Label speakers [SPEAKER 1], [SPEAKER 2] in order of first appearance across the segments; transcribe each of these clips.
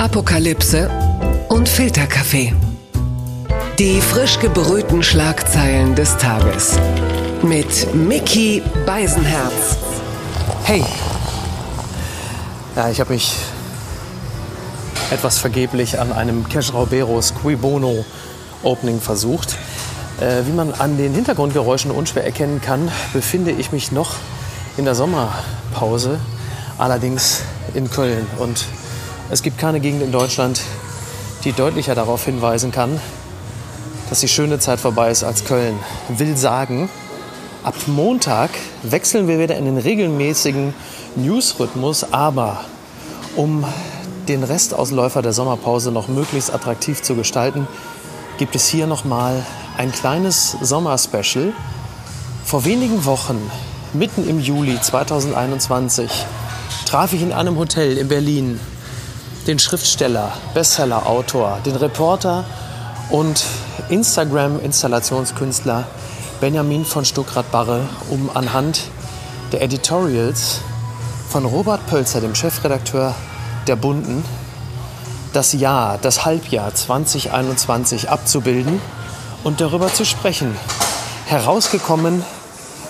[SPEAKER 1] Apokalypse und Filterkaffee. Die frisch gebrühten Schlagzeilen des Tages. Mit Mickey Beisenherz.
[SPEAKER 2] Hey. Ja, ich habe mich etwas vergeblich an einem Cash Rauberos Qui Bono Opening versucht. Äh, wie man an den Hintergrundgeräuschen unschwer erkennen kann, befinde ich mich noch in der Sommerpause, allerdings in Köln. Und es gibt keine Gegend in Deutschland, die deutlicher darauf hinweisen kann, dass die schöne Zeit vorbei ist als Köln. Will sagen, ab Montag wechseln wir wieder in den regelmäßigen Newsrhythmus, aber um den Restausläufer der Sommerpause noch möglichst attraktiv zu gestalten, gibt es hier noch mal ein kleines Sommerspecial. Vor wenigen Wochen, mitten im Juli 2021, traf ich in einem Hotel in Berlin den Schriftsteller, Bestseller-Autor, den Reporter und Instagram-Installationskünstler Benjamin von Stuckrad-Barre, um anhand der Editorials von Robert Pölzer, dem Chefredakteur der Bunden, das Jahr, das Halbjahr 2021 abzubilden und darüber zu sprechen. Herausgekommen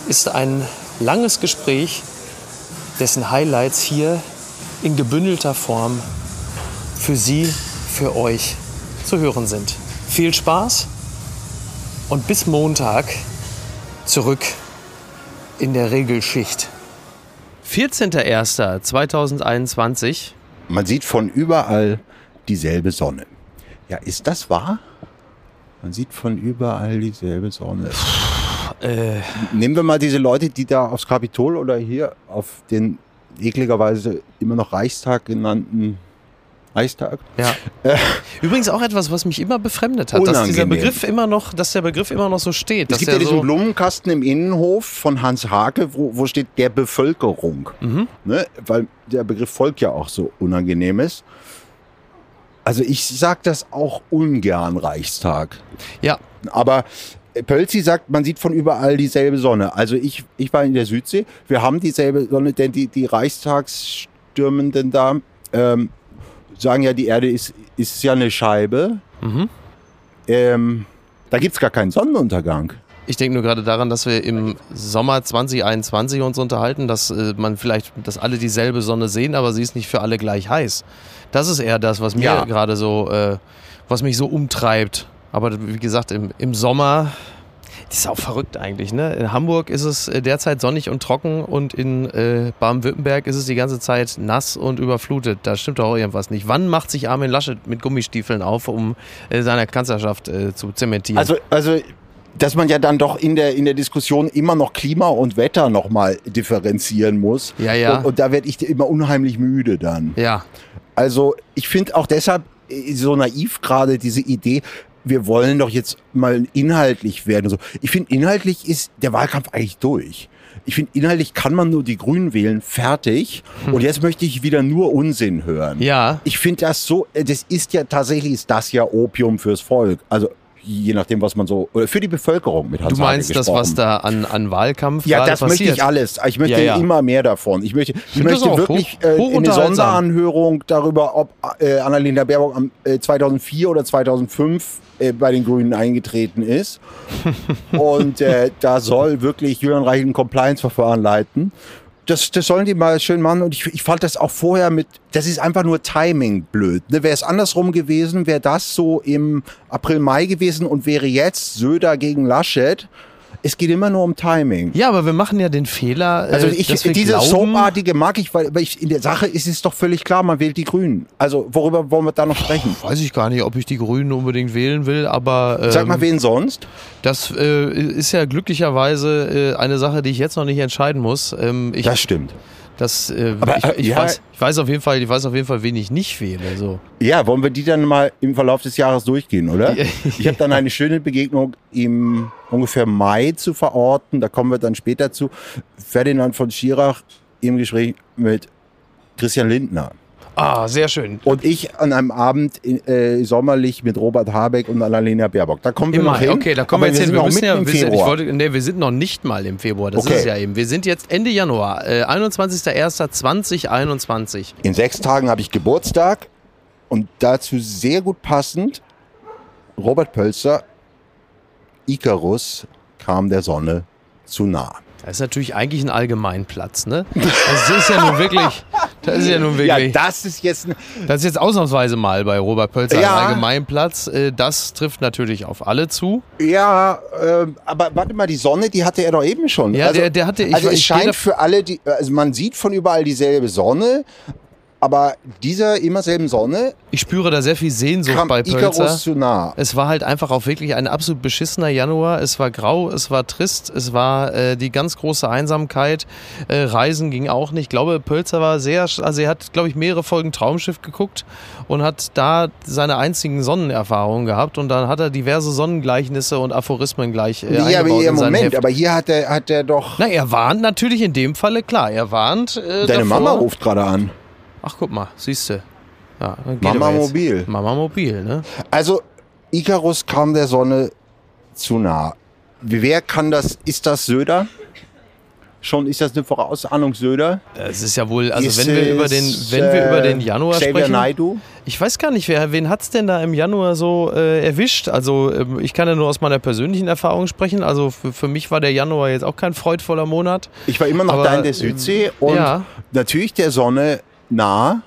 [SPEAKER 2] ist ein langes Gespräch, dessen Highlights hier in gebündelter Form für Sie, für euch zu hören sind. Viel Spaß und bis Montag zurück in der Regelschicht. 14.01.2021.
[SPEAKER 3] Man sieht von überall dieselbe Sonne. Ja, ist das wahr? Man sieht von überall dieselbe Sonne.
[SPEAKER 2] Äh,
[SPEAKER 3] Nehmen wir mal diese Leute, die da aufs Kapitol oder hier auf den ekligerweise immer noch Reichstag genannten Reichstag.
[SPEAKER 2] ja. Übrigens auch etwas, was mich immer befremdet hat, dass dieser
[SPEAKER 3] Unangenehm.
[SPEAKER 2] Begriff immer noch, dass der Begriff immer noch so steht.
[SPEAKER 3] Es gibt ja diesen
[SPEAKER 2] so,
[SPEAKER 3] Blumenkasten im Innenhof von Hans Hake, wo, wo steht der Bevölkerung. Ne? Weil der Begriff Volk ja auch so unangenehm ist. Also ich sag das auch ungern Reichstag.
[SPEAKER 2] ja,
[SPEAKER 3] Aber Pölzi sagt, man sieht von überall dieselbe Sonne. Also ich, ich war in der Südsee, wir haben dieselbe Sonne, denn die, die Reichstagsstürmenden da ähm, sagen ja, die Erde ist, ist ja eine Scheibe. Ähm, da gibt's gar keinen Sonnenuntergang.
[SPEAKER 2] Ich denke nur gerade daran, dass wir im Sommer 2021 uns unterhalten, dass äh, man vielleicht, dass alle dieselbe Sonne sehen, aber sie ist nicht für alle gleich heiß. Das ist eher das, was mir
[SPEAKER 3] Ja.
[SPEAKER 2] gerade so, äh, was mich so umtreibt. Aber wie gesagt, im, im Sommer, das ist auch verrückt eigentlich. Ne? In Hamburg ist es äh, derzeit sonnig und trocken und in äh, Baden-Württemberg ist es die ganze Zeit nass und überflutet. Da stimmt doch auch irgendwas nicht. Wann macht sich Armin Laschet mit Gummistiefeln auf, um äh, seine Kanzlerschaft äh, zu zementieren?
[SPEAKER 3] Also, also, dass man ja dann doch in der, in der Diskussion immer noch Klima und Wetter nochmal differenzieren muss.
[SPEAKER 2] Ja, ja.
[SPEAKER 3] Und, und da werde ich immer unheimlich müde dann.
[SPEAKER 2] ja.
[SPEAKER 3] Also ich finde auch deshalb äh, so naiv gerade diese Idee, wir wollen doch jetzt mal inhaltlich werden. und So. Ich finde, inhaltlich ist der Wahlkampf eigentlich durch. Ich finde, inhaltlich kann man nur die Grünen wählen, fertig. Und jetzt möchte ich wieder nur Unsinn hören.
[SPEAKER 2] Hm. Ja.
[SPEAKER 3] Ich finde das so, äh, das ist ja tatsächlich, ist das ja Opium fürs Volk. Also je nachdem, was man so, oder für die Bevölkerung mit Hans
[SPEAKER 2] Du meinst das, was da an, an Wahlkampf
[SPEAKER 3] Ja, das
[SPEAKER 2] passiert?
[SPEAKER 3] möchte ich alles. Ich möchte
[SPEAKER 2] Ja, ja.
[SPEAKER 3] immer mehr davon. Ich möchte, ich
[SPEAKER 2] das
[SPEAKER 3] möchte wirklich
[SPEAKER 2] hoch-
[SPEAKER 3] äh,
[SPEAKER 2] hoch
[SPEAKER 3] eine
[SPEAKER 2] unterhaltsam.
[SPEAKER 3] Sonderanhörung darüber, ob äh, Annalena Baerbock am, äh, 2004 oder 2005 äh, bei den Grünen eingetreten ist. Und äh, da soll wirklich Julian Reich ein Compliance-Verfahren leiten. Das, das sollen die mal schön machen. Und ich, ich fand das auch vorher mit, das ist einfach nur Timing blöd. Ne? Wäre es andersrum gewesen, wäre das so im April, Mai gewesen und wäre jetzt Söder gegen Laschet. Es geht immer nur um Timing.
[SPEAKER 2] Ja, aber wir machen ja den Fehler. äh,
[SPEAKER 3] Also ich, diese
[SPEAKER 2] glauben,
[SPEAKER 3] Soapartige mag ich, weil, ich, in der Sache ist es doch völlig klar, man wählt die Grünen. Also worüber wollen wir da noch sprechen?
[SPEAKER 2] Weiß ich gar nicht, ob ich die Grünen unbedingt wählen will, aber ähm,
[SPEAKER 3] Sag mal, wen sonst?
[SPEAKER 2] das äh, ist ja glücklicherweise äh, eine Sache, die ich jetzt noch nicht entscheiden muss. Ähm, ich,
[SPEAKER 3] Das stimmt.
[SPEAKER 2] Das, äh,
[SPEAKER 3] Aber,
[SPEAKER 2] ich,
[SPEAKER 3] äh,
[SPEAKER 2] ich,
[SPEAKER 3] ja.
[SPEAKER 2] weiß, ich weiß auf jeden Fall, ich weiß auf jeden Fall, wen ich nicht wähle. So.
[SPEAKER 3] Ja, wollen wir die dann mal im Verlauf des Jahres durchgehen, oder? Ich habe dann eine schöne Begegnung im ungefähr Mai zu verorten. Da kommen wir dann später zu. Ferdinand von Schirach im Gespräch mit Christian Lindner.
[SPEAKER 2] Ah, sehr schön.
[SPEAKER 3] Und ich an einem Abend äh, sommerlich mit Robert Habeck und Annalena Baerbock. Da kommen wir
[SPEAKER 2] Im
[SPEAKER 3] noch hin.
[SPEAKER 2] okay, da kommen
[SPEAKER 3] Aber
[SPEAKER 2] wir jetzt hin. Wir müssen ja,
[SPEAKER 3] im
[SPEAKER 2] sind, ich
[SPEAKER 3] Februar.
[SPEAKER 2] wollte, nee, wir sind noch nicht mal im Februar. Das
[SPEAKER 3] Okay.
[SPEAKER 2] ist ja eben. Wir sind jetzt Ende Januar, äh, 21.01.2021.
[SPEAKER 3] In sechs Tagen habe ich Geburtstag. Und dazu sehr gut passend, Robert Pölzer, Icarus kam der Sonne zu nah.
[SPEAKER 2] Das ist natürlich eigentlich ein Allgemeinplatz, ne? Das ist ja nun wirklich, das ist ja nun
[SPEAKER 3] Ja,
[SPEAKER 2] wirklich,
[SPEAKER 3] das ist jetzt
[SPEAKER 2] das ist jetzt ausnahmsweise mal bei Robert Pölzer
[SPEAKER 3] Ja.
[SPEAKER 2] ein Allgemeinplatz. Äh, Das trifft natürlich auf alle zu.
[SPEAKER 3] ja, ähm, aber warte mal, die Sonne, die hatte er doch eben schon.
[SPEAKER 2] Ja, der- der hatte- ich-
[SPEAKER 3] also es scheint für alle, die, also man sieht von überall dieselbe Sonne, aber dieser immer selben Sonne
[SPEAKER 2] Ich spüre da sehr viel Sehnsucht bei Pölzer.
[SPEAKER 3] Zu nah.
[SPEAKER 2] Es war halt einfach auch wirklich ein absolut beschissener Januar. Es war grau, es war trist, es war äh, die ganz große Einsamkeit. Äh, Reisen ging auch nicht. Ich glaube, Pölzer war sehr, also er hat, glaube ich, mehrere Folgen Traumschiff geguckt und hat da seine einzigen Sonnenerfahrungen gehabt und dann hat er diverse Sonnengleichnisse und Aphorismen gleich äh,
[SPEAKER 3] ja, aber hier,
[SPEAKER 2] in sein
[SPEAKER 3] Moment,
[SPEAKER 2] Heft.
[SPEAKER 3] aber hier hat er, hat er doch.
[SPEAKER 2] Na, er warnt natürlich in dem Falle, klar, er warnt. Äh,
[SPEAKER 3] Deine
[SPEAKER 2] davor.
[SPEAKER 3] Mama ruft gerade an.
[SPEAKER 2] Ach, guck mal, siehst du. Ja,
[SPEAKER 3] Mama mobil.
[SPEAKER 2] Mama mobil, ne?
[SPEAKER 3] Also, Icarus kam der Sonne zu nah. Wer kann das? Ist das Söder? Schon ist das eine Vorausahnung Söder?
[SPEAKER 2] Es ist ja wohl, also
[SPEAKER 3] Ist
[SPEAKER 2] wenn wir über den,
[SPEAKER 3] es,
[SPEAKER 2] wenn wir
[SPEAKER 3] äh,
[SPEAKER 2] über den Januar
[SPEAKER 3] Xavier
[SPEAKER 2] sprechen.
[SPEAKER 3] Naidoo?
[SPEAKER 2] Ich weiß gar nicht, wer, wen hat's denn da im Januar so äh, erwischt? Also ähm, ich kann ja nur aus meiner persönlichen Erfahrung sprechen. Also für, für mich war der Januar jetzt auch kein freudvoller Monat.
[SPEAKER 3] Ich war immer noch
[SPEAKER 2] Aber,
[SPEAKER 3] da in der Südsee und
[SPEAKER 2] ja.
[SPEAKER 3] natürlich der Sonne nah.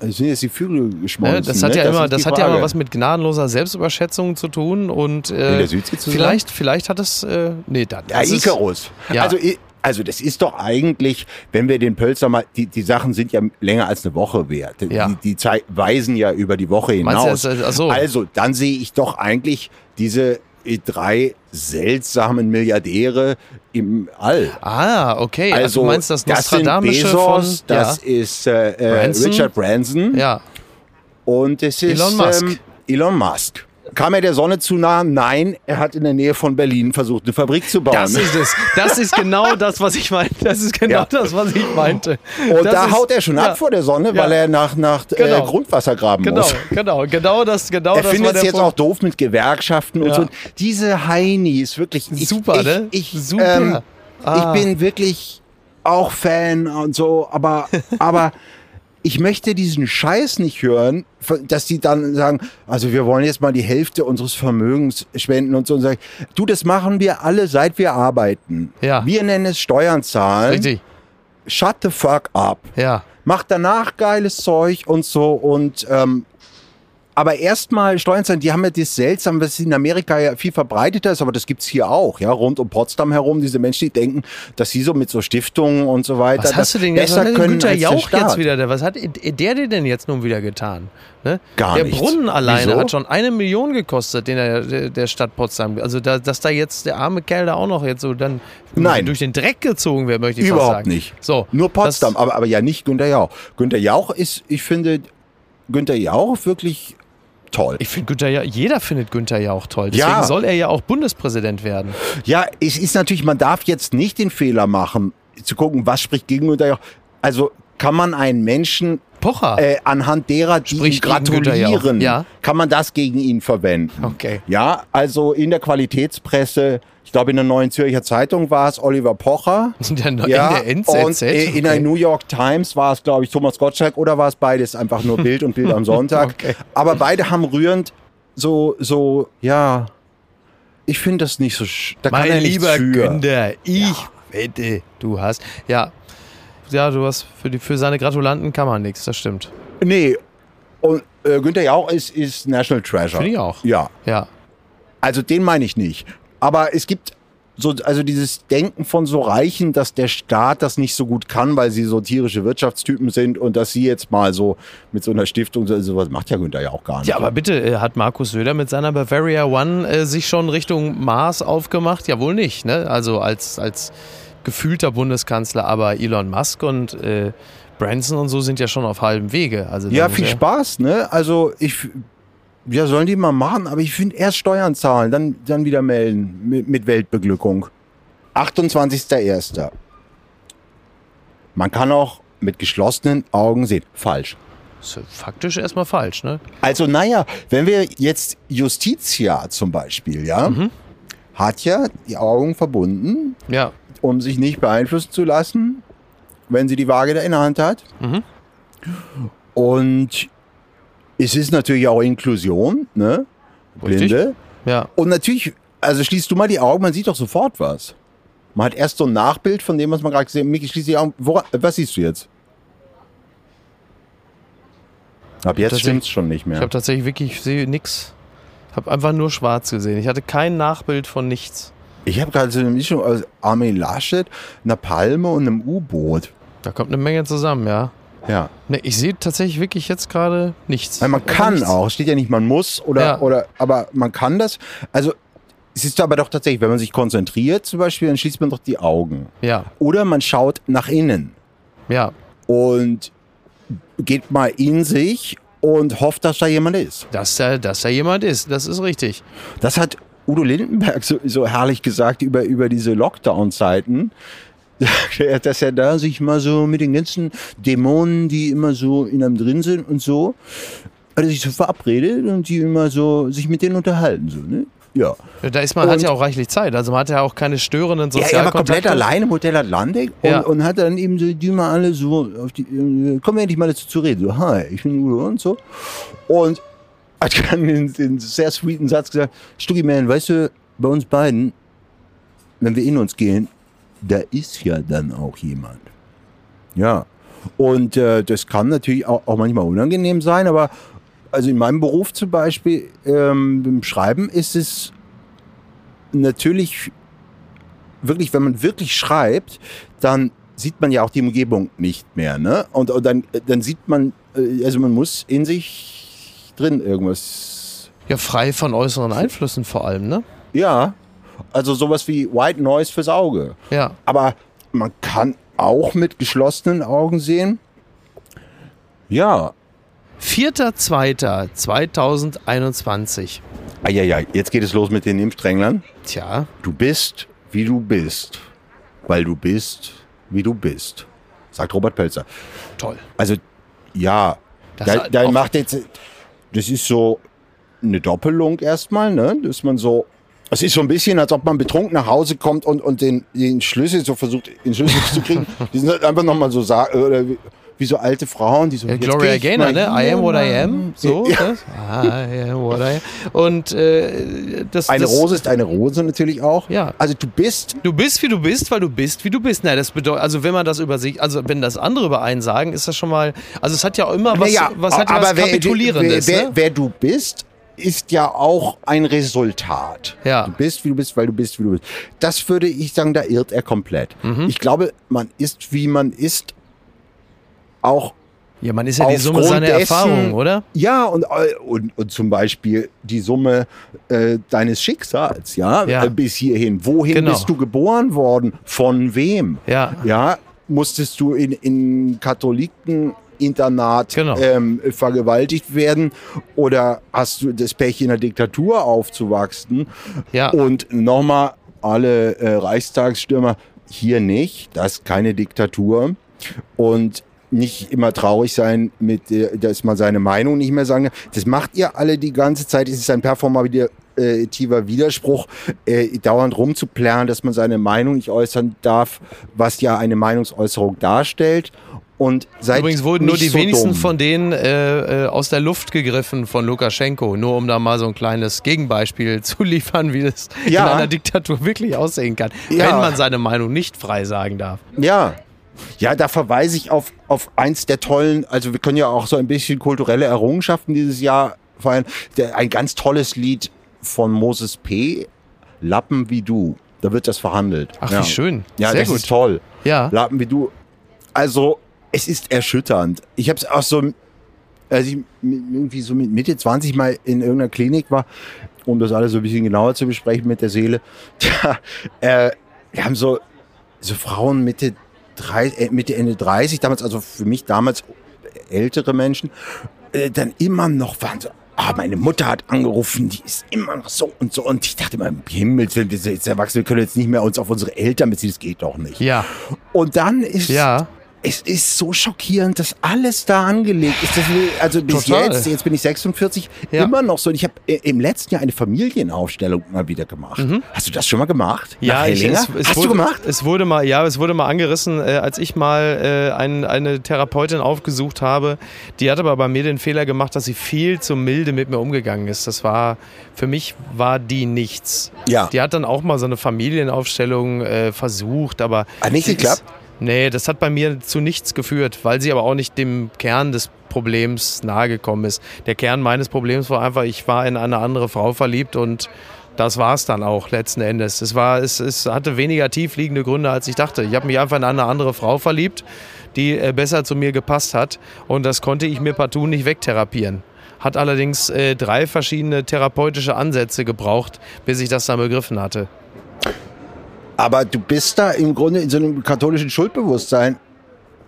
[SPEAKER 3] Sind jetzt die Vögel geschmolzen.
[SPEAKER 2] Ne? Das hat
[SPEAKER 3] ne?
[SPEAKER 2] ja immer,
[SPEAKER 3] ist
[SPEAKER 2] das hat ja immer was mit gnadenloser Selbstüberschätzung zu tun und äh, vielleicht, vielleicht hat es, äh, nee, da,
[SPEAKER 3] Ja,
[SPEAKER 2] das ist-
[SPEAKER 3] Icarus.
[SPEAKER 2] Ja.
[SPEAKER 3] Also, also das ist doch eigentlich, wenn wir den Pölzer mal, die, die Sachen sind ja länger als eine Woche wert.
[SPEAKER 2] Ja.
[SPEAKER 3] Die, die Zei- weisen ja über die Woche
[SPEAKER 2] du
[SPEAKER 3] hinaus.
[SPEAKER 2] jetzt, äh, ach so.
[SPEAKER 3] Also dann sehe ich doch eigentlich diese drei seltsamen Milliardäre im All.
[SPEAKER 2] Ah, okay. Also, du meinst das
[SPEAKER 3] das sind
[SPEAKER 2] Nostradamische
[SPEAKER 3] Bezos,
[SPEAKER 2] von
[SPEAKER 3] das ist äh, äh,
[SPEAKER 2] Branson?
[SPEAKER 3] Richard Branson
[SPEAKER 2] ja.
[SPEAKER 3] und es ist
[SPEAKER 2] Elon Musk.
[SPEAKER 3] Ähm, Elon Musk. Kam er der Sonne zu nah? Nein, er hat in der Nähe von Berlin versucht, eine Fabrik zu bauen.
[SPEAKER 2] Das ist es. Das ist genau das, was ich meinte. Das ist genau
[SPEAKER 3] Ja.
[SPEAKER 2] das, was ich meinte.
[SPEAKER 3] Und
[SPEAKER 2] das
[SPEAKER 3] da
[SPEAKER 2] ist,
[SPEAKER 3] haut er schon
[SPEAKER 2] ja,
[SPEAKER 3] ab vor der Sonne, weil er nach, nach
[SPEAKER 2] Genau.
[SPEAKER 3] äh, Grundwasser graben
[SPEAKER 2] Genau,
[SPEAKER 3] muss.
[SPEAKER 2] genau, genau das, genau
[SPEAKER 3] Er
[SPEAKER 2] das
[SPEAKER 3] findet
[SPEAKER 2] war
[SPEAKER 3] es jetzt
[SPEAKER 2] Punkt.
[SPEAKER 3] auch doof mit Gewerkschaften und so. Diese Heinis, wirklich. Ich,
[SPEAKER 2] Super,
[SPEAKER 3] ich,
[SPEAKER 2] ne?
[SPEAKER 3] Ich,
[SPEAKER 2] Super.
[SPEAKER 3] Ähm,
[SPEAKER 2] Ah.
[SPEAKER 3] ich bin wirklich auch Fan und so, aber, aber ich möchte diesen Scheiß nicht hören, dass die dann sagen, also wir wollen jetzt mal die Hälfte unseres Vermögens spenden und so. Und sag ich, du, das machen wir alle, seit wir arbeiten.
[SPEAKER 2] Ja.
[SPEAKER 3] Wir nennen es Steuern zahlen.
[SPEAKER 2] Richtig,
[SPEAKER 3] Shut the fuck up.
[SPEAKER 2] ja.
[SPEAKER 3] macht danach geiles Zeug und so und ähm, aber erstmal Steuern zahlen, die haben ja das seltsam, was in Amerika ja viel verbreiteter ist, aber das gibt's hier auch, ja, rund um Potsdam herum, diese Menschen, die denken, dass sie so mit so Stiftungen und so weiter
[SPEAKER 2] Was hast du denn jetzt? Was
[SPEAKER 3] besser
[SPEAKER 2] hat
[SPEAKER 3] können der
[SPEAKER 2] Jauch jetzt wieder? Was hat der dir denn jetzt nun wieder getan? Ne?
[SPEAKER 3] Gar
[SPEAKER 2] der
[SPEAKER 3] nichts.
[SPEAKER 2] Brunnen alleine
[SPEAKER 3] Wieso?
[SPEAKER 2] hat schon eine Million gekostet, den er der, der Stadt Potsdam. Also da, dass da jetzt der arme Kerl da auch noch jetzt so dann
[SPEAKER 3] Nein.
[SPEAKER 2] durch den Dreck gezogen wird, möchte ich fast
[SPEAKER 3] Überhaupt
[SPEAKER 2] sagen.
[SPEAKER 3] nicht.
[SPEAKER 2] So,
[SPEAKER 3] Nur Potsdam, aber, aber ja nicht Günter Jauch. Günter Jauch ist, ich finde, Günter Jauch wirklich toll.
[SPEAKER 2] ich finde Günther Jauch, jeder findet Günther Jauch toll. Deswegen
[SPEAKER 3] Ja.
[SPEAKER 2] soll er ja auch Bundespräsident werden.
[SPEAKER 3] Ja, es ist natürlich, man darf jetzt nicht den Fehler machen, zu gucken, was spricht gegen Günter Jauch. Also kann man einen Menschen
[SPEAKER 2] Pocher.
[SPEAKER 3] äh, anhand derer, die
[SPEAKER 2] Günther Jauch,
[SPEAKER 3] gratulieren,
[SPEAKER 2] ja.
[SPEAKER 3] kann man das gegen ihn verwenden.
[SPEAKER 2] Okay.
[SPEAKER 3] Ja, also in der Qualitätspresse, ich glaube in der Neuen Zürcher Zeitung war es Oliver Pocher.
[SPEAKER 2] in der,
[SPEAKER 3] Ja,
[SPEAKER 2] in der NZZ.
[SPEAKER 3] und äh, in der. New York Times war es, glaube ich, Thomas Gottschalk oder war es beides einfach nur Bild und Bild am Sonntag.
[SPEAKER 2] Okay.
[SPEAKER 3] Aber beide haben rührend so, so, ja, ich finde das nicht so, sch- da kann
[SPEAKER 2] Mein
[SPEAKER 3] er nichts
[SPEAKER 2] lieber
[SPEAKER 3] für.
[SPEAKER 2] Günther, ich wette, du hast. Ja. Ja, du hast für, die, für seine Gratulanten kann man nichts, das stimmt.
[SPEAKER 3] Nee, und äh, Günther Jauch ist, ist National Treasure.
[SPEAKER 2] Finde ich auch.
[SPEAKER 3] Ja,
[SPEAKER 2] Ja.
[SPEAKER 3] also den meine ich nicht. Aber es gibt so, also dieses Denken von so Reichen, dass der Staat das nicht so gut kann, weil sie so tierische Wirtschaftstypen sind und dass sie jetzt mal so mit so einer Stiftung, so, sowas macht ja Günther ja auch gar nicht.
[SPEAKER 2] Ja, aber bitte, äh, hat Markus Söder mit seiner Bavaria One äh, sich schon Richtung Mars aufgemacht? Ja, wohl nicht, ne? Also als, als gefühlter Bundeskanzler, aber Elon Musk und äh, Branson und so sind ja schon auf halbem Wege. Also
[SPEAKER 3] Ja, viel
[SPEAKER 2] er-
[SPEAKER 3] Spaß, ne? Also ich, ja, sollen die mal machen, aber ich finde erst Steuern zahlen, dann, dann wieder melden mit, mit Weltbeglückung. 28.01. Man kann auch mit geschlossenen Augen sehen. Falsch.
[SPEAKER 2] Ist ja faktisch erstmal falsch, ne?
[SPEAKER 3] Also, naja, wenn wir jetzt Justitia zum Beispiel, ja,
[SPEAKER 2] Mhm.
[SPEAKER 3] hat ja die Augen verbunden,
[SPEAKER 2] Ja.
[SPEAKER 3] um sich nicht beeinflussen zu lassen, wenn sie die Waage da in der Hand hat.
[SPEAKER 2] Mhm.
[SPEAKER 3] Und es ist natürlich auch Inklusion, ne?
[SPEAKER 2] Richtig.
[SPEAKER 3] Blinde.
[SPEAKER 2] Ja.
[SPEAKER 3] Und natürlich, also schließt du mal die Augen, man sieht doch sofort was. Man hat erst so ein Nachbild von dem, was man gerade gesehen hat. Miki, schließ die Augen. Wora, was siehst du jetzt? Ab jetzt
[SPEAKER 2] Tatsächlich-
[SPEAKER 3] stimmt's schon nicht
[SPEAKER 2] Ich
[SPEAKER 3] mehr.
[SPEAKER 2] habe tatsächlich wirklich, ich sehe. Ich habe einfach nur schwarz gesehen. Ich hatte kein Nachbild von nichts.
[SPEAKER 3] Ich habe gerade so eine Mischung aus Armin Laschet, einer Palme und einem U-Boot.
[SPEAKER 2] Da kommt eine Menge zusammen, ja.
[SPEAKER 3] Ja.
[SPEAKER 2] Ne, ich sehe tatsächlich wirklich jetzt gerade nichts.
[SPEAKER 3] Weil man kann
[SPEAKER 2] nichts.
[SPEAKER 3] auch, steht ja nicht, man muss oder,
[SPEAKER 2] Ja.
[SPEAKER 3] oder, aber man kann das. Also, es ist aber doch tatsächlich, wenn man sich konzentriert zum Beispiel, dann schließt man doch die Augen.
[SPEAKER 2] Ja,
[SPEAKER 3] Oder man schaut nach innen
[SPEAKER 2] ja.
[SPEAKER 3] und geht mal in sich und hofft, dass da jemand ist.
[SPEAKER 2] Dass da, dass da jemand ist, das ist richtig.
[SPEAKER 3] Das hat Udo Lindenberg so, so herrlich gesagt über, über diese Lockdown-Zeiten. Dass er da sich mal so mit den ganzen Dämonen, die immer so in einem drin sind und so, hat er sich so verabredet und die immer so sich mit denen unterhalten. So, ne? Ja.
[SPEAKER 2] Da ist man, hat
[SPEAKER 3] Und-
[SPEAKER 2] ja auch reichlich Zeit. Also man hat ja auch keine störenden
[SPEAKER 3] Ja, er war
[SPEAKER 2] Sozialkontakte.
[SPEAKER 3] komplett allein im Hotel Atlantik und,
[SPEAKER 2] Ja.
[SPEAKER 3] und hat dann eben so, die mal alle so, auf die, äh, kommen wir endlich mal dazu zu reden. So, hi, ich bin Udo und so. Und hat dann den, den sehr sweeten Satz gesagt, Stuggy Man, weißt du, bei uns beiden, wenn wir in uns gehen, da ist ja dann auch jemand. Ja. Und äh, das kann natürlich auch, auch manchmal unangenehm sein, aber also in meinem Beruf zum Beispiel, ähm, beim Schreiben ist es natürlich wirklich, wenn man wirklich schreibt, dann sieht man ja auch die Umgebung nicht mehr, ne? Und, und dann, dann sieht man, äh, also man muss in sich drin irgendwas.
[SPEAKER 2] Ja, frei von äußeren Einflüssen vor allem, ne?
[SPEAKER 3] Ja, also sowas wie White Noise fürs Auge.
[SPEAKER 2] Ja.
[SPEAKER 3] Aber man kann auch mit geschlossenen Augen sehen. Ja.
[SPEAKER 2] 4.2.2021.
[SPEAKER 3] Eieiei, jetzt geht es los mit den Impfdränglern.
[SPEAKER 2] Tja,
[SPEAKER 3] Du bist, wie du bist, weil du bist, wie du bist, sagt Robert Pelzer.
[SPEAKER 2] toll.
[SPEAKER 3] Also ja,
[SPEAKER 2] Das
[SPEAKER 3] da, da macht jetzt, das ist so eine Doppelung erstmal, ne? Dass man so, es ist so ein bisschen, als ob man betrunken nach Hause kommt und, und den, den Schlüssel so versucht, den Schlüssel zu kriegen. Die sind halt einfach nochmal so, oder wie, wie so alte Frauen, die so.
[SPEAKER 2] Ja,
[SPEAKER 3] jetzt
[SPEAKER 2] Gloria Gaynor, ne? I am what I am. So,
[SPEAKER 3] Ja.
[SPEAKER 2] das? I am what I am. Und äh, das,
[SPEAKER 3] Eine
[SPEAKER 2] das,
[SPEAKER 3] Rose ist eine Rose natürlich auch.
[SPEAKER 2] Ja.
[SPEAKER 3] Also du bist
[SPEAKER 2] Du bist, wie du bist, weil du bist, wie du bist. Na, das bedeutet, also wenn man das über sich, also wenn das andere über einen sagen, ist das schon mal, also es hat ja auch immer was,
[SPEAKER 3] Naja,
[SPEAKER 2] was hat ja was
[SPEAKER 3] wer,
[SPEAKER 2] Kapitulierendes,
[SPEAKER 3] wer, wer,
[SPEAKER 2] ne?
[SPEAKER 3] wer du bist, ist ja auch ein Resultat.
[SPEAKER 2] Ja.
[SPEAKER 3] Du bist, wie du bist, weil du bist, wie du bist. Das würde ich sagen, da irrt er komplett.
[SPEAKER 2] Mhm.
[SPEAKER 3] Ich glaube, man ist, wie man ist, auch
[SPEAKER 2] Ja, man ist ja die Summe seiner
[SPEAKER 3] dessen-
[SPEAKER 2] Erfahrungen, oder?
[SPEAKER 3] Ja, und, äh, und, und zum Beispiel die Summe äh, deines Schicksals, ja,
[SPEAKER 2] Ja.
[SPEAKER 3] Äh, bis hierhin. Wohin
[SPEAKER 2] Genau.
[SPEAKER 3] bist du geboren worden? Von wem?
[SPEAKER 2] Ja.
[SPEAKER 3] Ja, musstest du in, in Katholikeninternat
[SPEAKER 2] Genau.
[SPEAKER 3] ähm, vergewaltigt werden oder hast du das Pech in der Diktatur aufzuwachsen?
[SPEAKER 2] Ja.
[SPEAKER 3] Und nochmal alle äh, Reichstagsstürmer hier nicht, das ist keine Diktatur und nicht immer traurig sein mit, äh, dass man seine Meinung nicht mehr sagen kann. Das macht ihr alle die ganze Zeit. Es ist ein performativer Widerspruch, äh, dauernd rumzuplanen, dass man seine Meinung nicht äußern darf, was ja eine Meinungsäußerung darstellt. Und seid
[SPEAKER 2] Übrigens wurden nur die
[SPEAKER 3] so
[SPEAKER 2] wenigsten
[SPEAKER 3] dumm.
[SPEAKER 2] von denen äh, äh, aus der Luft gegriffen von Lukaschenko, nur um da mal so ein kleines Gegenbeispiel zu liefern, wie das
[SPEAKER 3] Ja.
[SPEAKER 2] in einer Diktatur wirklich aussehen kann,
[SPEAKER 3] Ja.
[SPEAKER 2] wenn man seine Meinung nicht frei sagen darf.
[SPEAKER 3] Ja. Ja, da verweise ich auf, auf eins der tollen, also wir können ja auch so ein bisschen kulturelle Errungenschaften dieses Jahr feiern. Ein ganz tolles Lied von Moses P. Lappen wie du. Da wird das verhandelt.
[SPEAKER 2] Ach,
[SPEAKER 3] ja.
[SPEAKER 2] wie schön.
[SPEAKER 3] Ja,
[SPEAKER 2] Sehr
[SPEAKER 3] das
[SPEAKER 2] gut.
[SPEAKER 3] ist toll.
[SPEAKER 2] Ja.
[SPEAKER 3] Lappen wie du. Also, es ist erschütternd. Ich habe es auch so, als ich irgendwie so mit Mitte 20 mal in irgendeiner Klinik war, um das alles so ein bisschen genauer zu besprechen mit der Seele. Tja, äh, wir haben so, so Frauen Mitte, drei, äh, Mitte, Ende 30, damals, also für mich damals ältere Menschen, äh, dann immer noch waren so, ah, meine Mutter hat angerufen, die ist immer noch so und so. Und ich dachte immer, im Willen, wir sind jetzt erwachsen, wir können jetzt nicht mehr uns auf unsere Eltern beziehen, das geht doch nicht.
[SPEAKER 2] Ja,
[SPEAKER 3] Und dann ist
[SPEAKER 2] ja,
[SPEAKER 3] es ist so schockierend, dass alles da angelegt ist. Will, also bis
[SPEAKER 2] Total.
[SPEAKER 3] jetzt, jetzt bin ich 46,
[SPEAKER 2] Ja.
[SPEAKER 3] immer noch so. Und ich habe äh, im letzten Jahr eine Familienaufstellung mal wieder gemacht. Hast du das schon mal gemacht?
[SPEAKER 2] Mhm. ich, es, es
[SPEAKER 3] Hast
[SPEAKER 2] wurde,
[SPEAKER 3] du gemacht?
[SPEAKER 2] Es wurde mal, ja, es wurde mal angerissen, äh, als ich mal äh, ein, eine Therapeutin aufgesucht habe. Die hat aber bei mir den Fehler gemacht, dass sie viel zu milde mit mir umgegangen ist. Das war, für mich war die nichts.
[SPEAKER 3] Ja.
[SPEAKER 2] Die hat dann auch mal so eine Familienaufstellung äh, versucht, aber.
[SPEAKER 3] Hat nicht geklappt?
[SPEAKER 2] Nee, das hat bei mir zu nichts geführt, weil sie aber auch nicht dem Kern des Problems nahegekommen ist. Der Kern meines Problems war einfach, ich war in eine andere Frau verliebt und das war es dann auch letzten Endes. Es, war, es, es hatte weniger tiefliegende Gründe, als ich dachte. Ich habe mich einfach in eine andere Frau verliebt, die äh, besser zu mir gepasst hat. Und das konnte ich mir partout nicht wegtherapieren. Hat allerdings äh, drei verschiedene therapeutische Ansätze gebraucht, bis ich das dann begriffen hatte.
[SPEAKER 3] Aber du bist da im Grunde in so einem katholischen Schuldbewusstsein,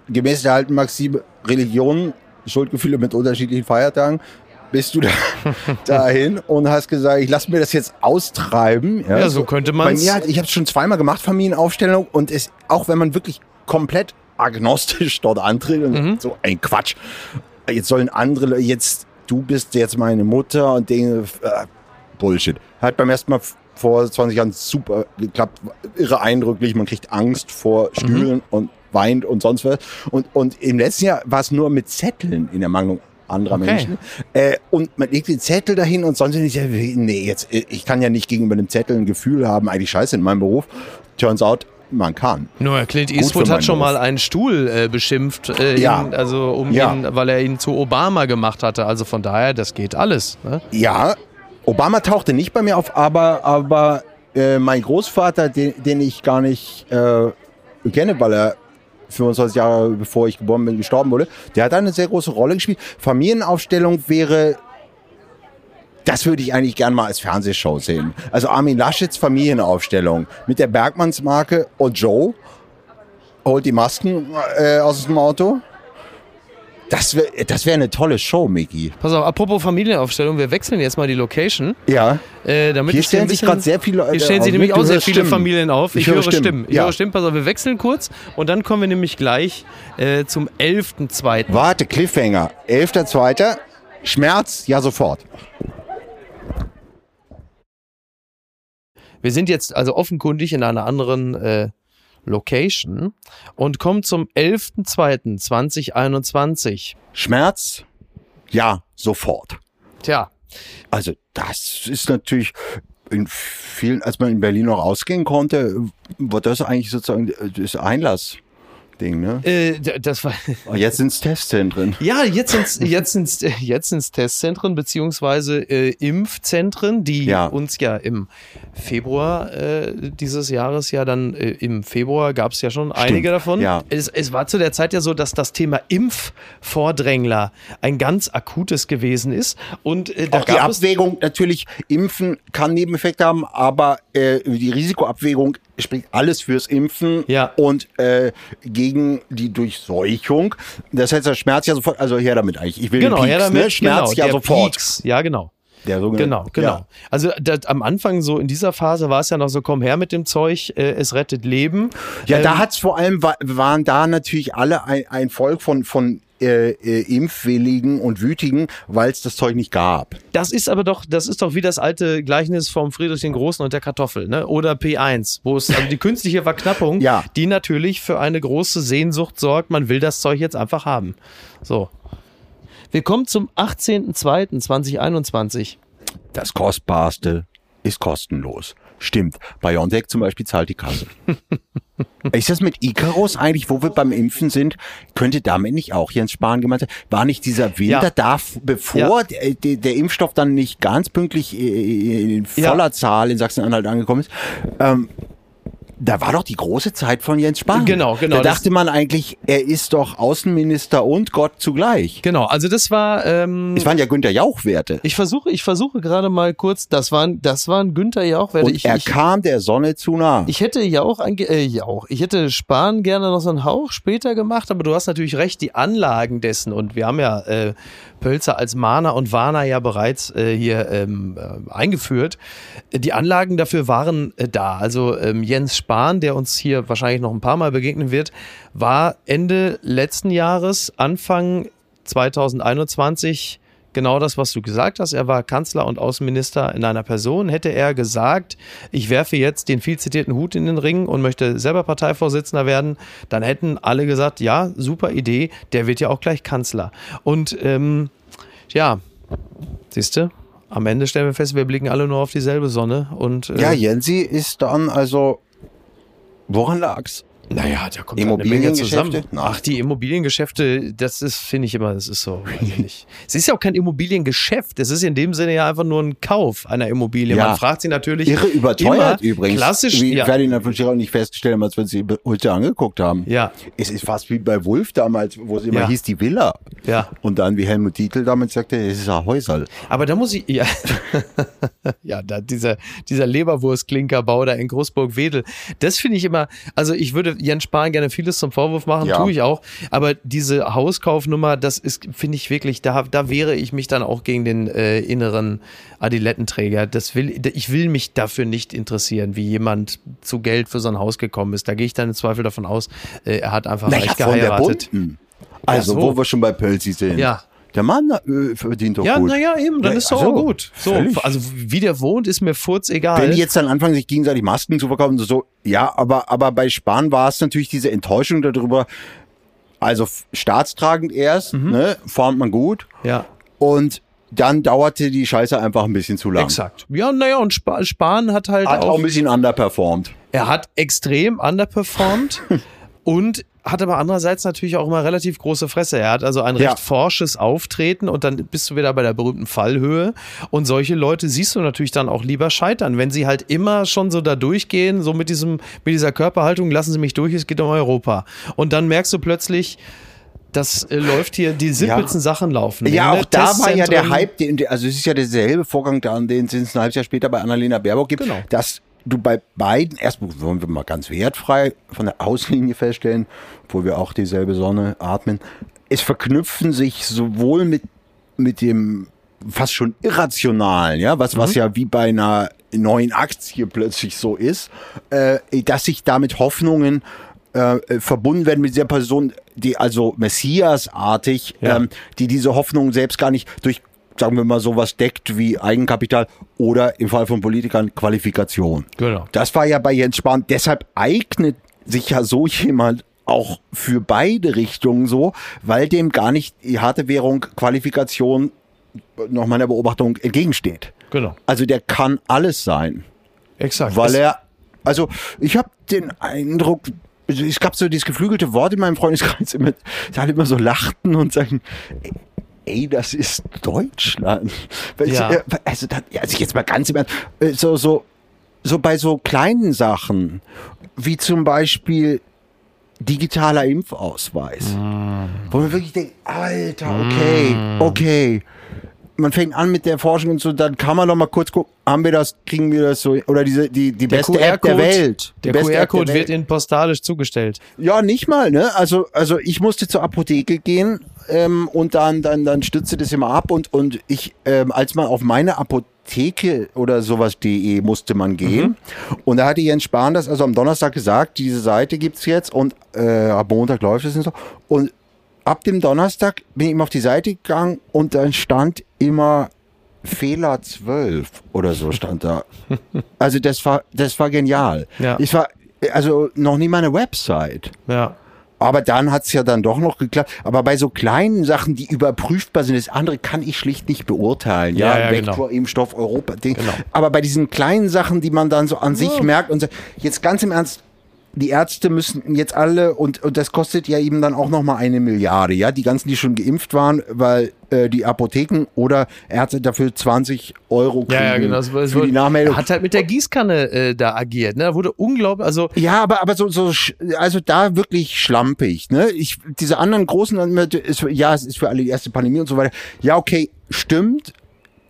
[SPEAKER 3] gemäß der alten Maxime Religion, Schuldgefühle mit unterschiedlichen Feiertagen, bist du da dahin und hast gesagt, ich lasse mir das jetzt austreiben.
[SPEAKER 2] Ja, so könnte man's-
[SPEAKER 3] mir hat, ich habe es schon zweimal gemacht, Familienaufstellung, und es, auch wenn man wirklich komplett agnostisch dort antritt und
[SPEAKER 2] Mhm.
[SPEAKER 3] so ein Quatsch. Jetzt sollen andere, jetzt du bist jetzt meine Mutter und Dinge, äh, Bullshit. Hat beim ersten Mal vor 20 Jahren super geklappt, irre eindrücklich, man kriegt Angst vor Stühlen und weint und sonst was. Und, und im letzten Jahr war es nur mit Zetteln in Ermangelung anderer
[SPEAKER 2] Okay.
[SPEAKER 3] Menschen. Äh, und man legt den Zettel dahin und sonst nicht. Nee, jetzt, äh, ich kann ja nicht gegenüber dem Zettel ein Gefühl haben, eigentlich scheiße in meinem Beruf. Turns out, man kann.
[SPEAKER 2] Nur Clint Eastwood hat schon
[SPEAKER 3] Beruf.
[SPEAKER 2] mal einen Stuhl äh, beschimpft, äh,
[SPEAKER 3] Ja.
[SPEAKER 2] ihn, also um
[SPEAKER 3] Ja.
[SPEAKER 2] ihn, weil er ihn zu Obama gemacht hatte. Also von daher, das geht alles. Ne?
[SPEAKER 3] Ja, Obama tauchte nicht bei mir auf, aber, aber äh, mein Großvater, den, den ich gar nicht äh, kenne, weil er 25 Jahre bevor ich geboren bin, gestorben wurde, der hat eine sehr große Rolle gespielt. Familienaufstellung wäre, das würde ich eigentlich gern mal als Fernsehshow sehen. Also Armin Laschets Familienaufstellung mit der Bergmannsmarke und Joe holt die Masken äh, aus dem Auto. Das wäre das wär eine tolle Show, Micky.
[SPEAKER 2] Pass auf, apropos Familienaufstellung, wir wechseln jetzt mal die Location.
[SPEAKER 3] Ja.
[SPEAKER 2] Äh, damit
[SPEAKER 3] Hier stellen sich gerade sehr viele Leute
[SPEAKER 2] Hier stellen sich nämlich auch sehr viele
[SPEAKER 3] Stimmen.
[SPEAKER 2] Familien auf. Ich, höre Stimmen. Ich
[SPEAKER 3] ja.
[SPEAKER 2] höre Stimmen. Pass auf, wir wechseln kurz und dann kommen wir nämlich gleich äh, zum 11.2.
[SPEAKER 3] Warte, Cliffhanger. 11.2. Schmerz, ja sofort.
[SPEAKER 2] Wir sind jetzt also offenkundig in einer anderen äh, Location und kommen zum 11.2.2021.
[SPEAKER 3] Schmerz, ja sofort.
[SPEAKER 2] Tja,
[SPEAKER 3] Also das ist natürlich in vielen, als man in Berlin noch ausgehen konnte, war das eigentlich sozusagen das Einlassding, ne?
[SPEAKER 2] äh, das war.
[SPEAKER 3] Und jetzt sind's Testzentren.
[SPEAKER 2] Ja, jetzt sind's jetzt sind's jetzt sind's Testzentren beziehungsweise äh, Impfzentren, die
[SPEAKER 3] Ja.
[SPEAKER 2] uns ja im Februar äh, dieses Jahres ja dann äh, im Februar gab es ja schon einige davon.
[SPEAKER 3] ja.
[SPEAKER 2] Es, es war zu der Zeit ja so, dass das Thema Impfvordrängler ein ganz akutes gewesen ist und äh, da
[SPEAKER 3] Auch die
[SPEAKER 2] gab es
[SPEAKER 3] Abwägung, natürlich, Impfen kann Nebeneffekte haben, aber äh, die Risikoabwägung spricht alles fürs Impfen
[SPEAKER 2] Ja.
[SPEAKER 3] und äh, gegen die Durchseuchung. Das heißt, der Schmerz ja sofort, also her damit eigentlich. Ich will
[SPEAKER 2] genau,
[SPEAKER 3] den Peaks,
[SPEAKER 2] ja, damit,
[SPEAKER 3] ne? Schmerz
[SPEAKER 2] genau,
[SPEAKER 3] ja sofort.
[SPEAKER 2] Peaks, ja, genau.
[SPEAKER 3] Der sogenannte-
[SPEAKER 2] Genau, genau.
[SPEAKER 3] Ja.
[SPEAKER 2] Also das, am Anfang so in dieser Phase war es ja noch so, komm her mit dem Zeug, äh, es rettet Leben.
[SPEAKER 3] Ja, da
[SPEAKER 2] Ähm,
[SPEAKER 3] hat's vor allem, wa- waren da natürlich alle ein, ein Volk von, von äh, äh, Impfwilligen und Wütigen, weil es das Zeug nicht gab.
[SPEAKER 2] Das ist aber doch, das ist doch wie das alte Gleichnis vom Friedrich den Großen und der Kartoffel, ne? Oder P1, wo es also die künstliche Verknappung,
[SPEAKER 3] Ja.
[SPEAKER 2] die natürlich für eine große Sehnsucht sorgt. Man will das Zeug jetzt einfach haben. So. Wir kommen zum 18.02.2021.
[SPEAKER 3] Das Kostbarste ist kostenlos. Stimmt. BioNTech zum Beispiel zahlt die Kasse. ist das mit Icarus eigentlich, wo wir beim Impfen sind? Könnte damit nicht auch Jens Spahn gemeint sein? War nicht dieser Winter
[SPEAKER 2] Ja.
[SPEAKER 3] da, bevor der, der, der Impfstoff dann nicht ganz pünktlich äh, in
[SPEAKER 2] Ja.
[SPEAKER 3] voller Zahl in Sachsen-Anhalt angekommen ist? Ähm, da war doch die große Zeit von Jens Spahn.
[SPEAKER 2] Genau, genau,
[SPEAKER 3] Da dachte man eigentlich, er ist doch Außenminister und Gott zugleich.
[SPEAKER 2] Genau, also das war. Ähm,
[SPEAKER 3] Es waren ja Günther Jauch-Werte.
[SPEAKER 2] ich versuche, ich versuche gerade mal kurz. Das waren, das waren Günther Jauch-Werte.
[SPEAKER 3] Und
[SPEAKER 2] Ich,
[SPEAKER 3] er
[SPEAKER 2] ich,
[SPEAKER 3] kam der Sonne zu nah.
[SPEAKER 2] Ich hätte Jauch, ange äh, Jauch, ich hätte Spahn gerne noch so einen Hauch später gemacht, aber du hast natürlich recht, die Anlagen dessen und wir haben ja äh, Pölzer als Mahner und Warner ja bereits äh, hier ähm, äh, eingeführt. Die Anlagen dafür waren äh, da. Also ähm, Jens Spahn Spahn, der uns hier wahrscheinlich noch ein paar Mal begegnen wird, war Ende letzten Jahres, Anfang 2021 genau das, was du gesagt hast. Er war Kanzler und Außenminister in einer Person. Hätte er gesagt, ich werfe jetzt den viel zitierten Hut in den Ring und möchte selber Parteivorsitzender werden, dann hätten alle gesagt, ja, super Idee, der wird ja auch gleich Kanzler. Und ähm, ja, siehst du, am Ende stellen wir fest, wir blicken alle nur auf dieselbe Sonne. Und,
[SPEAKER 3] äh, ja, Jensi ist dann also, woran lag's?
[SPEAKER 2] Naja, da kommt Immobiliengeschäfte. Ach, die Immobiliengeschäfte, das ist, finde ich immer, das ist so. es ist ja auch kein Immobiliengeschäft. Es ist in dem Sinne ja einfach nur ein Kauf einer Immobilie. Ja. Man fragt sie natürlich.
[SPEAKER 3] Irre überteuert
[SPEAKER 2] immer,
[SPEAKER 3] übrigens.
[SPEAKER 2] Klassisch.
[SPEAKER 3] Wie ja. Ferdinand von Schirau nicht feststellen, als wir sie heute angeguckt haben.
[SPEAKER 2] Ja.
[SPEAKER 3] Es ist fast wie bei Wolf damals, wo es immer ja. hieß, die Villa.
[SPEAKER 2] Ja.
[SPEAKER 3] Und dann, wie Helmut Dietl damals sagte, es ist ein Häuserl.
[SPEAKER 2] Aber da muss ich, ja, ja, da dieser, dieser Leberwurstklinkerbau da in Großburg-Wedel, das finde ich immer, also ich würde Jens Spahn gerne vieles zum Vorwurf machen, ja. tue ich auch. Aber diese Hauskaufnummer, das ist, finde ich wirklich, da, da wehre ich mich dann auch gegen den äh, inneren Adilettenträger. Das will, ich will mich dafür nicht interessieren, wie jemand zu Geld für so ein Haus gekommen ist. Da gehe ich dann im Zweifel davon aus, äh, er hat einfach naja, reich geheiratet.
[SPEAKER 3] Also, ja, so. wo wir schon bei Pölzi sind.
[SPEAKER 2] Ja,
[SPEAKER 3] der Mann äh, verdient doch
[SPEAKER 2] ja,
[SPEAKER 3] gut.
[SPEAKER 2] Ja, naja, eben, dann ja, ist doch also, auch gut. So, also wie der wohnt, ist mir furz egal.
[SPEAKER 3] Wenn die jetzt dann anfangen, sich gegenseitig Masken zu verkaufen, so, so ja, aber, aber bei Spahn war es natürlich diese Enttäuschung darüber, also staatstragend erst, mhm. ne, formt man gut.
[SPEAKER 2] Ja.
[SPEAKER 3] Und dann dauerte die Scheiße einfach ein bisschen zu lang.
[SPEAKER 2] Exakt. Ja, naja, und Sp Spahn hat halt
[SPEAKER 3] hat
[SPEAKER 2] auch,
[SPEAKER 3] auch ein bisschen underperformed.
[SPEAKER 2] Er hat extrem underperformed und hat aber andererseits natürlich auch immer relativ große Fresse. Er hat also ein recht ja. forsches Auftreten und dann bist du wieder bei der berühmten Fallhöhe. Und solche Leute siehst du natürlich dann auch lieber scheitern, wenn sie halt immer schon so da durchgehen, so mit diesem, mit dieser Körperhaltung, lassen Sie mich durch, es geht um Europa. Und dann merkst du plötzlich, das äh, läuft hier, die simpelsten ja. Sachen laufen.
[SPEAKER 3] Ja, auch da war ja der Hype, also es ist ja derselbe Vorgang, den es ein halbes Jahr später bei Annalena Baerbock gibt,
[SPEAKER 2] genau.
[SPEAKER 3] dass du bei beiden, erst wollen wir mal ganz wertfrei von der Auslinie feststellen, obwohl wir auch dieselbe Sonne atmen, es verknüpfen sich sowohl mit, mit dem fast schon irrationalen, ja, was, mhm. was ja wie bei einer neuen Aktie plötzlich so ist, äh, dass sich damit Hoffnungen äh, verbunden werden mit dieser Person, die also Messias-artig, ja. ähm, die diese Hoffnung selbst gar nicht durch sagen wir mal, sowas deckt wie Eigenkapital oder im Fall von Politikern Qualifikation.
[SPEAKER 2] Genau.
[SPEAKER 3] Das war ja bei Jens Spahn. Deshalb eignet sich ja so jemand auch für beide Richtungen so, weil dem gar nicht die harte Währung Qualifikation nach meiner Beobachtung entgegensteht.
[SPEAKER 2] Genau.
[SPEAKER 3] Also der kann alles sein.
[SPEAKER 2] Exakt.
[SPEAKER 3] Weil er, also ich habe den Eindruck, es gab so dieses geflügelte Wort in meinem Freundeskreis, immer, alle immer so lachten und sagen, ey, das ist Deutschland.
[SPEAKER 2] Ja.
[SPEAKER 3] Also, also jetzt mal ganz im Ernst, äh, so, so, so bei so kleinen Sachen, wie zum Beispiel digitaler Impfausweis, mm. wo man wirklich denkt, Alter, okay, mm. okay, man fängt an mit der Forschung und so, dann kann man noch mal kurz gucken, haben wir das, kriegen wir das so, oder diese, die, die der beste App der Welt.
[SPEAKER 2] Der QR-Code wird Ihnen postalisch zugestellt.
[SPEAKER 3] Ja, nicht mal, ne? Also, also ich musste zur Apotheke gehen, ähm, und dann, dann, dann stützte das immer ab und, und ich, ähm, als man auf meine Apotheke oder sowas.de musste man gehen. Mhm. Und da hatte Jens Spahn das also am Donnerstag gesagt, diese Seite gibt's jetzt und äh, ab Montag läuft es und so. Und ab dem Donnerstag bin ich immer auf die Seite gegangen und dann stand immer Fehler 12 oder so stand da. Also das war, das war genial.
[SPEAKER 2] Ja.
[SPEAKER 3] Ich war, also noch nie meine Website.
[SPEAKER 2] Ja.
[SPEAKER 3] Aber dann hat's ja dann doch noch geklappt. Aber bei so kleinen Sachen, die überprüfbar sind, das andere kann ich schlicht nicht beurteilen. Ja,
[SPEAKER 2] ja, ja
[SPEAKER 3] Vektorimpfstoff,
[SPEAKER 2] genau.
[SPEAKER 3] Europa. Ding. Genau. Aber bei diesen kleinen Sachen, die man dann so an sich merkt und so, jetzt ganz im Ernst, die Ärzte müssen jetzt alle und, und das kostet ja eben dann auch noch mal eine Milliarde, ja, die ganzen, die schon geimpft waren, weil äh, die Apotheken oder Ärzte dafür 20 Euro kriegen
[SPEAKER 2] ja, ja, genau. für
[SPEAKER 3] die Nachmeldung.
[SPEAKER 2] Er hat halt mit der Gießkanne äh, da agiert, ne? Wurde unglaublich, also
[SPEAKER 3] ja, aber aber so so also da wirklich schlampig, ne? Ich diese anderen großen, ist, ja, es ist für alle die erste Pandemie und so weiter. Ja, okay, stimmt.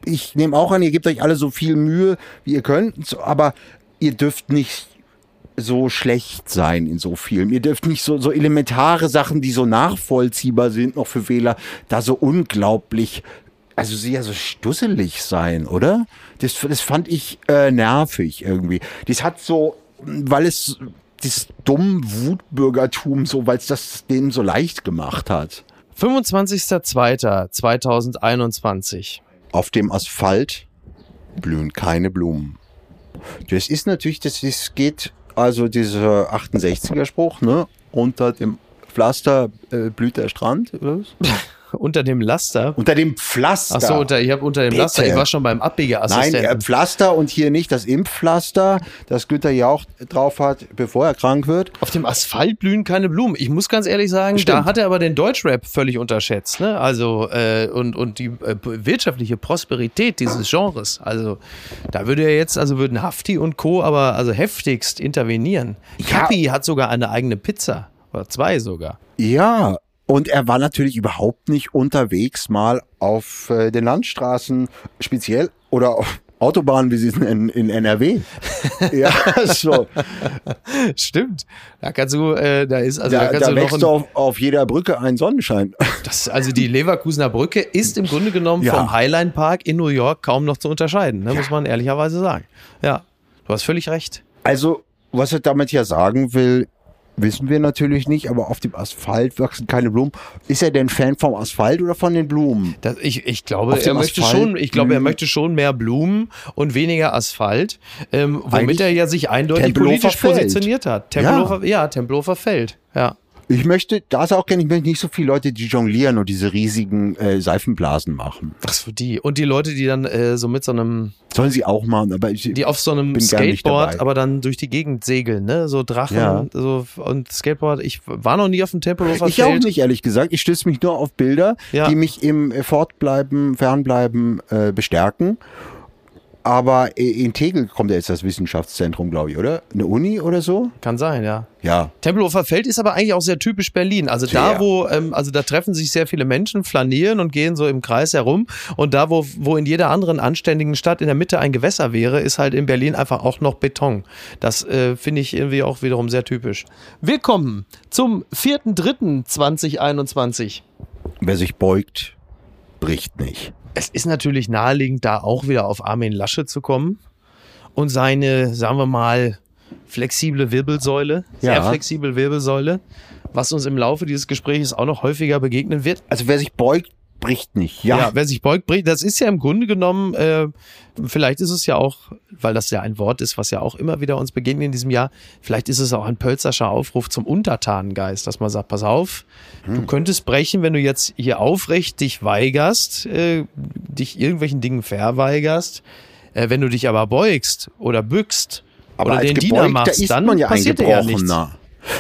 [SPEAKER 3] Ich nehme auch an, ihr gebt euch alle so viel Mühe, wie ihr könnt, aber ihr dürft nicht so schlecht sein in so vielen. Ihr dürft nicht so, so elementare Sachen, die so nachvollziehbar sind, noch für Wähler, da so unglaublich, also sehr so stusselig sein, oder? Das, das fand ich äh, nervig irgendwie. Das hat so, weil es das dumme Wutbürgertum so, weil es das denen so leicht gemacht hat.
[SPEAKER 2] 25.02.2021.
[SPEAKER 3] Auf dem Asphalt blühen keine Blumen. Das ist natürlich, das ist, geht, also dieser 68er Spruch, ne? Unter dem Pflaster äh, blüht der Strand, oder was?
[SPEAKER 2] Unter dem Laster.
[SPEAKER 3] Unter dem Pflaster.
[SPEAKER 2] Achso, unter, ich habe unter dem
[SPEAKER 3] Bitte.
[SPEAKER 2] Laster, ich war schon beim Abbiegerassistenten.
[SPEAKER 3] Nein, äh, Pflaster und hier nicht das Impfpflaster, das Günther Jauch drauf hat, bevor er krank wird.
[SPEAKER 2] Auf dem Asphalt blühen keine Blumen. Ich muss ganz ehrlich sagen,
[SPEAKER 3] Stimmt.
[SPEAKER 2] da hat er aber den Deutschrap völlig unterschätzt. Ne? Also äh, und, und die äh, wirtschaftliche Prosperität dieses Genres. Also da würde er jetzt, also würden Hafti und Co. aber also heftigst intervenieren.
[SPEAKER 3] Ja.
[SPEAKER 2] Kapi hat sogar eine eigene Pizza. Oder zwei sogar.
[SPEAKER 3] Ja, und er war natürlich überhaupt nicht unterwegs mal auf äh, den Landstraßen speziell oder auf Autobahnen, wie sie es nennen, in NRW. ja, so.
[SPEAKER 2] Stimmt. Da kannst du, äh, da ist, also da,
[SPEAKER 3] Da,
[SPEAKER 2] kannst
[SPEAKER 3] da
[SPEAKER 2] du noch
[SPEAKER 3] wächst
[SPEAKER 2] ein,
[SPEAKER 3] auf, auf jeder Brücke ein Sonnenschein.
[SPEAKER 2] das, also die Leverkusener Brücke ist im Grunde genommen
[SPEAKER 3] Ja.
[SPEAKER 2] vom Highline Park in New York kaum noch zu unterscheiden, ne? muss man ehrlicherweise sagen. Ja, du hast völlig recht.
[SPEAKER 3] Also, was er damit ja sagen will, wissen wir natürlich nicht, aber auf dem Asphalt wachsen keine Blumen. Ist er denn Fan vom Asphalt oder von den Blumen?
[SPEAKER 2] Das, ich, ich glaube, er möchte
[SPEAKER 3] Asphalt
[SPEAKER 2] schon, ich glaube, er
[SPEAKER 3] blühen-
[SPEAKER 2] möchte schon mehr Blumen und weniger Asphalt, ähm, womit
[SPEAKER 3] Eigentlich
[SPEAKER 2] er ja sich eindeutig politisch
[SPEAKER 3] Feld.
[SPEAKER 2] positioniert hat. Tempelhofer, ja. Tempelhofer Feld. Ja.
[SPEAKER 3] Ich möchte, da ist auch gerne, ich möchte nicht so viele Leute, die jonglieren und diese riesigen äh, Seifenblasen machen.
[SPEAKER 2] Ach so, die. Und die Leute, die dann äh, so mit so einem,
[SPEAKER 3] Sollen sie auch machen, aber ich,
[SPEAKER 2] die auf so einem Skateboard, aber dann durch die Gegend segeln, ne? So Drachen
[SPEAKER 3] Ja.
[SPEAKER 2] so, und Skateboard. Ich war noch nie auf dem Tempelhofer
[SPEAKER 3] ich
[SPEAKER 2] Feld.
[SPEAKER 3] auch nicht, ehrlich gesagt. Ich stöße mich nur auf Bilder,
[SPEAKER 2] Ja.
[SPEAKER 3] die mich im äh, Fortbleiben, Fernbleiben äh, bestärken. Aber in Tegel kommt ja jetzt das Wissenschaftszentrum, glaube ich, oder? Eine Uni oder so?
[SPEAKER 2] Kann sein, ja.
[SPEAKER 3] Ja.
[SPEAKER 2] Tempelhofer Feld ist aber eigentlich auch sehr typisch Berlin. Also da,
[SPEAKER 3] Sehr.
[SPEAKER 2] wo, ähm, also da treffen sich sehr viele Menschen, flanieren und gehen so im Kreis herum. Und da, wo, wo in jeder anderen anständigen Stadt in der Mitte ein Gewässer wäre, ist halt in Berlin einfach auch noch Beton. Das äh, finde ich irgendwie auch wiederum sehr typisch. Wir kommen zum 4.3.2021.
[SPEAKER 3] Wer sich beugt, bricht nicht.
[SPEAKER 2] Es ist natürlich naheliegend, da auch wieder auf Armin Lasche zu kommen und seine, sagen wir mal, flexible Wirbelsäule, sehr
[SPEAKER 3] Ja.
[SPEAKER 2] flexible Wirbelsäule, was uns im Laufe dieses Gesprächs auch noch häufiger begegnen wird.
[SPEAKER 3] Also wer sich beugt, bricht nicht. Ja.
[SPEAKER 2] Ja, wer sich beugt, bricht. Das ist ja im Grunde genommen, äh, vielleicht ist es ja auch, weil das ja ein Wort ist, was ja auch immer wieder uns begegnet in diesem Jahr, vielleicht ist es auch ein pölzerscher Aufruf zum Untertanengeist, dass man sagt, pass auf, du könntest brechen, wenn du jetzt hier aufrecht dich weigerst, äh, dich irgendwelchen Dingen verweigerst, äh, wenn du dich aber beugst oder bückst
[SPEAKER 3] Aber
[SPEAKER 2] oder
[SPEAKER 3] als
[SPEAKER 2] den Diener machst,
[SPEAKER 3] ist
[SPEAKER 2] dann
[SPEAKER 3] man ja
[SPEAKER 2] passiert ja nichts.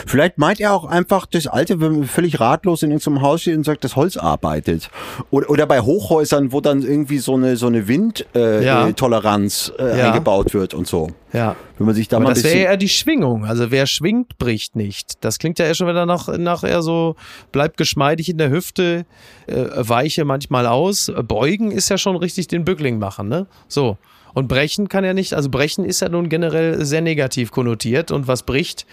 [SPEAKER 3] Vielleicht meint er auch einfach das Alte, wenn man völlig ratlos in irgendeinem Haus steht und sagt, das Holz arbeitet. Oder, oder bei Hochhäusern, wo dann irgendwie so eine, so eine Windtoleranz äh,
[SPEAKER 2] Ja.
[SPEAKER 3] Toleranz, äh,
[SPEAKER 2] Ja.
[SPEAKER 3] eingebaut wird und so.
[SPEAKER 2] Ja.
[SPEAKER 3] Wenn man sich da
[SPEAKER 2] Aber
[SPEAKER 3] mal
[SPEAKER 2] das wäre ja eher die Schwingung. Also wer schwingt, bricht nicht. Das klingt ja eher schon wieder nach, nach eher so, bleibt geschmeidig in der Hüfte, äh, weiche manchmal aus. Beugen ist ja schon richtig den Bückling machen, ne? So. Und brechen kann ja nicht, also brechen ist ja nun generell sehr negativ konnotiert und was bricht,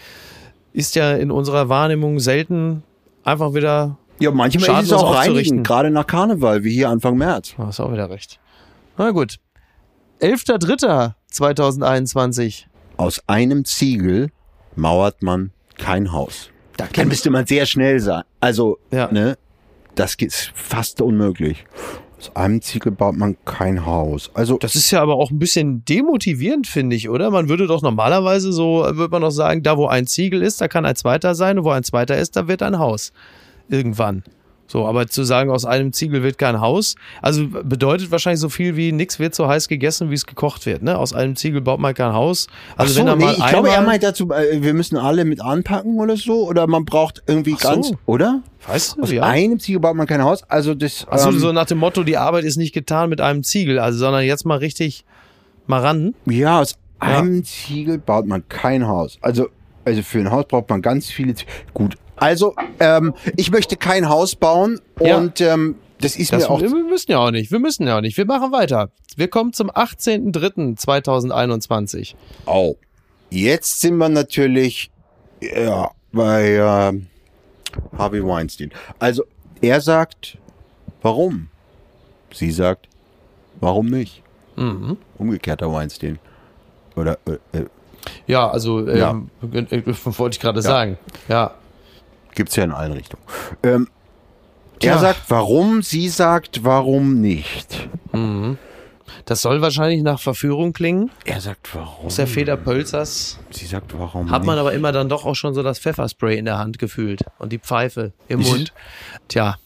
[SPEAKER 2] ist ja in unserer Wahrnehmung selten einfach wieder,
[SPEAKER 3] ja, manchmal ist es auch reinigen, gerade nach Karneval, wie hier Anfang März.
[SPEAKER 2] du hast auch wieder recht. Na gut. 11.03.2021.
[SPEAKER 3] Aus einem Ziegel mauert man kein Haus.
[SPEAKER 2] Da
[SPEAKER 3] Dann müsste man sehr schnell sein. Also,
[SPEAKER 2] Ja.
[SPEAKER 3] ne, das ist fast unmöglich. Aus einem Ziegel baut man kein Haus. Also,
[SPEAKER 2] Das ist ja aber auch ein bisschen demotivierend, finde ich, oder? Man würde doch normalerweise so, würde man doch sagen, da wo ein Ziegel ist, da kann ein zweiter sein und wo ein zweiter ist, da wird ein Haus. Irgendwann. So, aber zu sagen, aus einem Ziegel wird kein Haus, also bedeutet wahrscheinlich so viel wie nichts wird so heiß gegessen, wie es gekocht wird, ne? Aus einem Ziegel baut man kein Haus. Also
[SPEAKER 3] so,
[SPEAKER 2] wenn er
[SPEAKER 3] nee,
[SPEAKER 2] mal
[SPEAKER 3] ich glaube, er meint dazu, äh, wir müssen alle mit anpacken oder so. Oder man braucht irgendwie
[SPEAKER 2] so.
[SPEAKER 3] ganz, oder?
[SPEAKER 2] weißt du,
[SPEAKER 3] Aus
[SPEAKER 2] ja.
[SPEAKER 3] einem Ziegel baut man kein Haus. Also das.
[SPEAKER 2] Also
[SPEAKER 3] ähm,
[SPEAKER 2] so nach dem Motto, die Arbeit ist nicht getan mit einem Ziegel, also sondern jetzt mal richtig mal ran.
[SPEAKER 3] Ja, aus
[SPEAKER 2] Ja.
[SPEAKER 3] einem Ziegel baut man kein Haus. Also, also für ein Haus braucht man ganz viele Ziegel. Gut. Also, ähm, ich möchte kein Haus bauen
[SPEAKER 2] Ja.
[SPEAKER 3] und ähm, das ist
[SPEAKER 2] Das,
[SPEAKER 3] mir auch.
[SPEAKER 2] wir müssen ja auch nicht. Wir müssen ja auch nicht. Wir machen weiter. Wir kommen zum 18.03.2021.
[SPEAKER 3] Oh. Jetzt sind wir natürlich ja, bei äh, Harvey Weinstein. Also, er sagt, warum? Sie sagt, warum nicht?
[SPEAKER 2] Mhm.
[SPEAKER 3] Umgekehrter Weinstein. Oder, äh, äh,
[SPEAKER 2] Ja, also ähm, äh, wollte ich gerade sagen. Ja.
[SPEAKER 3] Gibt's ja in allen Richtungen. Ähm, er sagt, warum, sie sagt, warum nicht.
[SPEAKER 2] Das soll wahrscheinlich nach Verführung klingen.
[SPEAKER 3] Er sagt, warum.
[SPEAKER 2] Aus der Feder Pölzers
[SPEAKER 3] Sie sagt, warum
[SPEAKER 2] hat man
[SPEAKER 3] nicht.
[SPEAKER 2] aber immer dann doch auch schon so das Pfefferspray in der Hand gefühlt und die Pfeife im Mund. Tja.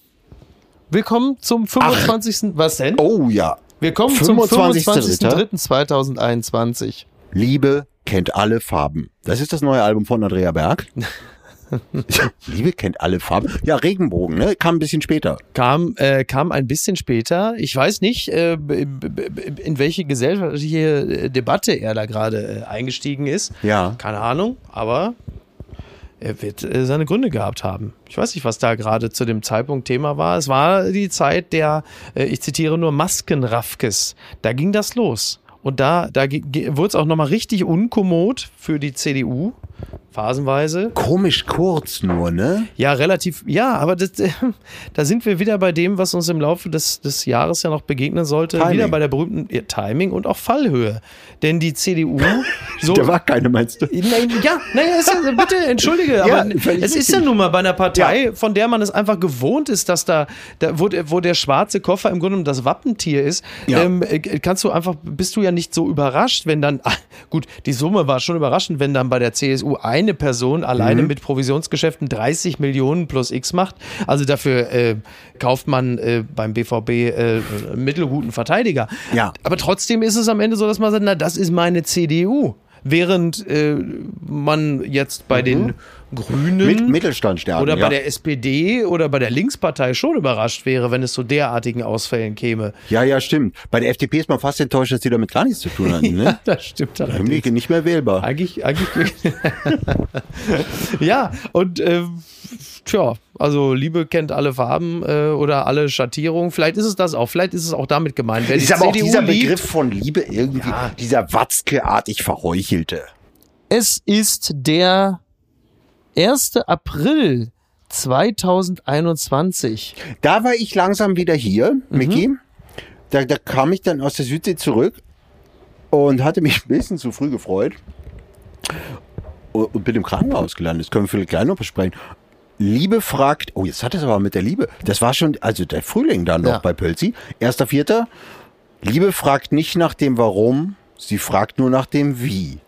[SPEAKER 2] Willkommen zum 25. Was denn?
[SPEAKER 3] Oh ja.
[SPEAKER 2] Willkommen zum
[SPEAKER 3] 25.3..
[SPEAKER 2] 25.03.2021.
[SPEAKER 3] Liebe kennt alle Farben. Das ist das neue Album von Andrea Berg. Liebe kennt alle Farben. Ja, Regenbogen, ne? Kam ein bisschen später.
[SPEAKER 2] Kam, äh, kam ein bisschen später. Ich weiß nicht, äh, in welche gesellschaftliche äh, Debatte er da gerade äh, eingestiegen ist.
[SPEAKER 3] Ja.
[SPEAKER 2] Keine Ahnung, aber er wird äh, seine Gründe gehabt haben. Ich weiß nicht, was da gerade zu dem Zeitpunkt Thema war. Es war die Zeit der, äh, ich zitiere nur, Maskenraffkes. Da ging das los. Und da, da wurde es auch nochmal richtig unkommod für die CDU, phasenweise.
[SPEAKER 3] Komisch kurz nur, ne?
[SPEAKER 2] Ja, relativ, ja, aber das, äh, da sind wir wieder bei dem, was uns im Laufe des, des Jahres ja noch begegnen sollte.
[SPEAKER 3] Timing.
[SPEAKER 2] Wieder bei der berühmten ja, Timing und auch Fallhöhe. Denn die CDU, so.
[SPEAKER 3] Da war keine, meinst du?
[SPEAKER 2] Nein, ja, naja, ja, bitte, entschuldige,
[SPEAKER 3] Ja,
[SPEAKER 2] aber es ist ja nun mal bei einer Partei, von der man es einfach gewohnt ist, dass da, da wo, der- wo der schwarze Koffer im Grunde das Wappentier ist, ähm, äh, kannst du einfach, bist du ja nicht so überrascht, wenn dann, gut, die Summe war schon überraschend, wenn dann bei der CSU eine Person alleine
[SPEAKER 3] Mhm.
[SPEAKER 2] mit Provisionsgeschäften 30 Millionen plus X macht. Also dafür äh, kauft man äh, beim BVB äh, mittelguten Verteidiger.
[SPEAKER 3] Ja.
[SPEAKER 2] Aber trotzdem ist es am Ende so, dass man sagt, na, das ist meine CDU. Während äh, man jetzt bei den Grünen.
[SPEAKER 3] Mit Mittelstandstärken.
[SPEAKER 2] oder
[SPEAKER 3] ja.
[SPEAKER 2] bei der SPD oder bei der Linkspartei schon überrascht wäre, wenn es zu derartigen Ausfällen käme.
[SPEAKER 3] ja, ja, stimmt. Bei der FDP ist man fast enttäuscht, dass die damit gar nichts zu tun hatten, ne?
[SPEAKER 2] das stimmt.
[SPEAKER 3] Irgendwie nicht mehr wählbar.
[SPEAKER 2] Eigentlich, eigentlich. ja, und ähm, tja, also Liebe kennt alle Farben äh, oder alle Schattierungen. Vielleicht ist es das auch. Vielleicht ist es auch damit gemeint. Wer
[SPEAKER 3] Ist
[SPEAKER 2] die
[SPEAKER 3] aber auch
[SPEAKER 2] CDU
[SPEAKER 3] dieser
[SPEAKER 2] liebt,
[SPEAKER 3] Begriff von Liebe irgendwie,
[SPEAKER 2] Ja.
[SPEAKER 3] dieser Watzke-artig verheuchelte.
[SPEAKER 2] Es ist der 1. April 2021.
[SPEAKER 3] Da war ich langsam wieder hier,
[SPEAKER 2] Mhm.
[SPEAKER 3] Micky. Da, da kam ich dann aus der Südsee zurück und hatte mich ein bisschen zu früh gefreut. Und bin im Krankenhaus gelandet. Das können wir vielleicht gleich noch besprechen. Liebe fragt, oh, jetzt hat es aber mit der Liebe. Das war schon, also der Frühling dann noch
[SPEAKER 2] Ja.
[SPEAKER 3] bei Pölzi. Erster Vierter. Liebe fragt nicht nach dem Warum, sie fragt nur nach dem Wie.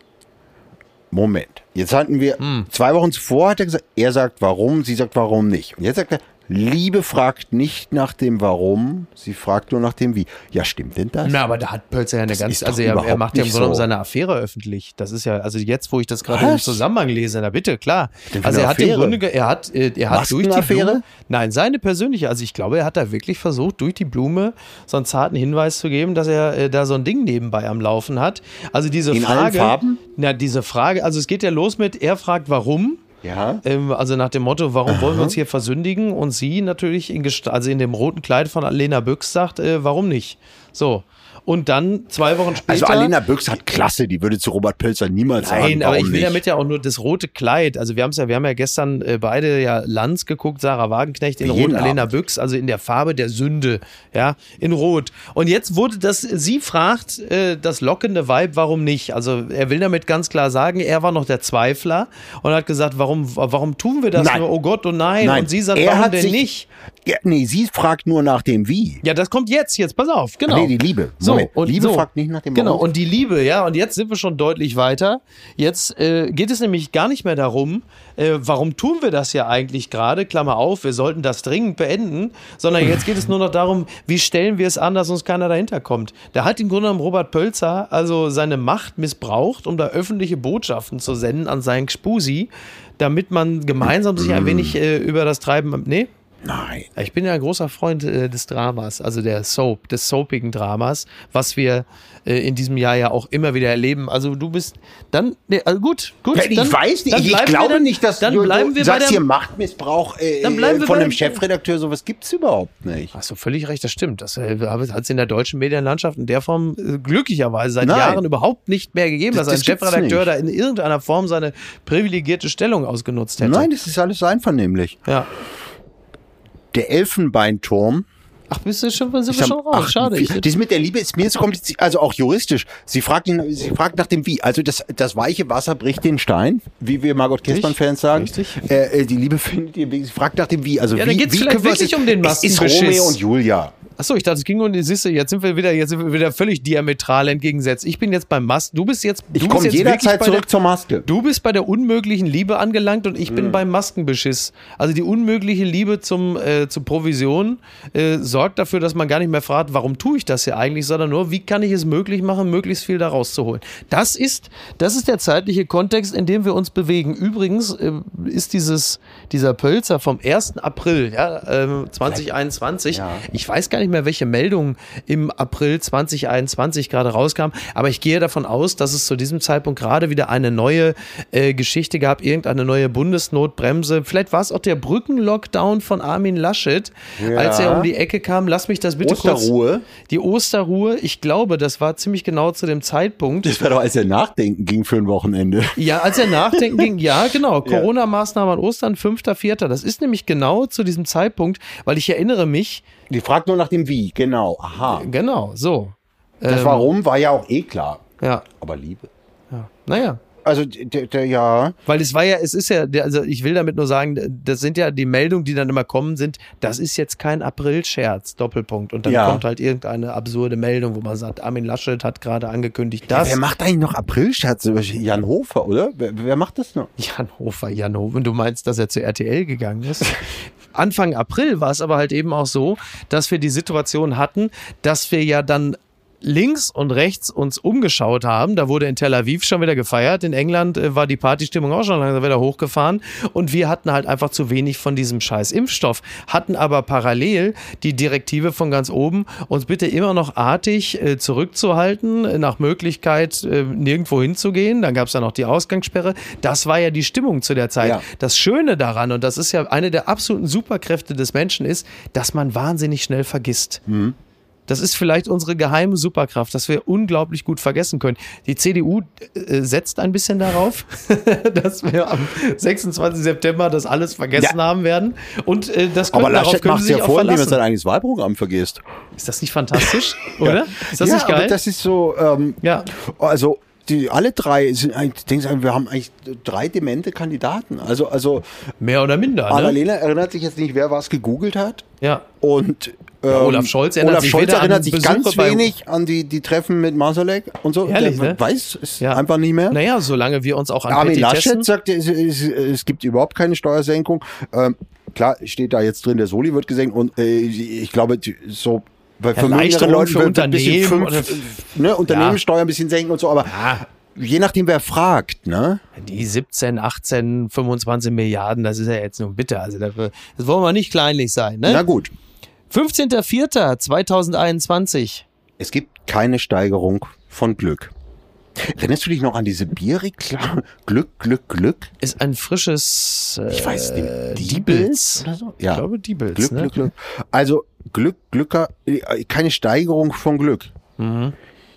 [SPEAKER 3] Moment. Jetzt hatten wir
[SPEAKER 2] Hm.
[SPEAKER 3] zwei Wochen zuvor hat er gesagt, er sagt warum, sie sagt warum nicht. Und jetzt sagt er, Liebe fragt nicht nach dem Warum, sie fragt nur nach dem Wie. Ja, stimmt denn das?
[SPEAKER 2] Na, aber da hat Pölzer ja eine
[SPEAKER 3] Das
[SPEAKER 2] ganz, also er, er macht ja im Grunde genommen
[SPEAKER 3] so.
[SPEAKER 2] seine Affäre öffentlich. Das ist ja, also jetzt, wo ich das gerade im? Zusammenhang lese, na bitte, klar. Also er hat im
[SPEAKER 3] Affäre?
[SPEAKER 2] Grunde, er hat, äh, er hat durch die
[SPEAKER 3] Maskenaffäre?
[SPEAKER 2] Blume, nein, seine persönliche, also ich glaube, er hat da wirklich versucht, durch die Blume so einen zarten Hinweis zu geben, dass er äh, da so ein Ding nebenbei am Laufen hat. Also diese
[SPEAKER 3] In allen
[SPEAKER 2] Frage,
[SPEAKER 3] Farben?
[SPEAKER 2] na, diese Frage, also es geht ja los mit, er fragt, warum?
[SPEAKER 3] Ja.
[SPEAKER 2] Ähm, also nach dem Motto, warum wollen wir uns hier versündigen? Und sie natürlich in, Gest- also in dem roten Kleid von Lena Büchs sagt, äh, warum nicht? So. Und dann zwei Wochen später.
[SPEAKER 3] Also Alena Büchs hat Klasse, die würde zu Robert Pölzer niemals sagen,
[SPEAKER 2] Nein, aber ich will
[SPEAKER 3] nicht.
[SPEAKER 2] damit ja auch nur das rote Kleid. Also wir haben es ja, wir haben ja gestern äh, beide ja Lanz geguckt, Sarah Wagenknecht in Rot, Alena. Büchs, also in der Farbe der Sünde, ja, in Rot. Und jetzt wurde das, sie fragt äh, das lockende Vibe, warum nicht? Also er will damit ganz klar sagen, er war noch der Zweifler und hat gesagt, warum, warum tun wir das
[SPEAKER 3] Nein.
[SPEAKER 2] nur? Oh Gott, oh nein.
[SPEAKER 3] Nein,
[SPEAKER 2] Und sie sagt,
[SPEAKER 3] er
[SPEAKER 2] warum
[SPEAKER 3] hat
[SPEAKER 2] denn
[SPEAKER 3] sich-
[SPEAKER 2] nicht?
[SPEAKER 3] Ja, nee, sie fragt nur nach dem Wie.
[SPEAKER 2] Ja, das kommt jetzt, jetzt, pass auf, genau.
[SPEAKER 3] Nee, die Liebe.
[SPEAKER 2] So,
[SPEAKER 3] Moment.
[SPEAKER 2] und
[SPEAKER 3] Liebe
[SPEAKER 2] so.
[SPEAKER 3] fragt nicht nach dem
[SPEAKER 2] Genau,
[SPEAKER 3] Warum.
[SPEAKER 2] und die Liebe, ja, und jetzt sind wir schon deutlich weiter. Jetzt äh, geht es nämlich gar nicht mehr darum, äh, warum tun wir das ja eigentlich gerade, Klammer auf, wir sollten das dringend beenden, sondern jetzt geht es nur noch darum, wie stellen wir es an, dass uns keiner dahinter kommt. Da hat im Grunde genommen Robert Pölzer also seine Macht missbraucht, um da öffentliche Botschaften zu senden an seinen Spusi, damit man gemeinsam sich ein wenig äh, über das Treiben, nee,
[SPEAKER 3] Nein.
[SPEAKER 2] Ich bin ja ein großer Freund äh, des Dramas, also der Soap, des soapigen Dramas, was wir äh, in diesem Jahr ja auch immer wieder erleben. Also du bist dann, nee, also gut, gut.
[SPEAKER 3] Ja, ich
[SPEAKER 2] dann,
[SPEAKER 3] weiß nicht, ich
[SPEAKER 2] wir
[SPEAKER 3] glaube
[SPEAKER 2] dann,
[SPEAKER 3] nicht, dass
[SPEAKER 2] dann
[SPEAKER 3] du,
[SPEAKER 2] bleiben wir
[SPEAKER 3] sagst
[SPEAKER 2] bei
[SPEAKER 3] hier
[SPEAKER 2] der,
[SPEAKER 3] Machtmissbrauch äh,
[SPEAKER 2] Dann bleiben
[SPEAKER 3] äh,
[SPEAKER 2] wir
[SPEAKER 3] von einem Chefredakteur, sowas gibt's überhaupt nicht.
[SPEAKER 2] Hast du völlig recht, das stimmt. Das äh, hat es in der deutschen Medienlandschaft in der Form äh, glücklicherweise seit
[SPEAKER 3] Nein.
[SPEAKER 2] Jahren überhaupt nicht mehr gegeben,
[SPEAKER 3] Das-
[SPEAKER 2] dass ein
[SPEAKER 3] das gibt's
[SPEAKER 2] Chefredakteur da in irgendeiner Form seine privilegierte Stellung ausgenutzt hätte.
[SPEAKER 3] Nein, das ist alles einvernehmlich.
[SPEAKER 2] Ja.
[SPEAKER 3] Der Elfenbeinturm
[SPEAKER 2] Ach, bist du schon, sind wir schon raus?
[SPEAKER 3] ach,
[SPEAKER 2] Schade.
[SPEAKER 3] wie- Das mit der Liebe ist mir so kompliziert, also auch juristisch. Sie fragt, ihn, sie fragt nach dem Wie. Also das, das weiche Wasser bricht den Stein, wie wir Margot Kessmann-Fans sagen.
[SPEAKER 2] Richtig.
[SPEAKER 3] Äh, äh, die Liebe findet ihr. Sie fragt nach dem Wie. Also
[SPEAKER 2] Ja,
[SPEAKER 3] wie,
[SPEAKER 2] dann geht's
[SPEAKER 3] wie
[SPEAKER 2] vielleicht wirklich um den
[SPEAKER 3] Es ist. Romeo und Julia.
[SPEAKER 2] Achso, ich dachte, es ging um die Siehste, jetzt sind wir wieder, jetzt sind wir wieder völlig diametral entgegensetzt. Ich bin jetzt beim Masken. Du bist jetzt.
[SPEAKER 3] Ich
[SPEAKER 2] du
[SPEAKER 3] komme
[SPEAKER 2] jetzt wirklich
[SPEAKER 3] jederzeit
[SPEAKER 2] bei
[SPEAKER 3] zurück
[SPEAKER 2] der,
[SPEAKER 3] zur Maske.
[SPEAKER 2] Du bist bei der unmöglichen Liebe angelangt und ich
[SPEAKER 3] Mhm.
[SPEAKER 2] bin beim Maskenbeschiss. Also die unmögliche Liebe zum, äh, zur Provision äh, sorgt dafür, dass man gar nicht mehr fragt, warum tue ich das hier eigentlich, sondern nur, wie kann ich es möglich machen, möglichst viel da rauszuholen. Das ist, das ist der zeitliche Kontext, in dem wir uns bewegen. Übrigens äh, ist dieses, dieser Pölzer vom 1. April ja, ähm, 2021,
[SPEAKER 3] Ja.
[SPEAKER 2] ich weiß gar nicht mehr, welche Meldung im April 2021 gerade rauskam, aber ich gehe davon aus, dass es zu diesem Zeitpunkt gerade wieder eine neue äh, Geschichte gab, irgendeine neue Bundesnotbremse. Vielleicht war es auch der Brückenlockdown von Armin Laschet,
[SPEAKER 3] Ja.
[SPEAKER 2] als er um die Ecke kam. Lass mich das bitte
[SPEAKER 3] Osterruhe.
[SPEAKER 2] kurz. Die Osterruhe, ich glaube, das war ziemlich genau zu dem Zeitpunkt.
[SPEAKER 3] Das war doch, als er nachdenken ging für ein Wochenende.
[SPEAKER 2] Ja, als er nachdenken ging, ja, genau. Corona-Maßnahmen an Ostern, 5.4. Das ist nämlich genau zu diesem Zeitpunkt, weil ich erinnere mich,
[SPEAKER 3] Die fragt nur nach dem Wie. Genau. Aha.
[SPEAKER 2] genau, so.
[SPEAKER 3] Das
[SPEAKER 2] Ähm,
[SPEAKER 3] Warum war ja auch eh klar.
[SPEAKER 2] Ja,
[SPEAKER 3] Aber Liebe.
[SPEAKER 2] ja. Naja.
[SPEAKER 3] Also, der, der, ja.
[SPEAKER 2] Weil es war ja, es ist ja, also ich will damit nur sagen, das sind ja die Meldungen, die dann immer kommen, sind, das ist jetzt kein April-Scherz, Doppelpunkt. Und dann
[SPEAKER 3] Ja.
[SPEAKER 2] kommt halt irgendeine absurde Meldung, wo man sagt, Armin Laschet hat gerade angekündigt, das.
[SPEAKER 3] Wer macht eigentlich noch Aprilscherze? Jan Hofer, oder? Wer, wer macht das noch?
[SPEAKER 2] Jan Hofer, Jan Hofer. Und du meinst, dass er zu RTL gegangen ist? Anfang April war es aber halt eben auch so, dass wir die Situation hatten, dass wir ja dann links und rechts uns umgeschaut haben. Da wurde in Tel Aviv schon wieder gefeiert. In England äh, war die Partystimmung auch schon langsam wieder hochgefahren. Und wir hatten halt einfach zu wenig von diesem scheiß Impfstoff. Hatten aber parallel die Direktive von ganz oben, uns bitte immer noch artig äh, zurückzuhalten, nach Möglichkeit äh, nirgendwo hinzugehen. Dann gab es ja noch die Ausgangssperre. Das war ja die Stimmung zu der Zeit.
[SPEAKER 3] Ja.
[SPEAKER 2] Das Schöne daran, und das ist ja eine der absoluten Superkräfte des Menschen, ist, dass man wahnsinnig schnell vergisst. Das ist vielleicht unsere geheime Superkraft, dass wir unglaublich gut vergessen können. Die CDU äh, setzt ein bisschen darauf, dass wir am 26. September das alles vergessen
[SPEAKER 3] Ja.
[SPEAKER 2] haben werden. Und äh, das
[SPEAKER 3] Aber
[SPEAKER 2] können, darauf
[SPEAKER 3] Laschet macht
[SPEAKER 2] Sie
[SPEAKER 3] es
[SPEAKER 2] sich
[SPEAKER 3] ja vor, indem er sein eigenes Wahlprogramm vergisst.
[SPEAKER 2] Ist das nicht fantastisch, oder? Ist das
[SPEAKER 3] ja,
[SPEAKER 2] nicht geil?
[SPEAKER 3] aber das ist so, ähm,
[SPEAKER 2] ja.
[SPEAKER 3] also die, alle drei sind eigentlich, denkst du, wir haben eigentlich drei demente Kandidaten. Also, also
[SPEAKER 2] Mehr oder minder, ne?
[SPEAKER 3] Annalena erinnert sich jetzt nicht, wer was gegoogelt hat.
[SPEAKER 2] Ja.
[SPEAKER 3] Und ähm,
[SPEAKER 2] Olaf Scholz erinnert
[SPEAKER 3] Olaf
[SPEAKER 2] sich
[SPEAKER 3] Scholz erinnert sich ganz wenig an die, die Treffen mit Masalek und so.
[SPEAKER 2] Ehrlich,
[SPEAKER 3] Der
[SPEAKER 2] ne?
[SPEAKER 3] weiß es
[SPEAKER 2] Ja.
[SPEAKER 3] einfach nicht mehr.
[SPEAKER 2] Naja, solange wir uns auch an
[SPEAKER 3] Armin Laschet sagt, es, es, es gibt überhaupt keine Steuersenkung. Ähm, klar, steht da jetzt drin, der Soli wird gesenkt und äh, ich glaube, so bei vermögenderen
[SPEAKER 2] Erleichterung
[SPEAKER 3] Leuten
[SPEAKER 2] für
[SPEAKER 3] wird ein bisschen
[SPEAKER 2] Unternehmen
[SPEAKER 3] fünf,
[SPEAKER 2] oder-
[SPEAKER 3] ne, Unternehmenssteuer ein bisschen senken und so, aber je nachdem, wer fragt, ne?
[SPEAKER 2] Die 17, 18, 25 Milliarden, das ist ja jetzt nun bitte. Also dafür, das wollen wir nicht kleinlich sein. Ne?
[SPEAKER 3] Na gut,
[SPEAKER 2] 15.04.2021.
[SPEAKER 3] es gibt keine Steigerung von Glück. Erinnerst du dich noch an diese Bierreklame? Glück, Glück, Glück?
[SPEAKER 2] Ist ein frisches äh,
[SPEAKER 3] Ich weiß nicht.
[SPEAKER 2] Diebels.
[SPEAKER 3] oder so?
[SPEAKER 2] Ich glaube Diebels.
[SPEAKER 3] Glück,
[SPEAKER 2] ne?
[SPEAKER 3] Glück, Glück. Also Glück, Glücker, äh, keine Steigerung von Glück.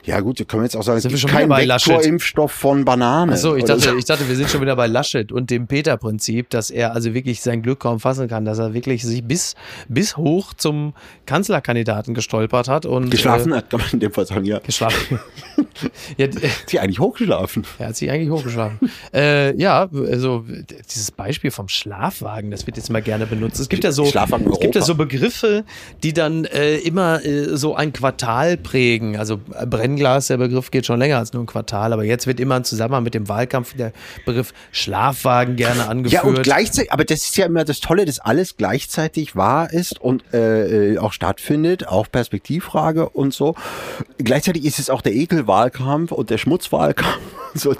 [SPEAKER 3] Ja gut, da können wir jetzt auch sagen, es.
[SPEAKER 2] Sind wir
[SPEAKER 3] gibt keinen? Vektorimpfstoff von Banane.
[SPEAKER 2] Achso, ich dachte,
[SPEAKER 3] so.
[SPEAKER 2] ich dachte, wir sind schon wieder bei Laschet und dem Peter-Prinzip, dass er also wirklich sein Glück kaum fassen kann, dass er wirklich sich bis, bis hoch zum Kanzlerkandidaten gestolpert hat und
[SPEAKER 3] Geschlafen
[SPEAKER 2] Äh,
[SPEAKER 3] hat, kann man in dem Fall sagen, ja.
[SPEAKER 2] geschlafen. ja,
[SPEAKER 3] Hat sie eigentlich hochgeschlafen?
[SPEAKER 2] er hat sich eigentlich hochgeschlafen. äh, ja, also dieses Beispiel vom Schlafwagen, das wird jetzt mal gerne benutzt. Es gibt ja so, es gibt ja so Begriffe, die dann äh, immer äh, so ein Quartal prägen. Also äh, Brennglas, der Begriff geht schon länger als nur ein Quartal, aber jetzt wird immer im Zusammenhang mit dem Wahlkampf der Begriff Schlafwagen gerne angeführt.
[SPEAKER 3] Ja, und gleichzeitig, aber das ist ja immer das Tolle, dass alles gleichzeitig wahr ist und äh, äh, auch stattfindet, auch Perspektivfrage und so. Gleichzeitig ist es auch der Ekelwahlkampf und der Schmutzwahlkampf. und So,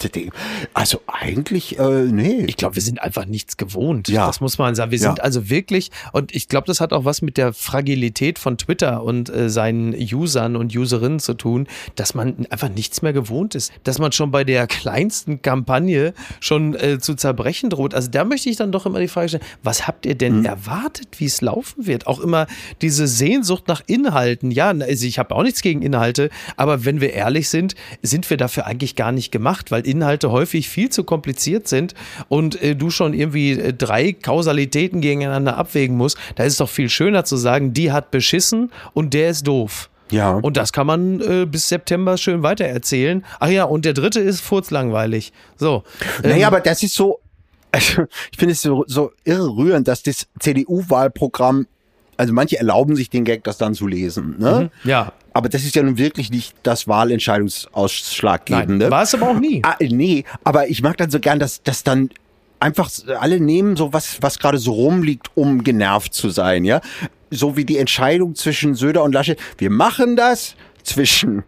[SPEAKER 3] also eigentlich, äh, nee.
[SPEAKER 2] Ich glaube, wir sind einfach nichts gewohnt.
[SPEAKER 3] Ja.
[SPEAKER 2] Das muss man sagen. Wir
[SPEAKER 3] Ja.
[SPEAKER 2] sind also wirklich, und ich glaube, das hat auch was mit der Fragilität von Twitter und äh, seinen Usern und Userinnen zu tun, dass man einfach nichts mehr gewohnt ist. Dass man schon bei der kleinsten Kampagne schon äh, zu zerbrechen droht. Also da möchte ich dann doch immer die Frage stellen, was habt ihr
[SPEAKER 3] Mhm.
[SPEAKER 2] denn erwartet, wie es laufen wird? Auch immer diese Sehnsucht nach Inhalten. Ja, also ich habe auch nichts gegen Inhalte, aber wenn wir ehrlich sind, sind, sind wir dafür eigentlich gar nicht gemacht, weil Inhalte häufig viel zu kompliziert sind und äh, du schon irgendwie äh, drei Kausalitäten gegeneinander abwägen musst. Da ist es doch viel schöner zu sagen, die hat beschissen und der ist doof.
[SPEAKER 3] Ja.
[SPEAKER 2] Und das kann man äh, bis September schön weitererzählen. Ach ja, und der dritte ist furzlangweilig. So.
[SPEAKER 3] Naja,
[SPEAKER 2] ähm,
[SPEAKER 3] aber das ist so, also ich finde es so, so irre rührend, dass das CDU-Wahlprogramm, also manche erlauben sich den Gag, das dann zu lesen. Ne?
[SPEAKER 2] ja.
[SPEAKER 3] Aber das ist ja nun wirklich nicht das Wahlentscheidungsausschlaggebende.
[SPEAKER 2] War es aber auch nie.
[SPEAKER 3] Ah, nee, aber ich mag dann so gern, dass, dass dann einfach alle nehmen so was, was gerade so rumliegt, um genervt zu sein, ja. So wie die Entscheidung zwischen Söder und Laschet. Wir machen das zwischen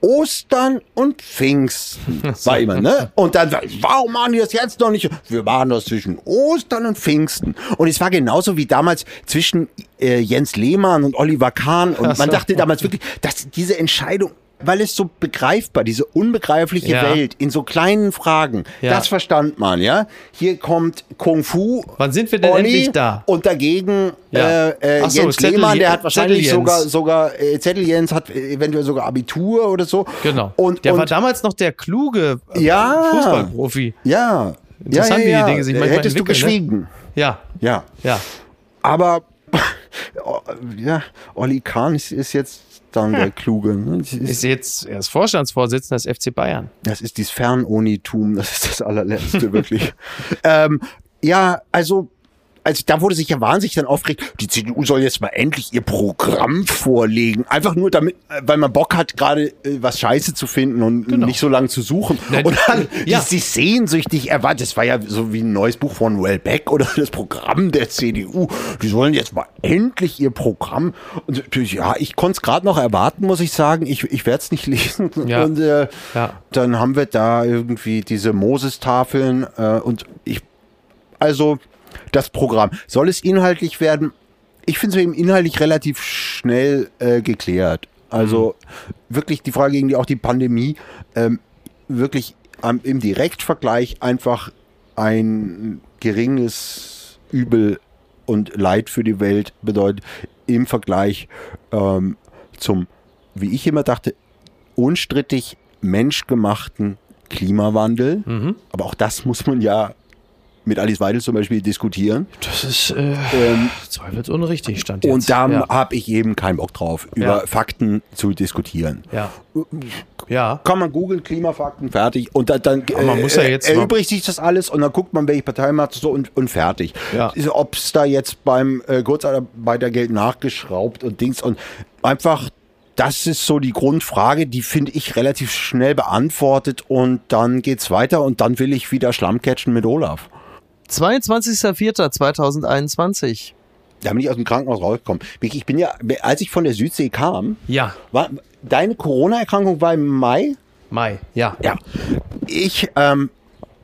[SPEAKER 3] Ostern und Pfingsten. War immer, ne? Und dann, warum machen die das jetzt noch nicht? Wir machen das zwischen Ostern und Pfingsten. Und es war genauso wie damals zwischen äh, Jens Lehmann und Oliver Kahn. Und man dachte damals wirklich, dass diese Entscheidung, weil es so begreifbar, diese unbegreifliche
[SPEAKER 2] Ja.
[SPEAKER 3] Welt in so kleinen Fragen,
[SPEAKER 2] Ja.
[SPEAKER 3] das verstand man, ja. Hier kommt Kung Fu.
[SPEAKER 2] Wann sind wir denn
[SPEAKER 3] Olli
[SPEAKER 2] endlich da?
[SPEAKER 3] Und dagegen
[SPEAKER 2] Ja.
[SPEAKER 3] äh, äh,
[SPEAKER 2] so,
[SPEAKER 3] Jens
[SPEAKER 2] Zettel-
[SPEAKER 3] Lehmann, der hat wahrscheinlich sogar, sogar äh, Zettel Jens hat eventuell sogar Abitur oder so.
[SPEAKER 2] Genau.
[SPEAKER 3] Und,
[SPEAKER 2] der
[SPEAKER 3] und
[SPEAKER 2] war damals noch der kluge äh,
[SPEAKER 3] Ja.
[SPEAKER 2] Fußballprofi.
[SPEAKER 3] ja.
[SPEAKER 2] Interessant, wie die Dinge sich manchmal
[SPEAKER 3] Hättest du
[SPEAKER 2] ne?
[SPEAKER 3] geschwiegen.
[SPEAKER 2] Ja,
[SPEAKER 3] Ja.
[SPEAKER 2] ja.
[SPEAKER 3] Aber oh, ja, Olli Kahn ist, ist jetzt dann der Kluge. Ne?
[SPEAKER 2] Ist
[SPEAKER 3] ist,
[SPEAKER 2] jetzt, er ist Vorstandsvorsitzender des FC Bayern.
[SPEAKER 3] das ist dieses Fernunitum, das ist das allerletzte, wirklich. ähm, ja, also, also da wurde sich ja wahnsinnig dann aufgeregt, die CDU soll jetzt mal endlich ihr Programm vorlegen. Einfach nur damit, äh, weil man Bock hat, gerade äh, was Scheiße zu finden und nicht so lange zu suchen.
[SPEAKER 2] Nein,
[SPEAKER 3] und dann
[SPEAKER 2] ja.
[SPEAKER 3] die, die sehnsüchtig erwartet, das war ja so wie ein neues Buch von Wellbeck oder das Programm der CDU. Die sollen jetzt mal endlich ihr Programm. Und ja, ich konnte es gerade noch erwarten, muss ich sagen. Ich, ich werde es nicht lesen.
[SPEAKER 2] Ja.
[SPEAKER 3] Und äh,
[SPEAKER 2] Ja.
[SPEAKER 3] dann haben wir da irgendwie diese Moses-Tafeln äh, und ich, also das Programm. Soll es inhaltlich werden? Ich finde es eben inhaltlich relativ schnell äh, geklärt. Also wirklich die Frage gegen die auch die Pandemie, ähm, wirklich am, im Direktvergleich einfach ein geringes Übel und Leid für die Welt bedeutet im Vergleich ähm, zum, wie ich immer dachte, unstrittig menschgemachten Klimawandel. Aber auch das muss man ja mit Alice Weidel zum Beispiel diskutieren.
[SPEAKER 2] Das ist äh,
[SPEAKER 3] Ähm,
[SPEAKER 2] zweifelsunrichtig stand jetzt.
[SPEAKER 3] und da
[SPEAKER 2] ja.
[SPEAKER 3] habe ich eben keinen Bock drauf, über
[SPEAKER 2] Ja.
[SPEAKER 3] Fakten zu diskutieren.
[SPEAKER 2] ja. ja.
[SPEAKER 3] Kann man googeln, Klimafakten, fertig. Und dann, dann
[SPEAKER 2] Aber man muss ja jetzt
[SPEAKER 3] erübrigt sich das alles und dann guckt man, welche Partei macht so und, und fertig.
[SPEAKER 2] Ja.
[SPEAKER 3] Ob es da jetzt beim äh, Kurzarbeitergeld nachgeschraubt und Dings und einfach, das ist so die Grundfrage, die finde ich relativ schnell beantwortet und dann geht's weiter und dann will ich wieder Schlammcatchen mit Olaf.
[SPEAKER 2] 22.04.2021.
[SPEAKER 3] Da bin ich aus dem Krankenhaus rausgekommen. Vicky, Ich bin ja, als ich von der Südsee kam,
[SPEAKER 2] Ja.
[SPEAKER 3] war, deine Corona-Erkrankung war im Mai?
[SPEAKER 2] Mai. Ja.
[SPEAKER 3] Ja. Ich ähm,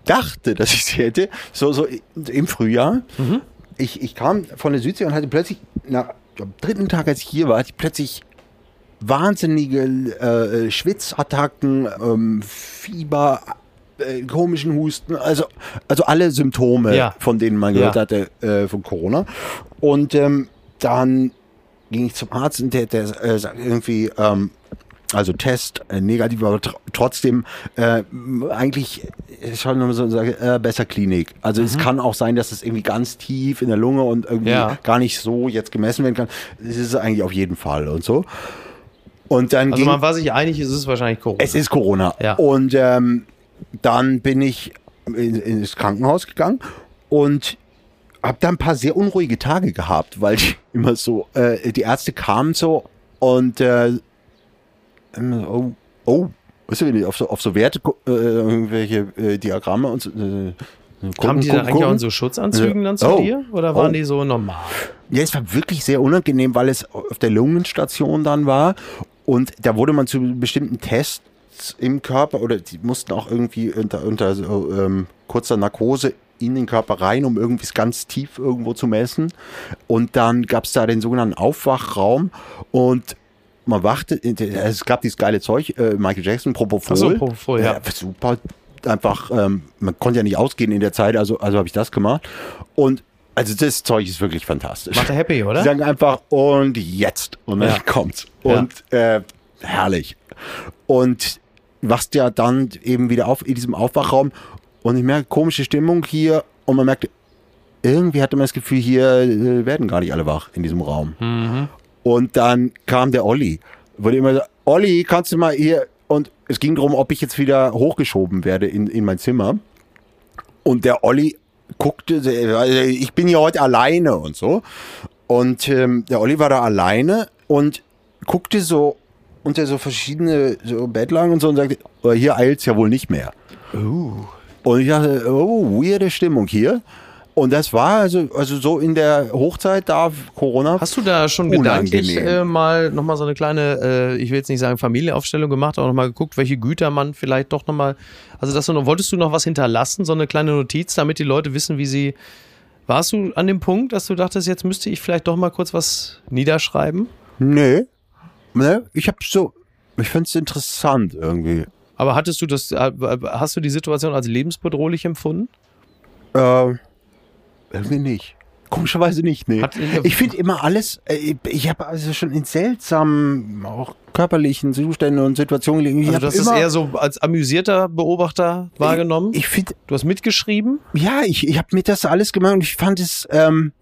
[SPEAKER 3] dachte, dass ich sie hätte, so, so im Frühjahr. Ich, ich kam von der Südsee und hatte plötzlich, nach am dritten Tag, als ich hier war, hatte ich plötzlich wahnsinnige äh, Schwitzattacken, ähm, Fieber, äh, komischen Husten, also, also alle Symptome,
[SPEAKER 2] Ja.
[SPEAKER 3] von denen man gehört
[SPEAKER 2] Ja.
[SPEAKER 3] hatte äh, von Corona. Und ähm, dann ging ich zum Arzt und der, der äh, sagt irgendwie, ähm, also Test äh, negativ, aber tr trotzdem äh, eigentlich ist schon nur so sage, äh, besser Klinik. Also es kann auch sein, dass es irgendwie ganz tief in der Lunge und irgendwie
[SPEAKER 2] Mhm. Ja.
[SPEAKER 3] gar nicht so jetzt gemessen werden kann. Es ist eigentlich auf jeden Fall und so. Und dann
[SPEAKER 2] Also man war sich einig, es ist wahrscheinlich Corona.
[SPEAKER 3] es ist Corona.
[SPEAKER 2] Ja.
[SPEAKER 3] Und ähm, dann bin ich in, ins Krankenhaus gegangen und habe da ein paar sehr unruhige Tage gehabt, weil ich immer so, äh, die Ärzte kamen so und äh, oh, oh, weißt du, auf so, auf so Werte, äh, irgendwelche äh, Diagramme und so. Äh,
[SPEAKER 2] Kamen
[SPEAKER 3] gucken,
[SPEAKER 2] die dann
[SPEAKER 3] gucken,
[SPEAKER 2] eigentlich auch in so Schutzanzügen dann zu
[SPEAKER 3] Oh.
[SPEAKER 2] dir? Oder waren
[SPEAKER 3] Oh.
[SPEAKER 2] die so normal?
[SPEAKER 3] Ja, es war wirklich sehr unangenehm, weil es auf der Lungenstation dann war und da wurde man zu bestimmten Tests im Körper oder die mussten auch irgendwie unter, unter so, ähm, kurzer Narkose in den Körper rein, um irgendwie ganz tief irgendwo zu messen. Und dann gab es da den sogenannten Aufwachraum und man wachte, es gab dieses geile Zeug, äh, Michael Jackson, Propofol.
[SPEAKER 2] So, Propofol, ja.
[SPEAKER 3] Super, einfach, ähm, man konnte ja nicht ausgehen in der Zeit, also, also habe ich das gemacht. Und also das Zeug ist wirklich fantastisch.
[SPEAKER 2] Macht er happy, oder?
[SPEAKER 3] sagen einfach, und jetzt. Und dann
[SPEAKER 2] Ja.
[SPEAKER 3] kommt's.
[SPEAKER 2] Ja.
[SPEAKER 3] Und äh, herrlich. Und wachst ja dann eben wieder auf in diesem Aufwachraum und ich merke komische Stimmung hier und man merkt, irgendwie hatte man das Gefühl, hier äh, werden gar nicht alle wach in diesem Raum. Und dann kam der Olli. Wurde immer so, Olli, kannst du mal hier. Und es ging darum, ob ich jetzt wieder hochgeschoben werde in, in mein Zimmer. Und der Olli guckte, ich bin hier heute alleine und so. Und ähm, der Olli war da alleine und guckte so unter so verschiedene so Bettlagen und so und sagte, "Oh, hier eilt's ja wohl nicht mehr. Und ich dachte, oh, weirde Stimmung hier. Und das war also, also so in der Hochzeit da, Corona.
[SPEAKER 2] Hast du da schon gedanklich äh, mal nochmal so eine kleine, äh, ich will jetzt nicht sagen Familienaufstellung gemacht, aber nochmal geguckt, welche Güter man vielleicht doch nochmal, also dass du noch, wolltest du noch was hinterlassen, so eine kleine Notiz, damit die Leute wissen, wie sie, warst du an dem Punkt, dass du dachtest, jetzt müsste ich vielleicht doch mal kurz was niederschreiben?
[SPEAKER 3] Nee. Ne? Ich hab so, ich find's interessant irgendwie.
[SPEAKER 2] Aber hattest du das, hast du die Situation als lebensbedrohlich empfunden?
[SPEAKER 3] Äh, irgendwie nicht. Komischerweise nicht, nee.
[SPEAKER 2] Hat-
[SPEAKER 3] ich finde immer alles, äh, ich habe also schon in seltsamen, auch körperlichen Zuständen und Situationen gelegen. Ich
[SPEAKER 2] Also
[SPEAKER 3] hab
[SPEAKER 2] du hast es
[SPEAKER 3] immer,
[SPEAKER 2] eher so als amüsierter Beobachter wahrgenommen?
[SPEAKER 3] Ich finde,
[SPEAKER 2] du hast mitgeschrieben?
[SPEAKER 3] ja, ich, ich habe mir das alles gemacht und ich fand es ähm,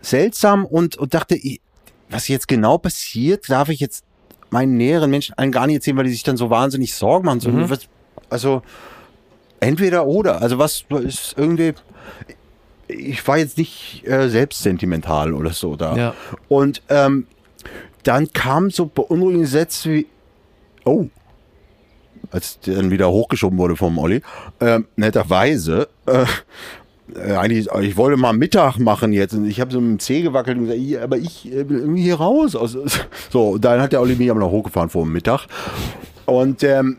[SPEAKER 3] seltsam und, und dachte, ich, was jetzt genau passiert, darf ich jetzt meinen näheren Menschen allen gar nicht erzählen, weil die sich dann so wahnsinnig Sorgen machen. So,
[SPEAKER 2] Mhm.
[SPEAKER 3] was, also entweder oder. Also was ist irgendwie. Ich war jetzt nicht äh, selbst sentimental oder so da.
[SPEAKER 2] Ja.
[SPEAKER 3] Und ähm, dann kamen so beunruhigende Sätze wie, oh, als der dann wieder hochgeschoben wurde vom Olli, ähm, netterweise, äh, äh, eigentlich, ich wollte mal Mittag machen jetzt und ich habe so mit dem Zeh gewackelt und gesagt, "Ja, aber ich äh, will irgendwie hier raus. Aus, so, dann hat der Olli mich aber noch hochgefahren vor dem Mittag. Und ähm,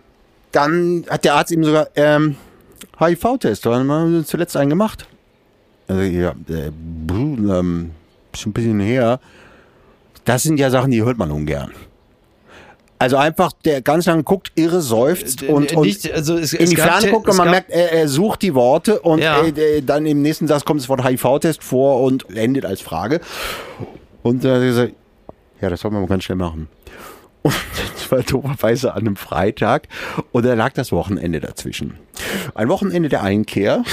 [SPEAKER 3] dann hat der Arzt ihm sogar ähm, HIV-Test, haben wir zuletzt einen gemacht. Also, ja, äh, ähm, schon ein bisschen her. Das sind ja Sachen, die hört man ungern. Also einfach, der ganz lang guckt, irre seufzt und, und
[SPEAKER 2] Nicht, also es,
[SPEAKER 3] in
[SPEAKER 2] es
[SPEAKER 3] die Ferne guckt und man merkt, er, er sucht die Worte und
[SPEAKER 2] Ja.
[SPEAKER 3] äh, äh, dann im nächsten Satz kommt das Wort HIV-Test vor und endet als Frage. Und äh, er hat gesagt, ja, das soll man mal ganz schnell machen. Und das war dooferweise an einem Freitag und da lag das Wochenende dazwischen. Ein Wochenende der Einkehr,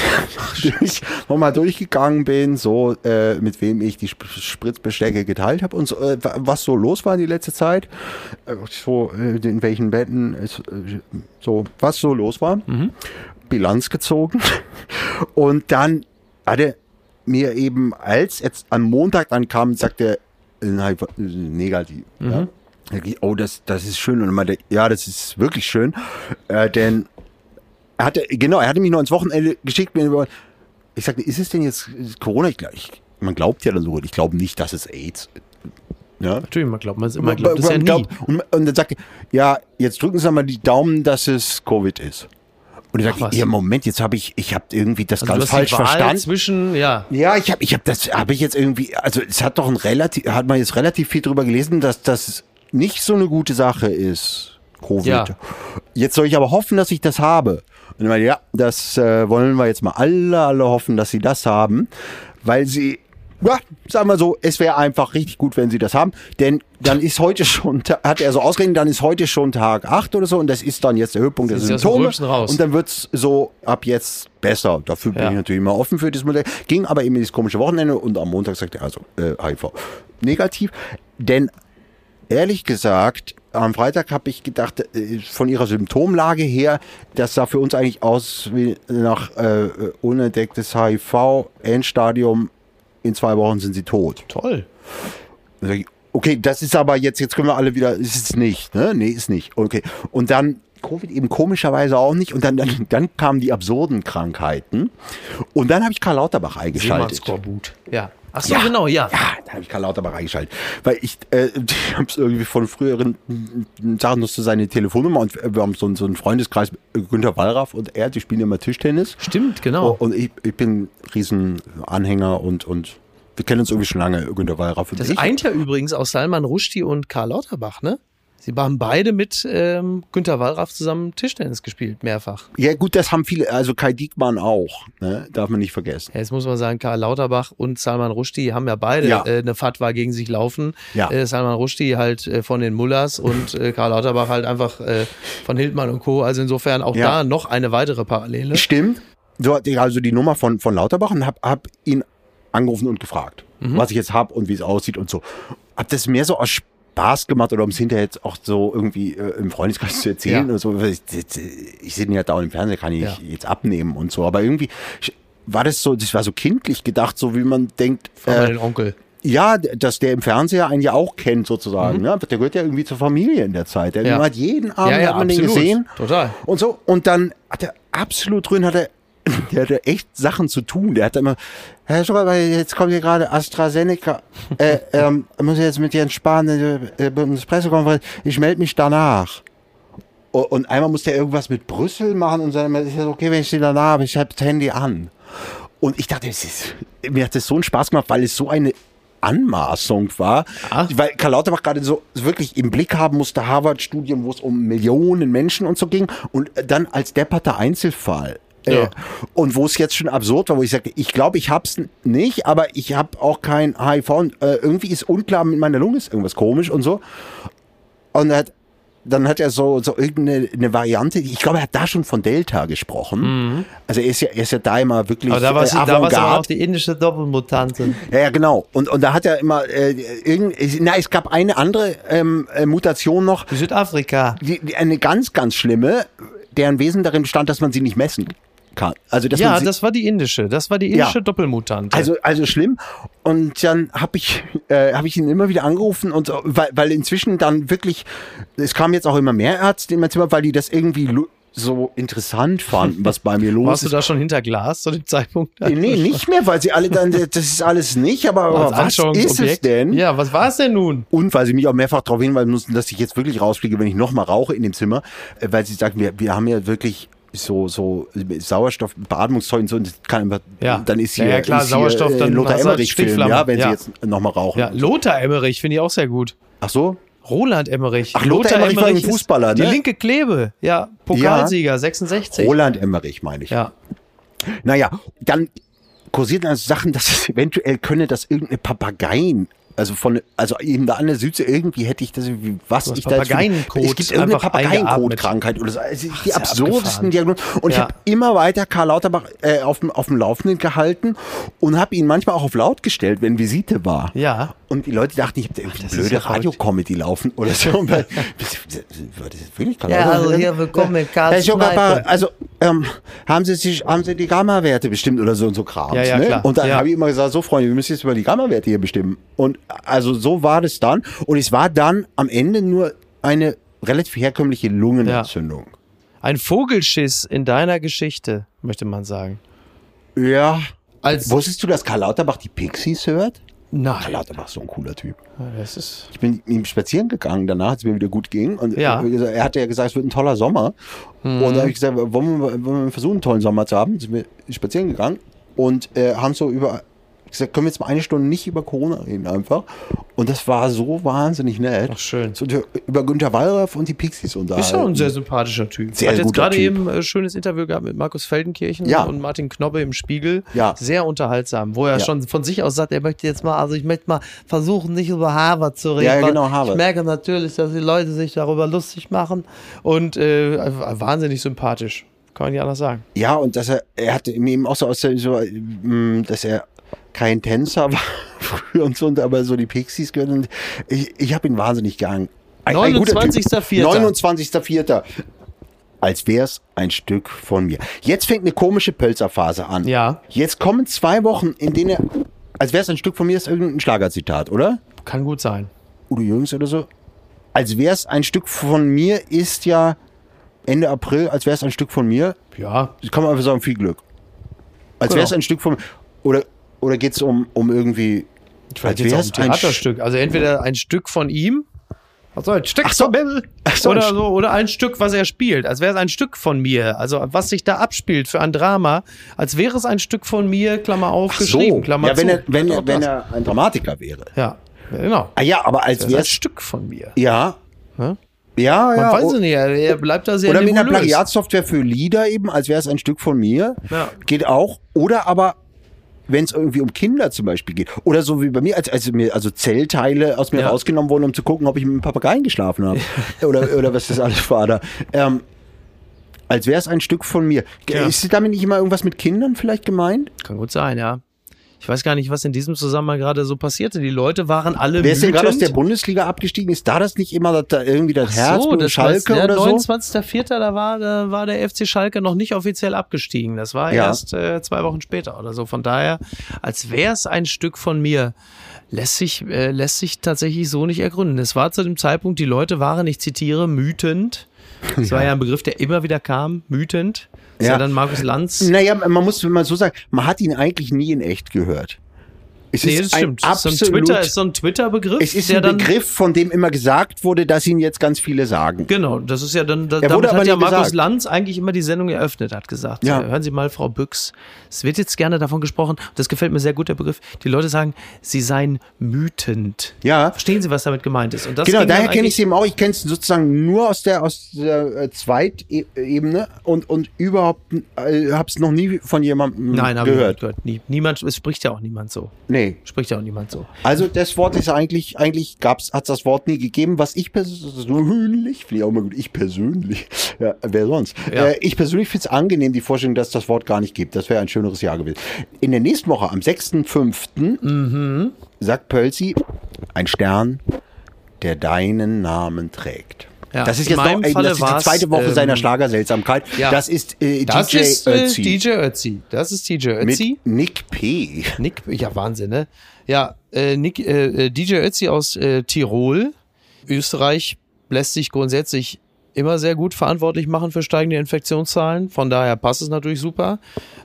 [SPEAKER 3] ich nochmal durchgegangen bin, so äh, mit wem ich die Sp Spritzbestecke geteilt habe und so, äh, wa- was so los war die letzte Zeit, äh, so äh, in welchen Betten, äh, so was so los war, Bilanz gezogen und dann hat er mir eben, als jetzt am Montag dann kam, sagte er, äh, äh, negativ. Ja? Oh, das, das ist schön. Und er meinte, ja, das ist wirklich schön. Äh, denn er hatte, genau, er hatte mich noch ins Wochenende geschickt. Ich sagte, ist es denn jetzt ist Corona? Ich, ich, man glaubt ja dann so, ich glaube nicht, dass es AIDS ja?
[SPEAKER 2] Natürlich, man glaubt, man, man glaubt es ja nie.
[SPEAKER 3] glaubt- und, und dann sagte er, ja, jetzt drücken Sie mal die Daumen, dass es Covid ist. Und ich sagte, ja, Moment, jetzt habe ich, ich habe irgendwie das
[SPEAKER 2] Also
[SPEAKER 3] ganz falsch verstanden.
[SPEAKER 2] Zwischen, ja,
[SPEAKER 3] Ja, ich habe ich hab das habe ich jetzt irgendwie also es hat doch ein relativ hat man jetzt relativ viel drüber gelesen, dass das nicht so eine gute Sache ist. Covid.
[SPEAKER 2] Ja.
[SPEAKER 3] Jetzt soll ich aber hoffen, dass ich das habe. Und ich meine, ja, das äh, wollen wir jetzt mal alle alle hoffen, dass sie das haben, weil sie ja, sagen wir so, es wäre einfach richtig gut, wenn sie das haben, denn dann ist heute schon, hat er so ausgerechnet, dann ist heute schon Tag 8 oder so und das ist dann jetzt der Höhepunkt der Symptome und dann wird's so ab jetzt besser. Dafür bin
[SPEAKER 2] Ja.
[SPEAKER 3] ich natürlich immer offen für das Modell. Ging aber eben dieses komische Wochenende und am Montag sagte er also äh, HIV negativ. Denn ehrlich gesagt, am Freitag habe ich gedacht, äh, von ihrer Symptomlage her, das sah für uns eigentlich aus wie nach äh, unentdecktes HIV-Endstadium. In zwei Wochen sind sie tot.
[SPEAKER 2] toll.
[SPEAKER 3] Okay, das ist aber jetzt, jetzt können wir alle wieder, ist es nicht, ne? Nee, ist nicht. Okay. Und dann Covid eben komischerweise auch nicht. Und dann, dann, dann kamen die absurden Krankheiten. Und dann habe ich Karl Lauterbach eingeschaltet.
[SPEAKER 2] Seemannsskorbut. Ja. Ach so, genau, ja.
[SPEAKER 3] Ja, da habe ich Karl Lauterbach eingeschaltet. Weil ich, äh, ich habe es irgendwie von früheren Sachen noch zu seine Telefonnummer und wir haben so, einen- so einen Freundeskreis, Günter Wallraff und er, die spielen immer Tischtennis.
[SPEAKER 2] Stimmt, genau.
[SPEAKER 3] Und ich, ich bin riesen Anhänger und, und wir kennen uns irgendwie schon lange, Günter Wallraff und
[SPEAKER 2] Das
[SPEAKER 3] ich.
[SPEAKER 2] eint ja übrigens auch Salman Rushdie und Karl Lauterbach, ne? Sie haben beide mit ähm, Günter Wallraff zusammen Tischtennis gespielt, mehrfach.
[SPEAKER 3] Ja, gut, das haben viele, also Kai Diekmann auch, ne? darf man nicht vergessen.
[SPEAKER 2] Ja, jetzt muss man sagen, Karl Lauterbach und Salman Rushdie haben ja beide
[SPEAKER 3] Ja.
[SPEAKER 2] äh, eine Fatwa gegen sich laufen.
[SPEAKER 3] Ja.
[SPEAKER 2] Äh, Salman Rushdie halt äh, von den Mullers und äh, Karl Lauterbach halt einfach äh, von Hildmann und Co. Also insofern auch
[SPEAKER 3] Ja.
[SPEAKER 2] da noch eine weitere Parallele.
[SPEAKER 3] Stimmt. So hatte ich also die Nummer von, von Lauterbach und hab, hab ihn angerufen und gefragt, was ich jetzt hab und wie es aussieht und so. Hab das mehr so aus Spaß gemacht oder um es hinterher jetzt auch so irgendwie äh, im Freundeskreis zu erzählen
[SPEAKER 2] Ja.
[SPEAKER 3] und so. Ich, ich sehe ihn ja dauernd im Fernsehen, kann ich
[SPEAKER 2] Ja.
[SPEAKER 3] jetzt abnehmen und so. Aber irgendwie war das so, das war so kindlich gedacht, so wie man denkt,
[SPEAKER 2] Von
[SPEAKER 3] äh,
[SPEAKER 2] Onkel.
[SPEAKER 3] ja, dass der im Fernseher einen ja auch kennt sozusagen. Ne? Der gehört ja irgendwie zur Familie in der Zeit. Der
[SPEAKER 2] Mhm. Ja.
[SPEAKER 3] hat jeden Abend
[SPEAKER 2] Ja, ja,
[SPEAKER 3] hat man den gesehen.
[SPEAKER 2] Total.
[SPEAKER 3] Und so. Und dann hat er absolut drin, hat er, der hatte echt Sachen zu tun. Der hat immer, Herr Schreiber, jetzt kommt hier gerade AstraZeneca. äh, ähm, muss ich jetzt mit Jens Spahn in der äh, Bundespressekonferenz. Ich melde mich danach. Und einmal musste er irgendwas mit Brüssel machen und dann ist es okay, wenn ich sie danach habe, ich habe das Handy an. Und ich dachte, ist, mir hat das so einen Spaß gemacht, weil es so eine Anmaßung war,
[SPEAKER 2] Ah.
[SPEAKER 3] weil Karl Lauterbach gerade so wirklich im Blick haben musste, Harvard-Studien, wo es um Millionen Menschen und so ging und dann als depperter Einzelfall. Äh,
[SPEAKER 2] Ja.
[SPEAKER 3] und wo es jetzt schon absurd war, wo ich sagte, ich glaube, ich hab's nicht, aber ich habe auch kein HIV und äh, irgendwie ist unklar, mit meiner Lunge ist irgendwas komisch und so. Und er hat, dann hat er so, so irgendeine eine Variante, ich glaube, er hat da schon von Delta gesprochen. Also er ist ja, er ist ja da immer wirklich
[SPEAKER 2] Mhm. Aber da war
[SPEAKER 3] äh,
[SPEAKER 2] es da auch die indische Doppelmutantin.
[SPEAKER 3] Ja, ja, genau. Und, und da hat er immer, äh, irgend, na, es gab eine andere ähm, äh, Mutation noch,
[SPEAKER 2] Südafrika.
[SPEAKER 3] die, die, eine ganz, ganz schlimme, deren Wesen darin bestand, dass man sie nicht messen Also, dass
[SPEAKER 2] Ja, das war die indische. Das war die indische
[SPEAKER 3] Ja.
[SPEAKER 2] Doppelmutante.
[SPEAKER 3] also, also schlimm. Und dann habe ich, äh, hab ich ihn immer wieder angerufen und weil, weil inzwischen dann wirklich, es kamen jetzt auch immer mehr Ärzte in mein Zimmer, weil die das irgendwie so interessant fanden, was bei mir los
[SPEAKER 2] Warst du
[SPEAKER 3] ist.
[SPEAKER 2] da schon hinter Glas zu dem Zeitpunkt?
[SPEAKER 3] Nee, nicht mehr, weil sie alle dann, das ist alles nicht, aber, aber was ist es denn?
[SPEAKER 2] Ja, was war es denn nun?
[SPEAKER 3] Und weil sie mich auch mehrfach darauf hinweisen mussten, dass ich jetzt wirklich rausfliege, wenn ich nochmal rauche in dem Zimmer, äh, weil sie sagen, wir, wir haben ja wirklich so, so Sauerstoff, Beatmungszeug und so, und kann
[SPEAKER 2] Ja.
[SPEAKER 3] dann ist hier,
[SPEAKER 2] Ja, ja, klar,
[SPEAKER 3] ist hier,
[SPEAKER 2] Sauerstoff,
[SPEAKER 3] äh,
[SPEAKER 2] dann
[SPEAKER 3] Lothar
[SPEAKER 2] halt
[SPEAKER 3] Emmerich-Film, ja, wenn
[SPEAKER 2] Ja.
[SPEAKER 3] sie jetzt nochmal rauchen.
[SPEAKER 2] Ja, Lothar Emmerich finde ich auch sehr gut.
[SPEAKER 3] Ach so?
[SPEAKER 2] Roland Emmerich.
[SPEAKER 3] Ach, Lothar Emmerich war ein
[SPEAKER 2] ist
[SPEAKER 3] Fußballer,
[SPEAKER 2] Die
[SPEAKER 3] ne?
[SPEAKER 2] linke Klebe. Ja, Pokalsieger, 66.
[SPEAKER 3] Roland Emmerich, meine ich.
[SPEAKER 2] Ja.
[SPEAKER 3] Naja, dann kursierten also Sachen, dass es eventuell könne das irgendeine Papageien, also von, also eben da an der Südsee irgendwie hätte ich das, wie- was ich da
[SPEAKER 2] Papageiencode
[SPEAKER 3] Es gibt irgendeine
[SPEAKER 2] einfach
[SPEAKER 3] Papageienkodkrankheit oder so. Also die
[SPEAKER 2] ist ja
[SPEAKER 3] absurdesten. Diagnosen. Und ich
[SPEAKER 2] Ja.
[SPEAKER 3] habe immer weiter Karl Lauterbach äh, auf, dem, auf dem Laufenden gehalten und habe ihn manchmal auch auf laut gestellt, wenn Visite war.
[SPEAKER 2] Ja.
[SPEAKER 3] Und die Leute dachten, ich habe irgendwie
[SPEAKER 2] das ist
[SPEAKER 3] blöde
[SPEAKER 2] ja.
[SPEAKER 3] Radio-Comedy laufen oder so. Weil- das ist wirklich Karl
[SPEAKER 2] Ja, also hier willkommen in Karls
[SPEAKER 3] Herr Schokapa,
[SPEAKER 2] Kneipe.
[SPEAKER 3] also ähm, haben Sie sich, haben Sie die Gamma-Werte bestimmt oder so und so Kram.
[SPEAKER 2] Ja, ja,
[SPEAKER 3] ne? Und dann
[SPEAKER 2] Ja.
[SPEAKER 3] habe ich immer gesagt, so Freunde, wir müssen jetzt über die Gamma-Werte hier bestimmen. Und also so war das dann. Und es war dann am Ende nur eine relativ herkömmliche Lungenentzündung.
[SPEAKER 2] Ein Vogelschiss in deiner Geschichte, möchte man sagen.
[SPEAKER 3] Ja.
[SPEAKER 2] Als
[SPEAKER 3] Wusstest du, dass Karl Lauterbach die Pixies hört? Karl
[SPEAKER 2] Nein.
[SPEAKER 3] Lauterbach ist so ein cooler Typ.
[SPEAKER 2] Das ist
[SPEAKER 3] Ich bin mit ihm spazieren gegangen, danach, als es mir wieder gut ging. Und
[SPEAKER 2] Ja.
[SPEAKER 3] er, hatte ja gesagt, es wird ein toller Sommer. Und da habe ich gesagt, wollen wir, wollen wir versuchen, einen tollen Sommer zu haben? Sind wir spazieren gegangen und äh, haben so über gesagt, können wir jetzt mal eine Stunde nicht über Corona reden einfach. Und das war so wahnsinnig nett.
[SPEAKER 2] Ach, schön.
[SPEAKER 3] So über Günter Wallraff und die Pixies unterhalten.
[SPEAKER 2] Ist ja ein sehr sympathischer Typ.
[SPEAKER 3] Sehr
[SPEAKER 2] Hat jetzt gerade eben ein schönes Interview gehabt mit Markus Feldenkirchen
[SPEAKER 3] Ja.
[SPEAKER 2] und Martin Knobbe im Spiegel.
[SPEAKER 3] Ja.
[SPEAKER 2] Sehr unterhaltsam, wo er
[SPEAKER 3] Ja.
[SPEAKER 2] schon von sich aus sagt, er möchte jetzt mal, also ich möchte mal versuchen, nicht über Harvard zu reden.
[SPEAKER 3] Ja, genau, Harvard.
[SPEAKER 2] Ich merke natürlich, dass die Leute sich darüber lustig machen und äh, wahnsinnig sympathisch. Kann man nicht anders sagen.
[SPEAKER 3] Ja, und dass er, er hatte eben auch so aus der, so, ähm, dass er kein Tänzer war früher und so, und aber so die Pixies gehört. Und ich, ich habe ihn wahnsinnig Typ.
[SPEAKER 2] 29.04..
[SPEAKER 3] 29.04. Als wär's ein Stück von mir. Jetzt fängt eine komische Pölzerphase an.
[SPEAKER 2] Ja.
[SPEAKER 3] Jetzt kommen zwei Wochen, in denen er, als wär's ein Stück von mir, ist irgendein Schlagerzitat, oder?
[SPEAKER 2] Kann gut sein.
[SPEAKER 3] Udo Jürgens oder so. Als wär's ein Stück von mir ist ja Ende April, als wär's ein Stück von mir.
[SPEAKER 2] Ja,
[SPEAKER 3] kann man einfach sagen, viel Glück. Als
[SPEAKER 2] Genau.
[SPEAKER 3] wäre es ein Stück von. Oder, oder geht es um, um irgendwie.
[SPEAKER 2] vielleicht jetzt auch ein Theaterstück. Also entweder ein Stück von ihm, also ein Stück
[SPEAKER 3] Ach so. Ach so,
[SPEAKER 2] oder
[SPEAKER 3] ein
[SPEAKER 2] so, oder ein Stück, was er spielt, als wäre es ein Stück von mir. Also was sich da abspielt für ein Drama, als wäre es ein Stück von mir, Klammer auf,
[SPEAKER 3] Ach
[SPEAKER 2] geschrieben,
[SPEAKER 3] so.
[SPEAKER 2] Klammer
[SPEAKER 3] ja, wenn
[SPEAKER 2] zu.
[SPEAKER 3] er, wenn, er, wenn er ein Dramatiker wäre.
[SPEAKER 2] Ja, genau.
[SPEAKER 3] Ah ja, aber als wäre
[SPEAKER 2] ein
[SPEAKER 3] es.
[SPEAKER 2] Stück von mir.
[SPEAKER 3] Ja.
[SPEAKER 2] Ja?
[SPEAKER 3] Ja,
[SPEAKER 2] Man
[SPEAKER 3] ja.
[SPEAKER 2] weiß
[SPEAKER 3] o-
[SPEAKER 2] es nicht, er, bleibt da sehr
[SPEAKER 3] Oder mit einer. Plagiatsoftware für Lieder eben, als wäre es ein Stück von mir.
[SPEAKER 2] Ja.
[SPEAKER 3] Geht auch. Oder aber, wenn es irgendwie um Kinder zum Beispiel geht. Oder so wie bei mir, als, als mir also Zellteile aus mir
[SPEAKER 2] Ja.
[SPEAKER 3] rausgenommen wurden, um zu gucken, ob ich mit einem Papageien geschlafen habe. oder, oder was das alles war da. Ähm, als wäre es ein Stück von mir.
[SPEAKER 2] Ja.
[SPEAKER 3] Ist damit nicht immer irgendwas mit Kindern vielleicht gemeint?
[SPEAKER 2] Kann gut sein, ja. Ich weiß gar nicht, was in diesem Zusammenhang gerade so passierte. Die Leute waren alle
[SPEAKER 3] Wer ist denn gerade aus der. Bundesliga abgestiegen? Ist da das nicht immer das, da irgendwie das Herz
[SPEAKER 2] so, das
[SPEAKER 3] Schalke
[SPEAKER 2] war,
[SPEAKER 3] oder
[SPEAKER 2] der
[SPEAKER 3] so?
[SPEAKER 2] 29.04. Da war, da war der FC Schalke noch nicht offiziell abgestiegen. Das war
[SPEAKER 3] Ja.
[SPEAKER 2] erst äh, zwei Wochen später oder so. Von daher, als wäre es ein Stück von mir, lässt sich, äh, lässt sich tatsächlich so nicht ergründen. Es war zu dem Zeitpunkt, die Leute waren, ich zitiere, mütend. Das war ja ein Begriff, der immer wieder kam, mütend. Das ja,
[SPEAKER 3] Ja.
[SPEAKER 2] dann Markus Lanz.
[SPEAKER 3] Naja, man muss, wenn man so sagt, man hat ihn eigentlich nie in echt gehört. Es
[SPEAKER 2] Nee,
[SPEAKER 3] ist ein
[SPEAKER 2] ist so ein
[SPEAKER 3] absolut,
[SPEAKER 2] Twitter, ist so ein Twitter-Begriff.
[SPEAKER 3] es ist
[SPEAKER 2] der
[SPEAKER 3] ein Begriff, von dem immer gesagt wurde, dass ihn jetzt ganz viele sagen.
[SPEAKER 2] Genau, das ist ja dann, da, damit
[SPEAKER 3] wurde aber
[SPEAKER 2] hat ja Markus
[SPEAKER 3] gesagt.
[SPEAKER 2] Lanz eigentlich immer die Sendung eröffnet, hat gesagt,
[SPEAKER 3] Ja.
[SPEAKER 2] hören Sie mal, Frau Büchs, es wird jetzt gerne davon gesprochen, das gefällt mir sehr gut, der Begriff, die Leute sagen, sie seien mütend.
[SPEAKER 3] Ja.
[SPEAKER 2] Verstehen Sie, was damit gemeint ist?
[SPEAKER 3] Genau, daher kenne ich es eben auch. Ich kenne es sozusagen nur aus der, aus der äh, Zweitebene und, und überhaupt äh, habe es noch nie von jemandem
[SPEAKER 2] Nein, habe ich
[SPEAKER 3] gehört.
[SPEAKER 2] nicht gehört. Nie, niemand, es spricht ja auch niemand so.
[SPEAKER 3] Nee.
[SPEAKER 2] Spricht ja auch niemand so.
[SPEAKER 3] Also das Wort ist eigentlich, eigentlich gab's, hat das Wort nie gegeben, was ich persönlich, finde ich auch immer gut, ich persönlich, ja, wer sonst?
[SPEAKER 2] Ja.
[SPEAKER 3] Äh, ich persönlich finde es angenehm, die Vorstellung, dass das Wort gar nicht gibt. Das wäre ein schöneres Jahr gewesen. In der nächsten Woche, am 6.5.,
[SPEAKER 2] Mhm.
[SPEAKER 3] sagt Pölzi, ein Stern, der deinen Namen trägt.
[SPEAKER 2] Ja,
[SPEAKER 3] das ist
[SPEAKER 2] in
[SPEAKER 3] jetzt noch, ey, das ist die zweite Woche
[SPEAKER 2] ähm,
[SPEAKER 3] seiner Schlagerseltsamkeit.
[SPEAKER 2] ja.
[SPEAKER 3] Das ist äh,
[SPEAKER 2] Das
[SPEAKER 3] DJ
[SPEAKER 2] ist äh,
[SPEAKER 3] Ötzi
[SPEAKER 2] DJ Ötzi. Das ist DJ Ötzi.
[SPEAKER 3] mit Nick P.
[SPEAKER 2] Nick, ja Wahnsinn, ne? Ja, äh, Nick, äh, äh, DJ Ötzi aus äh, Tirol, Österreich lässt sich grundsätzlich immer sehr gut verantwortlich machen für steigende Infektionszahlen. Von daher passt es natürlich super.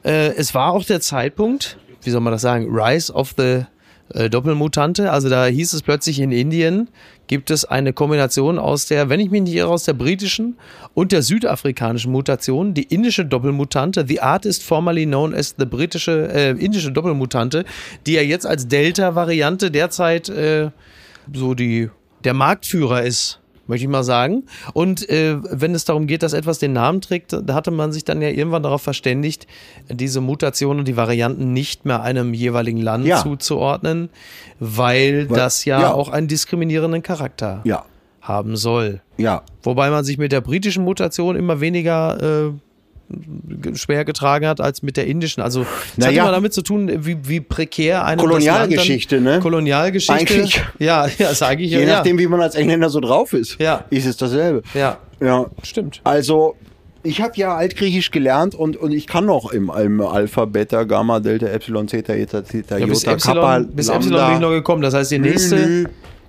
[SPEAKER 2] Äh, es war auch der Zeitpunkt, wie soll man das sagen, Rise of the äh, Doppelmutante. Also da hieß es plötzlich in Indien gibt es eine Kombination aus der, wenn ich mich nicht irre, aus der britischen und der südafrikanischen Mutation, die indische Doppelmutante, the artist formerly known as the britische, äh, indische Doppelmutante, die ja jetzt als Delta-Variante derzeit äh, so die, der Marktführer ist, möchte ich mal sagen. Und äh, wenn es darum geht, dass etwas den Namen trägt, da hatte man sich dann ja irgendwann darauf verständigt, diese Mutationen und die Varianten nicht mehr einem jeweiligen Land
[SPEAKER 3] Ja.
[SPEAKER 2] zuzuordnen, weil,
[SPEAKER 3] Weil-
[SPEAKER 2] das ja,
[SPEAKER 3] ja.
[SPEAKER 2] auch einen diskriminierenden Charakter
[SPEAKER 3] Ja,
[SPEAKER 2] haben soll.
[SPEAKER 3] ja.
[SPEAKER 2] Wobei man sich mit der britischen Mutation immer weniger äh, schwer getragen hat als mit der indischen. Also es
[SPEAKER 3] Na
[SPEAKER 2] hat immer damit zu tun, wie, wie prekär eine
[SPEAKER 3] Kolonialgeschichte, ne?
[SPEAKER 2] Kolonialgeschichte.
[SPEAKER 3] Eigentlich.
[SPEAKER 2] Ja, ja, sage ich
[SPEAKER 3] Je
[SPEAKER 2] ja.
[SPEAKER 3] nachdem, wie man als Engländer so drauf ist,
[SPEAKER 2] Ja.
[SPEAKER 3] ist es dasselbe.
[SPEAKER 2] Ja,
[SPEAKER 3] Ja,
[SPEAKER 2] stimmt.
[SPEAKER 3] also ich habe ja Altgriechisch gelernt und, und ich kann noch im, im Alpha, Beta, Gamma, Delta, Epsilon, Theta, Eta, Theta,
[SPEAKER 2] Ja, bis
[SPEAKER 3] Kappa,
[SPEAKER 2] Epsilon, bis
[SPEAKER 3] Lambda.
[SPEAKER 2] Epsilon bin ich noch gekommen. Das heißt, die nächste,
[SPEAKER 3] nö.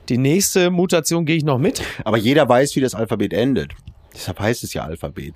[SPEAKER 2] die nächste Mutation gehe ich noch mit.
[SPEAKER 3] Aber jeder weiß, wie das Alphabet endet. Deshalb heißt es ja Alphabet.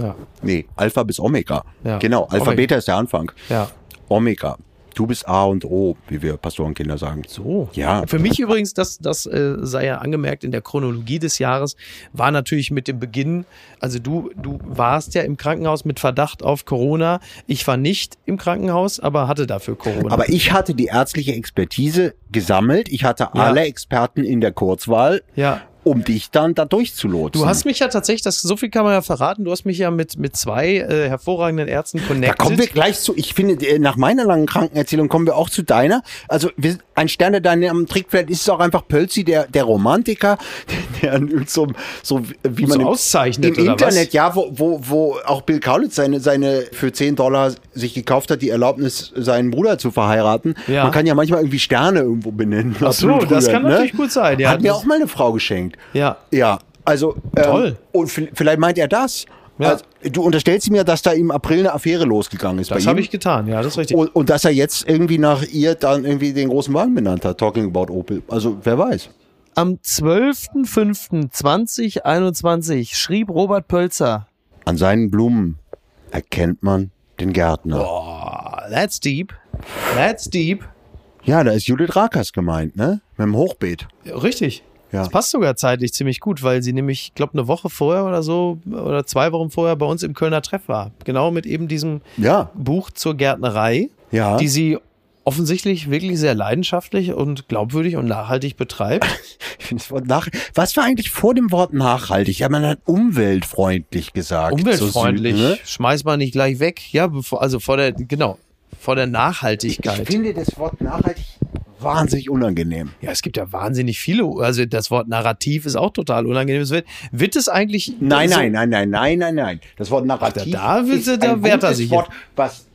[SPEAKER 2] Ja,
[SPEAKER 3] Nee, Alpha bis Omega.
[SPEAKER 2] Ja.
[SPEAKER 3] Genau, Alpha,
[SPEAKER 2] Omega.
[SPEAKER 3] Beta ist der Anfang.
[SPEAKER 2] ja.
[SPEAKER 3] Omega. Du bist A und O, wie wir Pastorenkinder sagen.
[SPEAKER 2] So.
[SPEAKER 3] Ja.
[SPEAKER 2] Für mich übrigens, das, das äh, sei ja angemerkt in der Chronologie des Jahres, war natürlich mit dem Beginn, also du, du warst ja im Krankenhaus mit Verdacht auf Corona. Ich war nicht im Krankenhaus, aber hatte dafür Corona.
[SPEAKER 3] Aber ich hatte die ärztliche Expertise gesammelt. Ich hatte
[SPEAKER 2] Ja.
[SPEAKER 3] alle Experten in der Kurzwahl,
[SPEAKER 2] ja.
[SPEAKER 3] Um dich dann da durchzulotsen.
[SPEAKER 2] Du hast mich ja tatsächlich, das, so viel kann man ja verraten, du hast mich ja mit, mit zwei äh, hervorragenden Ärzten
[SPEAKER 3] Da
[SPEAKER 2] connected.
[SPEAKER 3] kommen wir gleich zu. Ich finde, äh, nach meiner langen Krankenerzählung kommen wir auch zu deiner. Also wir, ein Stern, der deinem Trick vielleicht ist es auch einfach Pölzi, der, der Romantiker, der irgend so, so wie man
[SPEAKER 2] So
[SPEAKER 3] im,
[SPEAKER 2] auszeichnet,
[SPEAKER 3] im Internet,
[SPEAKER 2] was?
[SPEAKER 3] ja, wo, wo, wo auch Bill Kaulitz seine, seine für 10 Dollar sich gekauft hat, die Erlaubnis, seinen Bruder zu verheiraten.
[SPEAKER 2] Ja.
[SPEAKER 3] Man kann ja manchmal irgendwie Sterne irgendwo benennen.
[SPEAKER 2] Ach so, das kann natürlich gut sein, ja.
[SPEAKER 3] Hat mir auch mal eine Frau geschenkt.
[SPEAKER 2] Ja.
[SPEAKER 3] Ja, also ähm,
[SPEAKER 2] Toll.
[SPEAKER 3] Und vielleicht meint er das.
[SPEAKER 2] Ja.
[SPEAKER 3] Also, du unterstellst ihm ja, dass da im April eine Affäre losgegangen ist
[SPEAKER 2] Das habe ich getan, ja, das ist richtig.
[SPEAKER 3] und, und dass er jetzt irgendwie nach ihr dann irgendwie den großen Wagen benannt hat, talking about Opel. Also wer weiß.
[SPEAKER 2] Am 12.05.2021 schrieb Robert Pölzer,
[SPEAKER 3] An seinen Blumen erkennt man den Gärtner.
[SPEAKER 2] oh, that's deep, that's deep.
[SPEAKER 3] Ja, da ist Judith Rakers gemeint, ne? Mit dem Hochbeet.
[SPEAKER 2] Ja, richtig.
[SPEAKER 3] Ja.
[SPEAKER 2] Das passt sogar zeitlich ziemlich gut, weil sie nämlich, ich glaube, eine Woche vorher oder so oder zwei Wochen vorher bei uns im Kölner Treff war. Genau mit eben diesem
[SPEAKER 3] Ja,
[SPEAKER 2] Buch zur Gärtnerei,
[SPEAKER 3] ja.
[SPEAKER 2] die sie offensichtlich wirklich sehr leidenschaftlich und glaubwürdig und nachhaltig betreibt.
[SPEAKER 3] Ich finde das Wort nach, was war eigentlich vor dem Wort nachhaltig? Ja, man hat umweltfreundlich gesagt.
[SPEAKER 2] Umweltfreundlich,
[SPEAKER 3] So, ne?
[SPEAKER 2] schmeiß mal nicht gleich weg. Ja, bevor, also vor der, genau, vor der Nachhaltigkeit.
[SPEAKER 3] Ich finde das Wort nachhaltig wahnsinnig unangenehm.
[SPEAKER 2] ja, es gibt ja wahnsinnig viele, also das Wort Narrativ ist auch total unangenehm. Es wird, wird es eigentlich.
[SPEAKER 3] Nein,
[SPEAKER 2] so,
[SPEAKER 3] nein, nein, nein, nein, nein, nein. Das Wort Narrativ
[SPEAKER 2] Da- da wird-
[SPEAKER 3] ist
[SPEAKER 2] da
[SPEAKER 3] ein
[SPEAKER 2] wehrt er sich
[SPEAKER 3] Wort, was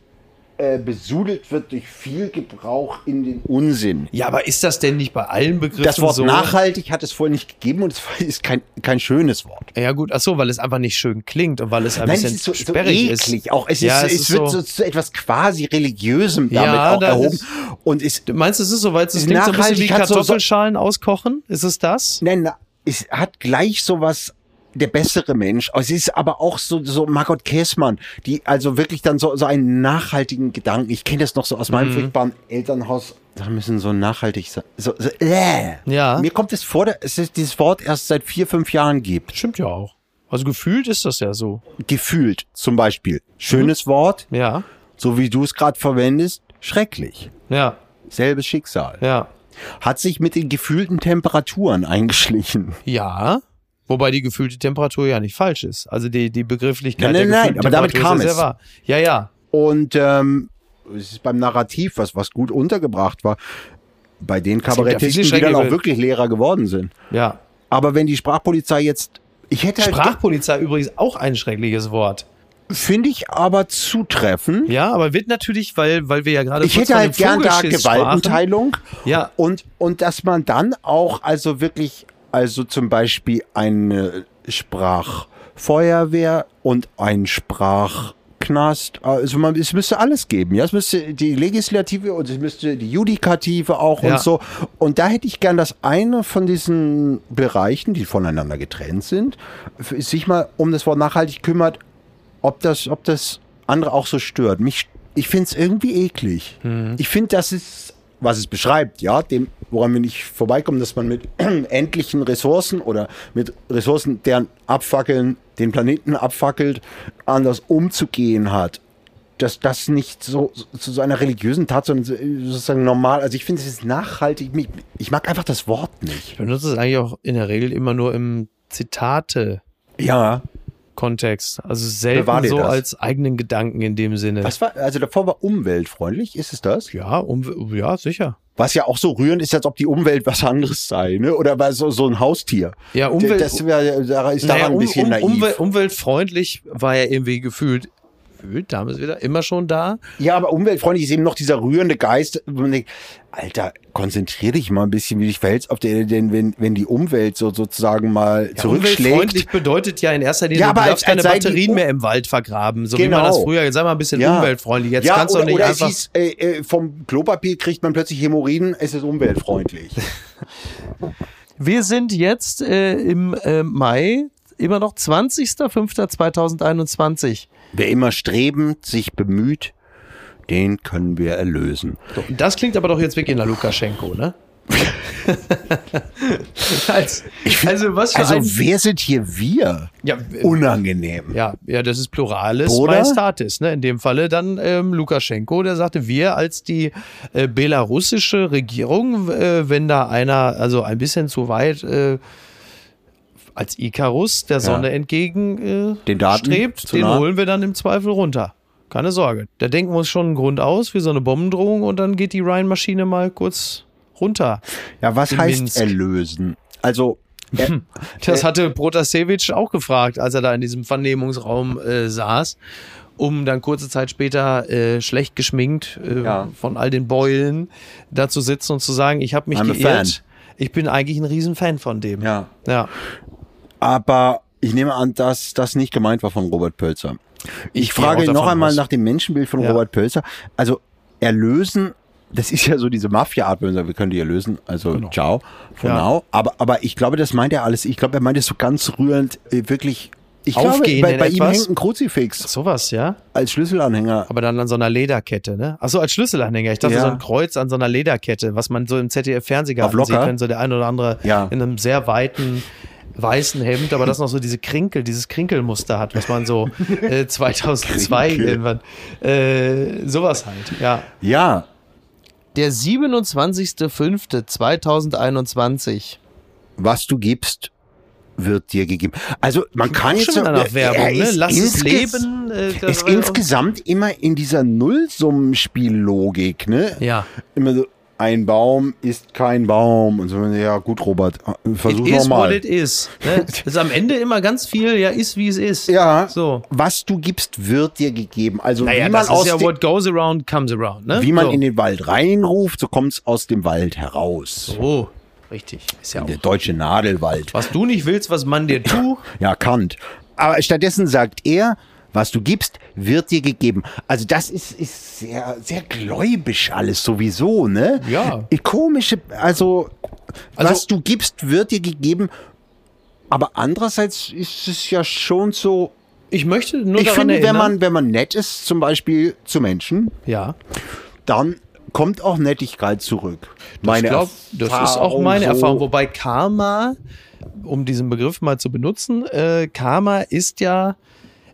[SPEAKER 3] äh, besudelt wird durch viel Gebrauch in den Unsinn.
[SPEAKER 2] Ja, aber ist das denn nicht bei allen Begriffen
[SPEAKER 3] Das Wort
[SPEAKER 2] so?
[SPEAKER 3] nachhaltig hat es vorher nicht gegeben und es ist kein, kein schönes Wort.
[SPEAKER 2] Ja gut, ach so, weil es einfach nicht schön klingt und weil es ein
[SPEAKER 3] Nein, es
[SPEAKER 2] bisschen
[SPEAKER 3] ist so, so
[SPEAKER 2] sperrig
[SPEAKER 3] eklig.
[SPEAKER 2] ist.
[SPEAKER 3] Auch es,
[SPEAKER 2] ja,
[SPEAKER 3] ist,
[SPEAKER 2] es
[SPEAKER 3] es,
[SPEAKER 2] ist
[SPEAKER 3] wird
[SPEAKER 2] so,
[SPEAKER 3] so, zu etwas quasi religiösem damit
[SPEAKER 2] Ja,
[SPEAKER 3] auch
[SPEAKER 2] da
[SPEAKER 3] erhoben.
[SPEAKER 2] ist-
[SPEAKER 3] Und es,
[SPEAKER 2] Du meinst, es ist so, weil es
[SPEAKER 3] Ist
[SPEAKER 2] klingt so ein bisschen wie
[SPEAKER 3] so-
[SPEAKER 2] Kartoffelschalen auskochen? Ist es das?
[SPEAKER 3] nein, na, es hat gleich sowas der bessere Mensch. Es ist aber auch so, so Margot Käßmann, die also wirklich dann so, so einen nachhaltigen Gedanken. Ich kenne das noch so aus meinem
[SPEAKER 2] Mhm.
[SPEAKER 3] furchtbaren Elternhaus. Da müssen so nachhaltig sein. So, so, äh.
[SPEAKER 2] Ja.
[SPEAKER 3] Mir kommt es vor, dass es dieses Wort erst seit vier, fünf Jahren gibt.
[SPEAKER 2] Stimmt ja auch. Also gefühlt ist das ja so.
[SPEAKER 3] Gefühlt zum Beispiel. Schönes Wort,
[SPEAKER 2] Ja,
[SPEAKER 3] so wie du es gerade verwendest, schrecklich.
[SPEAKER 2] ja,
[SPEAKER 3] Selbes Schicksal.
[SPEAKER 2] ja.
[SPEAKER 3] Hat sich mit den gefühlten Temperaturen eingeschlichen.
[SPEAKER 2] Ja. Wobei die gefühlte Temperatur ja nicht falsch ist. Also die, die Begrifflichkeit
[SPEAKER 3] Nein, nein,
[SPEAKER 2] der
[SPEAKER 3] nein, aber damit kam
[SPEAKER 2] ist ja
[SPEAKER 3] es.
[SPEAKER 2] sehr wahr. Ja, ja.
[SPEAKER 3] Und ähm, es ist beim Narrativ, was, was gut untergebracht war, bei den
[SPEAKER 2] ja
[SPEAKER 3] Kabarettisten,
[SPEAKER 2] viele
[SPEAKER 3] die dann auch wirklich Lehrer geworden sind.
[SPEAKER 2] Ja.
[SPEAKER 3] Aber wenn die Sprachpolizei jetzt, ich hätte halt,
[SPEAKER 2] Sprachpolizei übrigens auch ein schreckliches Wort.
[SPEAKER 3] finde ich aber zutreffend.
[SPEAKER 2] Ja, aber wird natürlich, weil, weil wir ja gerade
[SPEAKER 3] Ich hätte halt gern da. Gewaltenteilung.
[SPEAKER 2] Ja.
[SPEAKER 3] Und, und dass man dann auch also wirklich, also zum Beispiel eine Sprachfeuerwehr und ein Sprachknast, also man, es müsste alles geben, ja, es müsste die Legislative und es müsste die Judikative auch
[SPEAKER 2] Ja.
[SPEAKER 3] und so. Und da hätte ich gern, dass einer von diesen Bereichen, die voneinander getrennt sind, sich mal um das Wort nachhaltig kümmert, ob das, ob das andere auch so stört. Mich, ich finde es irgendwie eklig. Ich finde, das ist, was es beschreibt, ja, dem, woran wir nicht vorbeikommen, dass man mit endlichen Ressourcen oder mit Ressourcen, deren abfackeln, den Planeten abfackelt, anders umzugehen hat. Dass das nicht so zu so einer religiösen Tat, sondern so- sozusagen normal. Also ich finde, es ist nachhaltig. Mich- Ich mag einfach das Wort nicht.
[SPEAKER 2] Ich benutze es eigentlich auch in der Regel immer nur im Zitate.
[SPEAKER 3] Ja.
[SPEAKER 2] Kontext. Also selten so
[SPEAKER 3] das.
[SPEAKER 2] als eigenen Gedanken in dem Sinne.
[SPEAKER 3] Was war, also davor war umweltfreundlich, ist es das?
[SPEAKER 2] Ja, um, ja, sicher.
[SPEAKER 3] Was ja auch so rührend ist, als ob die Umwelt was anderes sei, ne? Oder bei so, so ein Haustier.
[SPEAKER 2] Ja, Umwelt,
[SPEAKER 3] Das wär, ist
[SPEAKER 2] naja,
[SPEAKER 3] daran ein
[SPEAKER 2] um,
[SPEAKER 3] bisschen
[SPEAKER 2] um,
[SPEAKER 3] naiv.
[SPEAKER 2] Umwelt, umweltfreundlich war ja irgendwie gefühlt, gefühlt, da ist wieder immer schon da.
[SPEAKER 3] Ja, aber umweltfreundlich ist eben noch dieser rührende Geist. Alter, konzentrier dich mal ein bisschen, wie du dich verhältst, ob der, denn, wenn, wenn die Umwelt so sozusagen mal
[SPEAKER 2] Ja,
[SPEAKER 3] zurückschlägt.
[SPEAKER 2] umweltfreundlich bedeutet ja in erster Linie,
[SPEAKER 3] Ja,
[SPEAKER 2] du
[SPEAKER 3] aber
[SPEAKER 2] darfst
[SPEAKER 3] als- als
[SPEAKER 2] keine Batterien mehr im Wald vergraben, so wie man
[SPEAKER 3] Genau.
[SPEAKER 2] das früher, jetzt sei mal ein bisschen
[SPEAKER 3] Ja.
[SPEAKER 2] umweltfreundlich. Jetzt
[SPEAKER 3] ja,
[SPEAKER 2] kannst
[SPEAKER 3] oder,
[SPEAKER 2] du nicht
[SPEAKER 3] oder
[SPEAKER 2] einfach.
[SPEAKER 3] es hieß, äh, äh, vom Klopapier kriegt man plötzlich Hämorrhoiden, es ist umweltfreundlich.
[SPEAKER 2] Wir sind jetzt äh, im äh, Mai, immer noch 20.05.2021.
[SPEAKER 3] Wer immer strebend sich bemüht, den können wir erlösen.
[SPEAKER 2] So, das klingt aber doch jetzt wirklich nach Lukaschenko, ne? Als, also was für
[SPEAKER 3] Also
[SPEAKER 2] ein...
[SPEAKER 3] wer sind hier wir?
[SPEAKER 2] Ja,
[SPEAKER 3] Unangenehm.
[SPEAKER 2] Ja, ja, das ist Pluralis
[SPEAKER 3] Oder?
[SPEAKER 2] Majestatis. Ne? In dem Falle dann ähm, Lukaschenko, der sagte, wir als die äh, belarussische Regierung, äh, wenn da einer also ein bisschen zu weit äh, als Icarus der Sonne entgegen äh,
[SPEAKER 3] Den Daten
[SPEAKER 2] strebt, den
[SPEAKER 3] nah.
[SPEAKER 2] holen wir dann im Zweifel runter. Keine Sorge. Da denken wir uns schon einen Grund aus, wie so eine Bombendrohung und dann geht die Ryan-Maschine mal kurz runter.
[SPEAKER 3] Ja, was heißt
[SPEAKER 2] Minsk.
[SPEAKER 3] erlösen? Also, äh,
[SPEAKER 2] Das hatte Protasevich auch gefragt, als er da in diesem Vernehmungsraum äh, saß, um dann kurze Zeit später äh, schlecht geschminkt äh,
[SPEAKER 3] Ja.
[SPEAKER 2] von all den Beulen da zu sitzen und zu sagen, ich habe mich
[SPEAKER 3] I'm
[SPEAKER 2] geirrt. Ich bin eigentlich ein Riesenfan von dem.
[SPEAKER 3] ja.
[SPEAKER 2] ja.
[SPEAKER 3] Aber ich nehme an, dass das nicht gemeint war von Robert Pölzer. Ich,
[SPEAKER 2] Ich
[SPEAKER 3] frage noch einmal
[SPEAKER 2] aus.
[SPEAKER 3] nach dem Menschenbild von
[SPEAKER 2] Ja.
[SPEAKER 3] Robert Pölzer. Also erlösen, das ist ja so diese Mafia-Art, wenn man sagt, wir können die erlösen. Also ciao, for
[SPEAKER 2] Genau. Ja.
[SPEAKER 3] now. Aber, aber ich glaube, das meint er alles. Ich glaube, er meint es so ganz rührend, äh, wirklich. Ich
[SPEAKER 2] Aufgehen
[SPEAKER 3] glaube, bei, bei ihm hängt ein Kruzifix
[SPEAKER 2] Sowas, ja.
[SPEAKER 3] als Schlüsselanhänger.
[SPEAKER 2] Aber dann an so einer Lederkette, ne? Achso, als Schlüsselanhänger. Ich dachte,
[SPEAKER 3] Ja.
[SPEAKER 2] so ein Kreuz an so einer Lederkette, was man so im ZDF-Fernsehgarten sieht, wenn so der ein oder andere
[SPEAKER 3] Ja.
[SPEAKER 2] in einem sehr weiten weißen Hemd, aber das noch so diese Krinkel, dieses Krinkelmuster hat, was man so äh, 2002
[SPEAKER 3] Krinkel.
[SPEAKER 2] irgendwann, äh, sowas halt, ja.
[SPEAKER 3] Ja.
[SPEAKER 2] Der 27.05.2021.
[SPEAKER 3] Was du gibst, wird dir gegeben. Also man kann jetzt
[SPEAKER 2] schon wieder nach
[SPEAKER 3] er
[SPEAKER 2] Werbung, ne? Lass es leben. Äh, das
[SPEAKER 3] ist insgesamt immer in dieser Nullsummenspiellogik, ne?
[SPEAKER 2] Ja.
[SPEAKER 3] Immer so, ein Baum ist kein Baum. Und so, ja gut, Robert, versuch
[SPEAKER 2] It is what
[SPEAKER 3] nochmal.
[SPEAKER 2] it is. Ne? Ist am Ende immer ganz viel, ja, ist wie es ist.
[SPEAKER 3] Ja,
[SPEAKER 2] So.
[SPEAKER 3] was du gibst, wird dir gegeben. Also
[SPEAKER 2] Naja,
[SPEAKER 3] wie man,
[SPEAKER 2] das
[SPEAKER 3] aus
[SPEAKER 2] ist ja what goes around comes around, ne?
[SPEAKER 3] wie man
[SPEAKER 2] so.
[SPEAKER 3] in den Wald reinruft, so kommt es aus dem Wald heraus.
[SPEAKER 2] Oh, richtig. Ist ja auch.
[SPEAKER 3] Der deutsche Nadelwald.
[SPEAKER 2] Was du nicht willst, was man dir tu.
[SPEAKER 3] Ja, Kant. Aber stattdessen sagt er, was du gibst, wird dir gegeben. Also das ist, ist sehr, sehr gläubisch alles sowieso, ne?
[SPEAKER 2] Ja.
[SPEAKER 3] Komische, also,
[SPEAKER 2] Also-
[SPEAKER 3] was du gibst, wird dir gegeben. Aber andererseits ist es ja schon so.
[SPEAKER 2] Ich möchte nur
[SPEAKER 3] Ich
[SPEAKER 2] daran
[SPEAKER 3] finde, wenn
[SPEAKER 2] erinnern.
[SPEAKER 3] man, wenn man nett ist, zum Beispiel zu Menschen,
[SPEAKER 2] ja,
[SPEAKER 3] dann kommt auch Nettigkeit zurück.
[SPEAKER 2] ich glaube, das ist auch meine
[SPEAKER 3] so.
[SPEAKER 2] Erfahrung. Wobei Karma, um diesen Begriff mal zu benutzen, äh, Karma ist ja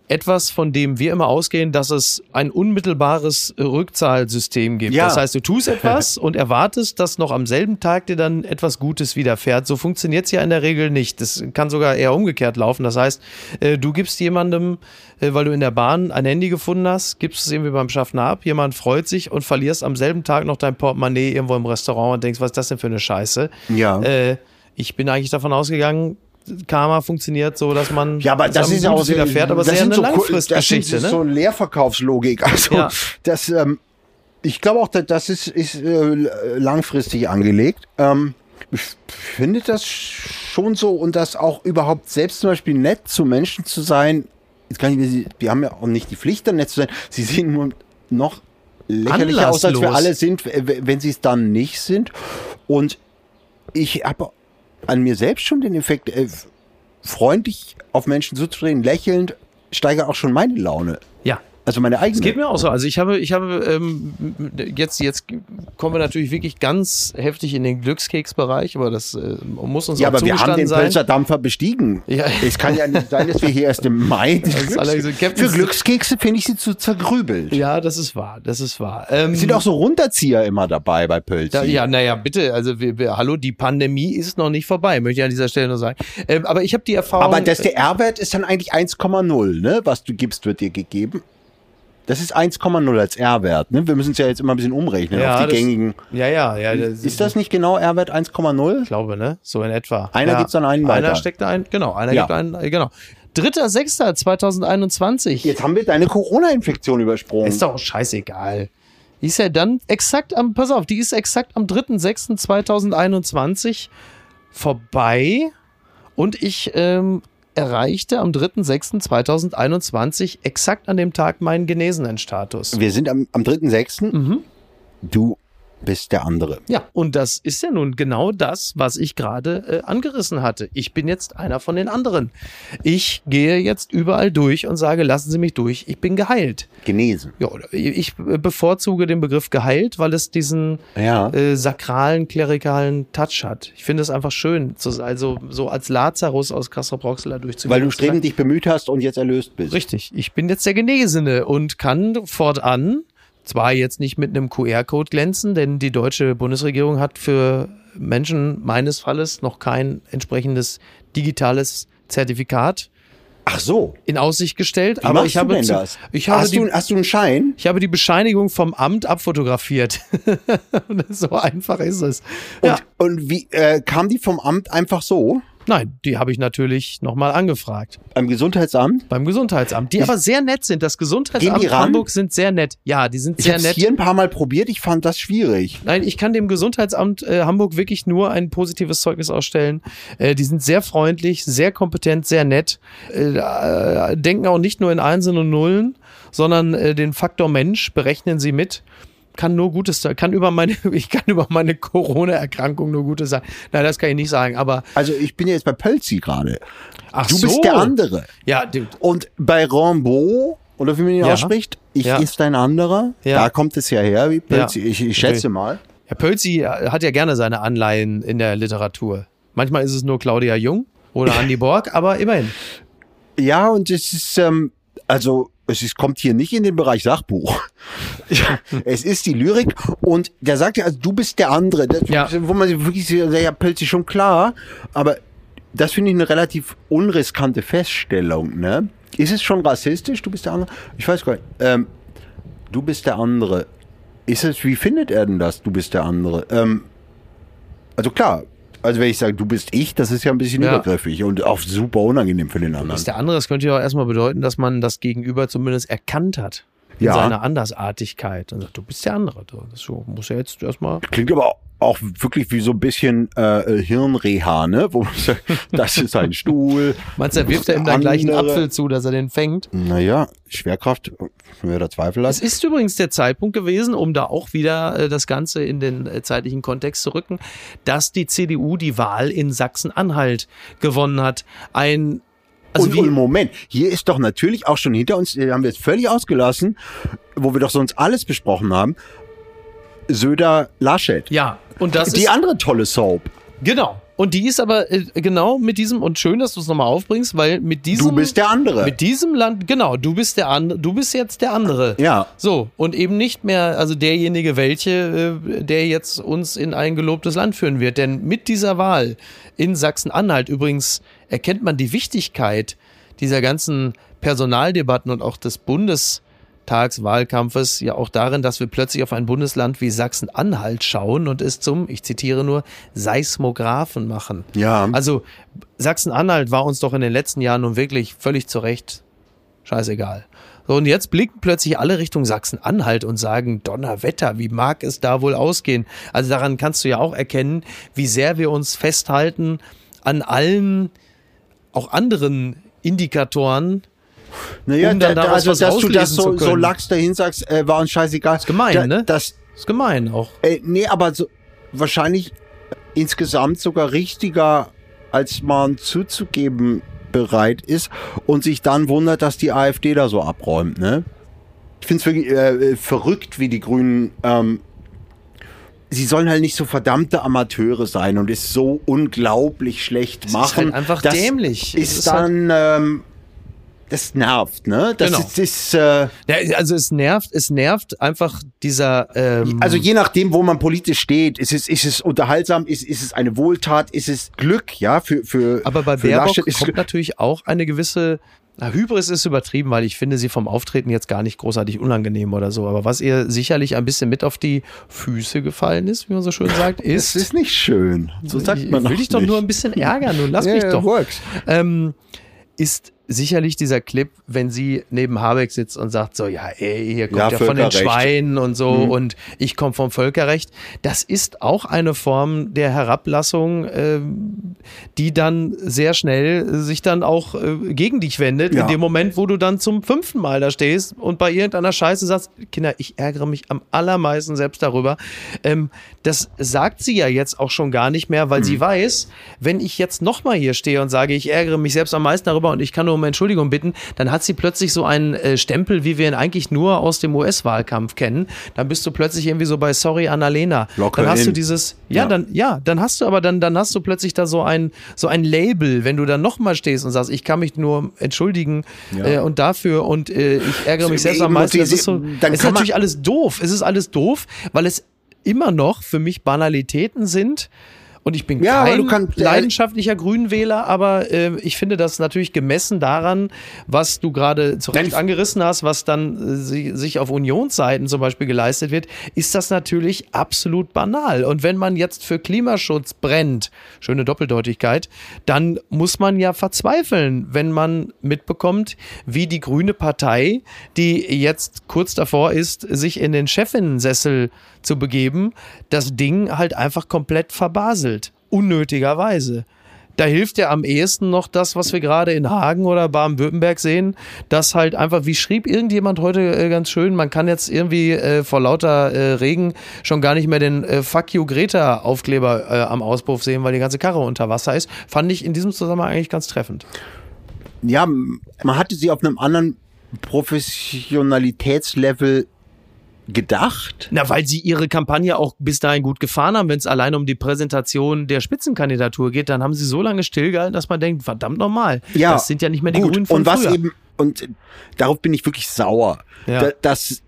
[SPEAKER 2] etwas, von dem wir immer ausgehen, dass es ein unmittelbares Rückzahlsystem gibt.
[SPEAKER 3] Ja.
[SPEAKER 2] Das heißt, du tust etwas und erwartest, dass noch am selben Tag dir dann etwas Gutes widerfährt. So funktioniert es ja in der Regel nicht. Das kann sogar eher umgekehrt laufen. Das heißt, äh, du gibst jemandem, äh, weil du in der Bahn ein Handy gefunden hast, gibst es irgendwie beim Schaffner ab, jemand freut sich und verlierst am selben Tag noch dein Portemonnaie irgendwo im Restaurant und denkst, was ist das denn für eine Scheiße?
[SPEAKER 3] Ja.
[SPEAKER 2] Äh, ich bin eigentlich davon ausgegangen, Karma funktioniert so, dass man
[SPEAKER 3] Ja, aber das ist ja auch
[SPEAKER 2] Gutes widerfährt, aber
[SPEAKER 3] das
[SPEAKER 2] sehr
[SPEAKER 3] sind
[SPEAKER 2] eine
[SPEAKER 3] so, Das
[SPEAKER 2] Langfristgeschichte.
[SPEAKER 3] ist
[SPEAKER 2] Ne?
[SPEAKER 3] so Leerverkaufslogik. Also
[SPEAKER 2] Ja.
[SPEAKER 3] das, ähm, ich glaube auch, das ist, ist äh, langfristig angelegt. Ähm, ich finde das schon so und das auch überhaupt selbst zum Beispiel nett zu Menschen zu sein. Jetzt kann ich, mir- wir haben ja auch nicht die Pflicht, dann nett zu sein. Sie sehen nur noch lächerlicher aus, als wir
[SPEAKER 2] Anlasslos.
[SPEAKER 3] alle sind, wenn sie es dann nicht sind. Und ich habe an mir selbst schon den Effekt, äh, freundlich auf Menschen zuzudrehen, lächelnd, steigert auch schon meine Laune.
[SPEAKER 2] Ja.
[SPEAKER 3] Also meine eigene.
[SPEAKER 2] Es geht mir auch so. Also ich habe, ich habe ähm, jetzt, jetzt kommen wir natürlich wirklich ganz heftig in den Glückskeksbereich, aber das äh, muss uns
[SPEAKER 3] ja,
[SPEAKER 2] auch
[SPEAKER 3] aber wir haben den
[SPEAKER 2] sein.
[SPEAKER 3] Pölzer Dampfer bestiegen.
[SPEAKER 2] Ja.
[SPEAKER 3] Es kann ja nicht sein, dass wir hier erst im Mai. Glücks Für Glückskekse finde ich sie zu zergrübelt.
[SPEAKER 2] Ja, das ist wahr, das ist wahr. Ähm,
[SPEAKER 3] Es sind auch so Runterzieher immer dabei bei Pölzi.
[SPEAKER 2] Da, ja, naja, bitte, also wir, wir, hallo, die Pandemie ist noch nicht vorbei, möchte ich an dieser Stelle nur sagen. Ähm, aber ich habe die Erfahrung.
[SPEAKER 3] aber das, der R-Wert ist dann eigentlich 1,0, ne? Was du gibst, wird dir gegeben. Das ist 1,0 als R-Wert. Ne? Wir müssen es ja jetzt immer ein bisschen umrechnen
[SPEAKER 2] Ja,
[SPEAKER 3] auf die
[SPEAKER 2] das-
[SPEAKER 3] gängigen.
[SPEAKER 2] ja, ja, ja. Das,
[SPEAKER 3] Ist das nicht genau R-Wert 1,0?
[SPEAKER 2] Ich glaube, ne? So in etwa.
[SPEAKER 3] Einer
[SPEAKER 2] ja.
[SPEAKER 3] gibt's an einen
[SPEAKER 2] Einer
[SPEAKER 3] weiter.
[SPEAKER 2] steckt ein, genau, einer
[SPEAKER 3] Ja.
[SPEAKER 2] gibt einen, äh, genau. 3.6.2021.
[SPEAKER 3] Jetzt haben wir deine Corona-Infektion übersprungen.
[SPEAKER 2] Ist doch scheißegal. Die ist ja dann exakt am, pass auf, die ist exakt am 3.6.2021 vorbei und ich ähm, erreichte am 3.6.2021 exakt an dem Tag meinen Genesenen-Status.
[SPEAKER 3] wir sind am, am 3.6.
[SPEAKER 2] Mhm.
[SPEAKER 3] Du bist der andere.
[SPEAKER 2] Ja, und das ist ja nun genau das, was ich gerade äh, angerissen hatte. Ich bin jetzt einer von den anderen. Ich gehe jetzt überall durch und sage, lassen Sie mich durch, ich bin geheilt.
[SPEAKER 3] Genesen.
[SPEAKER 2] Ja, ich bevorzuge den Begriff geheilt, weil es diesen
[SPEAKER 3] Ja.
[SPEAKER 2] äh, sakralen, klerikalen Touch hat. Ich finde es einfach schön, zu, also so als Lazarus aus Castro Proxila durchzugehen.
[SPEAKER 3] Weil du strebend dich bemüht hast und jetzt erlöst bist.
[SPEAKER 2] Richtig, ich bin jetzt der Genesene und kann fortan zwar jetzt nicht mit einem QR-Code glänzen, denn die deutsche Bundesregierung hat für Menschen meines Falles noch kein entsprechendes digitales Zertifikat
[SPEAKER 3] Ach so.
[SPEAKER 2] in Aussicht gestellt.
[SPEAKER 3] Wie
[SPEAKER 2] aber ich habe, zu- ich habe
[SPEAKER 3] hast,
[SPEAKER 2] die,
[SPEAKER 3] du, hast du einen Schein?
[SPEAKER 2] ich habe die Bescheinigung vom Amt abfotografiert. so einfach ist es.
[SPEAKER 3] Und,
[SPEAKER 2] Ja.
[SPEAKER 3] und wie äh, kam die vom Amt einfach so?
[SPEAKER 2] Nein, die habe ich natürlich nochmal angefragt.
[SPEAKER 3] Beim Gesundheitsamt?
[SPEAKER 2] Beim Gesundheitsamt, die
[SPEAKER 3] Ich-
[SPEAKER 2] aber sehr nett sind. Das Gesundheitsamt? Hamburg sind sehr nett. Ja, die sind
[SPEAKER 3] Ich
[SPEAKER 2] sehr
[SPEAKER 3] habe
[SPEAKER 2] nett.
[SPEAKER 3] hier ein paar Mal probiert, ich fand das schwierig.
[SPEAKER 2] Nein, ich kann dem Gesundheitsamt äh, Hamburg wirklich nur ein positives Zeugnis ausstellen. Äh, die sind sehr freundlich, sehr kompetent, sehr nett, äh, äh, denken auch nicht nur in Einsen und Nullen, sondern äh, den Faktor Mensch berechnen sie mit. Kann nur Gutes, kann über meine, ich kann über meine Corona-Erkrankung nur Gutes sagen. Nein, das kann ich nicht sagen, aber
[SPEAKER 3] Also ich bin jetzt bei Pölzi gerade.
[SPEAKER 2] ach
[SPEAKER 3] Du
[SPEAKER 2] so.
[SPEAKER 3] bist der andere.
[SPEAKER 2] Ja,
[SPEAKER 3] Und bei Rambo, oder wie man ihn
[SPEAKER 2] Ja.
[SPEAKER 3] ausspricht, ich
[SPEAKER 2] Ja.
[SPEAKER 3] ist ein anderer.
[SPEAKER 2] Ja.
[SPEAKER 3] Da kommt es ja her, wie Pölzi.
[SPEAKER 2] Ja.
[SPEAKER 3] Ich, ich schätze mal.
[SPEAKER 2] Herr Pölzi hat ja gerne seine Anleihen in der Literatur. Manchmal ist es nur Claudia Jung oder Andy Borg, aber immerhin.
[SPEAKER 3] Ja, und es ist, ähm, also es ist, kommt hier nicht in den Bereich Sachbuch. es ist die Lyrik und der sagt ja, also du bist der andere. Das,
[SPEAKER 2] Ja.
[SPEAKER 3] Wo man sich wirklich sehr, ja, plötzlich schon klar, aber das finde ich eine relativ unriskante Feststellung, ne? Ist es schon rassistisch? Du bist der andere? Ich weiß gar nicht. Ähm, du bist der andere. Ist es, wie findet er denn das? Du bist der andere. Ähm, also klar, also wenn ich sage, du bist ich, das ist ja ein bisschen
[SPEAKER 2] Ja.
[SPEAKER 3] übergriffig und auch super unangenehm für den anderen.
[SPEAKER 2] ist der andere, das könnte ja auch erstmal bedeuten, dass man das Gegenüber zumindest erkannt hat. In
[SPEAKER 3] Ja.
[SPEAKER 2] seiner Andersartigkeit. Und sagt, du bist der andere. Das so, muss ja jetzt erstmal.
[SPEAKER 3] Klingt aber auch wirklich wie so ein bisschen äh, Hirnreha, ne? Wo man sagt, das ist ein Stuhl.
[SPEAKER 2] Meinst du, er wirft er ihm dann gleich einen Apfel zu, dass er den fängt?
[SPEAKER 3] Naja, Schwerkraft, wer da Zweifel
[SPEAKER 2] Es
[SPEAKER 3] hat.
[SPEAKER 2] ist übrigens der Zeitpunkt gewesen, um da auch wieder äh, das Ganze in den äh, zeitlichen Kontext zu rücken, dass die CDU die Wahl in Sachsen-Anhalt gewonnen hat. Ein also
[SPEAKER 3] und, und Moment, hier ist doch natürlich auch schon hinter uns, äh, haben wir jetzt völlig ausgelassen, wo wir doch sonst alles besprochen haben, Söder Laschet.
[SPEAKER 2] ja, und das
[SPEAKER 3] Die
[SPEAKER 2] ist
[SPEAKER 3] andere tolle Soap.
[SPEAKER 2] genau. Und die ist aber äh, genau mit diesem und schön, dass du es nochmal aufbringst, weil mit diesem
[SPEAKER 3] Du bist der andere.
[SPEAKER 2] mit diesem Land genau, du bist der andere, du bist jetzt der andere.
[SPEAKER 3] Ja.
[SPEAKER 2] So und eben nicht mehr also derjenige welche, äh, der jetzt uns in ein gelobtes Land führen wird, denn mit dieser Wahl in Sachsen-Anhalt übrigens erkennt man die Wichtigkeit dieser ganzen Personaldebatten und auch des Bundestagswahlkampfes ja auch darin, dass wir plötzlich auf ein Bundesland wie Sachsen-Anhalt schauen und es zum, ich zitiere nur, Seismographen machen.
[SPEAKER 3] Ja.
[SPEAKER 2] Also Sachsen-Anhalt war uns doch in den letzten Jahren nun wirklich völlig zu Recht scheißegal. So, und jetzt blicken plötzlich alle Richtung Sachsen-Anhalt und sagen, Donnerwetter, wie mag es da wohl ausgehen? Also daran kannst du ja auch erkennen, wie sehr wir uns festhalten an allen, auch anderen Indikatoren.
[SPEAKER 3] Naja,
[SPEAKER 2] um dann
[SPEAKER 3] da, also,
[SPEAKER 2] was
[SPEAKER 3] dass du das so, so lax dahin sagst, äh, war uns scheißegal. Ist
[SPEAKER 2] gemein,
[SPEAKER 3] da,
[SPEAKER 2] ne?
[SPEAKER 3] Das,
[SPEAKER 2] Ist gemein auch.
[SPEAKER 3] Äh, nee, aber so, wahrscheinlich insgesamt sogar richtiger, als man zuzugeben bereit ist und sich dann wundert, dass die AfD da so abräumt. Ne? Ich finde es wirklich äh, äh, verrückt, wie die Grünen. Ähm, sie sollen halt nicht so verdammte Amateure sein und es so unglaublich schlecht
[SPEAKER 2] ist
[SPEAKER 3] machen.
[SPEAKER 2] halt einfach
[SPEAKER 3] das
[SPEAKER 2] dämlich.
[SPEAKER 3] Ist,
[SPEAKER 2] ist halt-
[SPEAKER 3] dann. ähm, das nervt, ne? Das
[SPEAKER 2] Genau.
[SPEAKER 3] ist, ist äh,
[SPEAKER 2] Ja, also es nervt, es nervt einfach dieser. Ähm,
[SPEAKER 3] Also je nachdem, wo man politisch steht, ist es, ist es unterhaltsam, ist, ist es eine Wohltat, ist es Glück, ja, für, für,
[SPEAKER 2] Aber bei
[SPEAKER 3] für
[SPEAKER 2] Baerbock kommt natürlich auch eine gewisse. Na, Hybris ist übertrieben, weil ich finde sie vom Auftreten jetzt gar nicht großartig unangenehm oder so. Aber was ihr sicherlich ein bisschen mit auf die Füße gefallen ist, wie man so schön sagt, ist.
[SPEAKER 3] ist nicht schön. So sagt
[SPEAKER 2] ich
[SPEAKER 3] man
[SPEAKER 2] will
[SPEAKER 3] doch
[SPEAKER 2] dich doch nur ein bisschen ärgern, nun lass
[SPEAKER 3] Ja,
[SPEAKER 2] mich
[SPEAKER 3] ja,
[SPEAKER 2] doch.
[SPEAKER 3] works.
[SPEAKER 2] Ähm, ist sicherlich dieser Clip, wenn sie neben Habeck sitzt und sagt so, ja, ey, hier kommt
[SPEAKER 3] Ja,
[SPEAKER 2] ja, von den. Schweinen und so und ich komme vom Völkerrecht. Das ist auch eine Form der Herablassung, ähm, die dann sehr schnell sich dann auch äh, gegen dich wendet,
[SPEAKER 3] Ja.
[SPEAKER 2] in dem Moment, wo du dann zum fünften Mal da stehst und bei irgendeiner Scheiße sagst, Kinder, ich ärgere mich am allermeisten selbst darüber. Ähm, das sagt sie ja jetzt auch schon gar nicht mehr, weil sie weiß, wenn ich jetzt nochmal hier stehe und sage, ich ärgere mich selbst am meisten darüber und ich kann nur um Entschuldigung bitten, dann hat sie plötzlich so einen äh, Stempel, wie wir ihn eigentlich nur aus dem US-Wahlkampf kennen. Dann bist du plötzlich irgendwie so bei Sorry Annalena.
[SPEAKER 3] Locker
[SPEAKER 2] dann hast du
[SPEAKER 3] in.
[SPEAKER 2] dieses, ja,
[SPEAKER 3] Ja.
[SPEAKER 2] dann, ja, dann hast du aber dann, dann hast du plötzlich da so ein, so ein Label, wenn du dann nochmal stehst und sagst, ich kann mich nur entschuldigen
[SPEAKER 3] Ja.
[SPEAKER 2] äh, und dafür und äh, ich ärgere mich selbst am meisten. Das ist so,
[SPEAKER 3] dann
[SPEAKER 2] es ist natürlich alles doof. Es ist alles doof, weil es immer noch für mich Banalitäten sind. Und ich bin
[SPEAKER 3] Ja,
[SPEAKER 2] kein
[SPEAKER 3] kannst-
[SPEAKER 2] leidenschaftlicher Grünwähler, aber äh, ich finde das natürlich gemessen daran, was du gerade zu Recht angerissen hast, was dann äh, si- sich auf Unionsseiten zum Beispiel geleistet wird, ist das natürlich absolut banal. Und wenn man jetzt für Klimaschutz brennt, schöne Doppeldeutigkeit, dann muss man ja verzweifeln, wenn man mitbekommt, wie die grüne Partei, die jetzt kurz davor ist, sich in den Chefinnensessel zu begeben, das Ding halt einfach komplett verbaselt. Unnötigerweise. Da hilft ja am ehesten noch das, was wir gerade in Hagen oder Baden-Württemberg sehen, dass halt einfach, wie schrieb irgendjemand heute äh, ganz schön, man kann jetzt irgendwie äh, vor lauter äh, Regen schon gar nicht mehr den äh, Fuck you Greta Aufkleber äh, am Auspuff sehen, weil die ganze Karre unter Wasser ist. Fand ich in diesem Zusammenhang eigentlich ganz treffend.
[SPEAKER 3] Ja, man hatte sie auf einem anderen Professionalitätslevel gedacht.
[SPEAKER 2] Na, weil sie ihre Kampagne auch bis dahin gut gefahren haben. Wenn es allein um die Präsentation der Spitzenkandidatur geht, dann haben sie so lange stillgehalten, dass man denkt, verdammt nochmal.
[SPEAKER 3] Ja,
[SPEAKER 2] das sind ja nicht mehr die
[SPEAKER 3] gut.
[SPEAKER 2] Grünen von
[SPEAKER 3] Und was
[SPEAKER 2] früher.
[SPEAKER 3] eben und darauf bin ich wirklich sauer,
[SPEAKER 2] Ja.
[SPEAKER 3] da, dass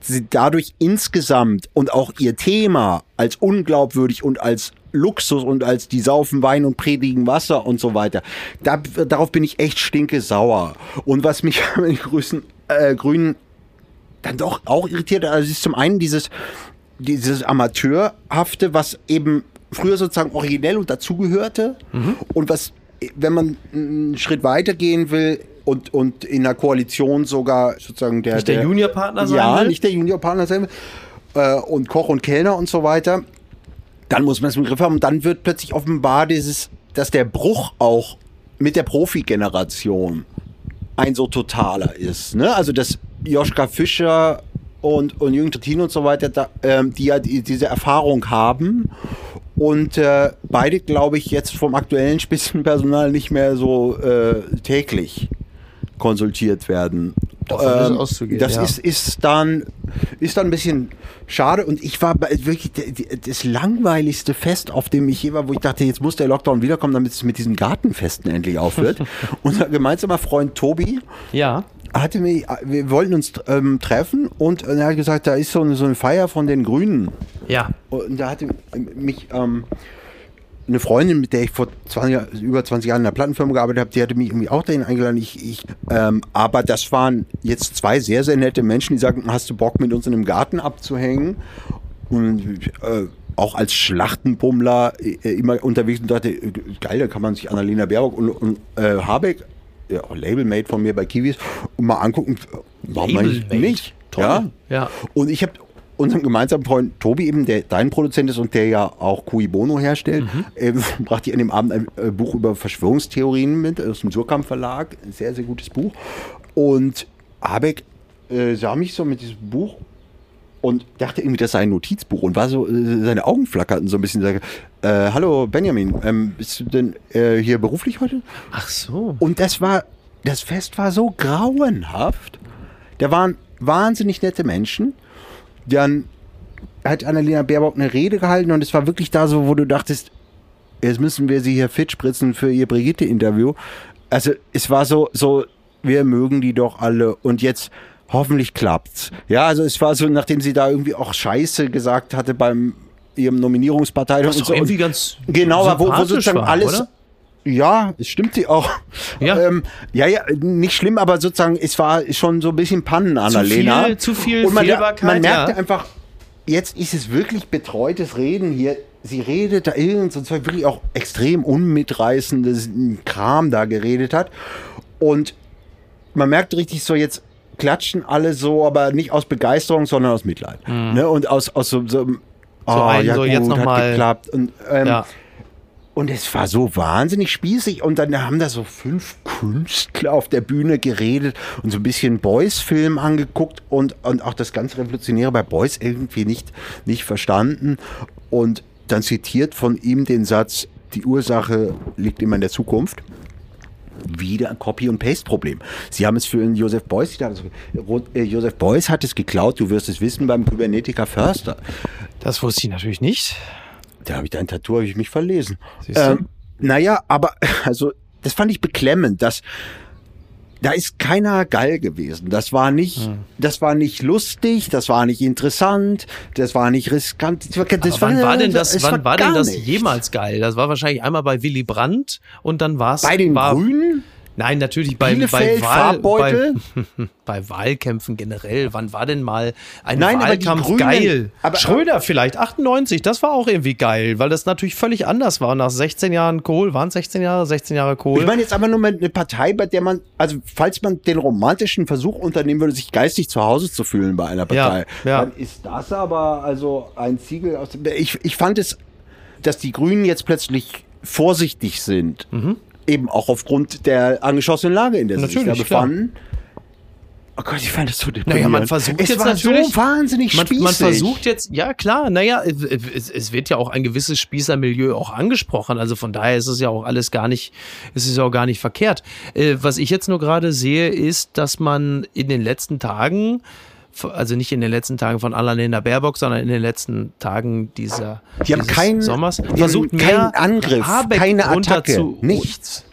[SPEAKER 3] sie dadurch insgesamt und auch ihr Thema als unglaubwürdig und als Luxus und als die saufen Wein und predigen Wasser und so weiter. Da, darauf bin ich echt stinke sauer. Und was mich an den Grüßen, äh, Grünen dann doch auch irritiert, also ist zum einen dieses, dieses Amateurhafte, was eben früher sozusagen originell und dazugehörte. Und was, wenn man einen Schritt weiter gehen will und, und in einer Koalition sogar sozusagen der,
[SPEAKER 2] Nicht der Juniorpartner sein
[SPEAKER 3] ja,
[SPEAKER 2] will?
[SPEAKER 3] nicht der Juniorpartner sein will äh, und Koch und Kellner und so weiter, dann muss man es im Griff haben. Und dann wird plötzlich offenbar dieses, dass der Bruch auch mit der Profi-Generation ein so totaler ist. Ne? Also dass Joschka Fischer und, und Jürgen Trittin und so weiter, da, ähm, die ja die, diese Erfahrung haben und äh, beide, glaube ich, jetzt vom aktuellen Spitzenpersonal nicht mehr so äh, täglich konsultiert werden.
[SPEAKER 2] Davon ist auszugehen,
[SPEAKER 3] das
[SPEAKER 2] ja.
[SPEAKER 3] ist, ist, dann, ist dann ein bisschen schade und ich war wirklich das langweiligste Fest, auf dem ich je war, wo ich dachte, jetzt muss der Lockdown wiederkommen, damit es mit diesen Gartenfesten endlich aufhört. Unser gemeinsamer Freund Tobi,
[SPEAKER 2] Ja.
[SPEAKER 3] hatte mir, wir wollten uns ähm, treffen und er hat gesagt, da ist so eine, so eine Feier von den Grünen.
[SPEAKER 2] Ja.
[SPEAKER 3] Und da hatte mich ähm, eine Freundin, mit der ich vor 20, Jahr- über 20 Jahren in einer Plattenfirma gearbeitet habe, die hatte mich irgendwie auch dahin eingeladen. Ich, ich, ähm, aber das waren jetzt zwei sehr, sehr nette Menschen, die sagten, hast du Bock mit uns in einem Garten abzuhängen? Und äh, auch als Schlachtenbummler äh, immer unterwegs und dachte, äh, geil, da kann man sich Annalena Baerbock und, und äh, Habeck, ja, auch Labelmate von mir bei Kiwis, mal angucken. Warum
[SPEAKER 2] Labelmate.
[SPEAKER 3] nicht?
[SPEAKER 2] Toll.
[SPEAKER 3] Ja.
[SPEAKER 2] Ja.
[SPEAKER 3] Und ich habe unseren gemeinsamen Freund Tobi eben, der dein Produzent ist und der ja auch Cui Bono herstellt, äh, brachte ich an dem Abend ein äh, Buch über Verschwörungstheorien mit aus dem Surkamp Verlag. Ein sehr, sehr gutes Buch. Und Habeck äh, sah mich so mit diesem Buch und dachte irgendwie, das sei ein Notizbuch und war so, äh, seine Augen flackerten so ein bisschen. Sage, äh, Hallo Benjamin, ähm, bist du denn äh, hier beruflich heute?
[SPEAKER 2] Ach so.
[SPEAKER 3] Und das war, das Fest war so grauenhaft. Da waren wahnsinnig nette Menschen. Dann hat Annalena Baerbock eine Rede gehalten und es war wirklich da so, wo du dachtest, jetzt müssen wir sie hier fit spritzen für ihr Brigitte-Interview. Also es war so, so, wir mögen die doch alle und jetzt hoffentlich klappt's. Ja, also es war so, nachdem sie da irgendwie auch Scheiße gesagt hatte beim ihrem Nominierungsparteitag
[SPEAKER 2] Was
[SPEAKER 3] und so.
[SPEAKER 2] irgendwie ganz
[SPEAKER 3] Genau, aber wo, wo sozusagen
[SPEAKER 2] war,
[SPEAKER 3] alles.
[SPEAKER 2] oder?
[SPEAKER 3] Ja, es stimmt sie auch.
[SPEAKER 2] Ja.
[SPEAKER 3] ähm, ja, ja, nicht schlimm, aber sozusagen, es war schon so ein bisschen Pannen, Annalena.
[SPEAKER 2] viel- zu viel
[SPEAKER 3] Und man, man merkte
[SPEAKER 2] ja.
[SPEAKER 3] einfach, jetzt ist es wirklich betreutes Reden hier. Sie redet da irgend so wirklich auch extrem unmitreißendes Kram da geredet hat. Und man merkt richtig so, jetzt klatschen alle so, aber nicht aus Begeisterung, sondern aus Mitleid. Ne? Und aus, aus so, so, oh,
[SPEAKER 2] ein,
[SPEAKER 3] ja
[SPEAKER 2] Mhm. so jetzt
[SPEAKER 3] gut,
[SPEAKER 2] noch
[SPEAKER 3] hat
[SPEAKER 2] mal-
[SPEAKER 3] geklappt. Und, ähm,
[SPEAKER 2] Ja.
[SPEAKER 3] Und es war so wahnsinnig spießig. Und dann haben da so fünf Künstler auf der Bühne geredet und so ein bisschen Boys-Film angeguckt und, und auch das ganz Revolutionäre bei Boys irgendwie nicht, nicht verstanden. Und dann zitiert von ihm den Satz, die Ursache liegt immer in der Zukunft. Wieder ein Copy- und Paste-Problem. Sie haben es für einen Joseph Beuys, äh, Joseph Beuys hat es geklaut, du wirst es wissen, beim Kybernetiker Förster.
[SPEAKER 2] Das wusste ich natürlich nicht.
[SPEAKER 3] Da habe ich dein Tattoo, habe ich mich verlesen.
[SPEAKER 2] Siehst du?
[SPEAKER 3] Ähm, naja, aber also das fand ich beklemmend, dass da ist keiner geil gewesen. Das war nicht,
[SPEAKER 2] Hm.
[SPEAKER 3] das war nicht lustig, das war nicht interessant, das war nicht riskant. Das war, das
[SPEAKER 2] wann war denn das, wann war denn das
[SPEAKER 3] nichts.
[SPEAKER 2] jemals geil? Das war wahrscheinlich einmal bei Willy Brandt und dann war es.
[SPEAKER 3] Bei den
[SPEAKER 2] war,
[SPEAKER 3] Grünen?
[SPEAKER 2] Nein, natürlich bei, bei,
[SPEAKER 3] Bielefeld,
[SPEAKER 2] Wahl,
[SPEAKER 3] Farbbeutel?
[SPEAKER 2] bei, bei Wahlkämpfen generell. Wann war denn mal ein
[SPEAKER 3] Nein,
[SPEAKER 2] Wahlkampf
[SPEAKER 3] Grünen-
[SPEAKER 2] geil?
[SPEAKER 3] aber-
[SPEAKER 2] Schröder vielleicht, 98, das war auch irgendwie geil, weil das natürlich völlig anders war. Nach 16 Jahren Kohl, waren es 16 Jahre? 16 Jahre Kohl.
[SPEAKER 3] Ich meine jetzt aber nur mal eine Partei, bei der man, also falls man den romantischen Versuch unternehmen würde, sich geistig zu Hause zu fühlen bei einer Partei,
[SPEAKER 2] Ja, ja.
[SPEAKER 3] dann ist das aber also ein Ziegel aus dem. Ich, ich fand es, dass die Grünen jetzt plötzlich vorsichtig sind,
[SPEAKER 2] Mhm.
[SPEAKER 3] Eben auch aufgrund der angeschossenen Lage, in der sie sich da
[SPEAKER 2] Natürlich, klar.
[SPEAKER 3] befanden. Oh Gott, ich fand das so deprimierend.
[SPEAKER 2] Naja, man versucht
[SPEAKER 3] es
[SPEAKER 2] jetzt
[SPEAKER 3] war
[SPEAKER 2] natürlich.
[SPEAKER 3] so wahnsinnig
[SPEAKER 2] man,
[SPEAKER 3] spießig.
[SPEAKER 2] man versucht jetzt, ja klar, naja, es, es, wird ja auch ein gewisses Spießermilieu auch angesprochen. Also von daher ist es ja auch alles gar nicht, ist es ja auch gar nicht verkehrt. Äh, was ich jetzt nur gerade sehe, ist, dass man in den letzten Tagen, also nicht in den letzten Tagen von Annalena Baerbock, sondern in den letzten Tagen dieser
[SPEAKER 3] Die haben keinen,
[SPEAKER 2] Sommers
[SPEAKER 3] die haben
[SPEAKER 2] versucht
[SPEAKER 3] keinen
[SPEAKER 2] mehr
[SPEAKER 3] Angriff,
[SPEAKER 2] Habeck
[SPEAKER 3] keine Attacke,
[SPEAKER 2] zu,
[SPEAKER 3] nichts.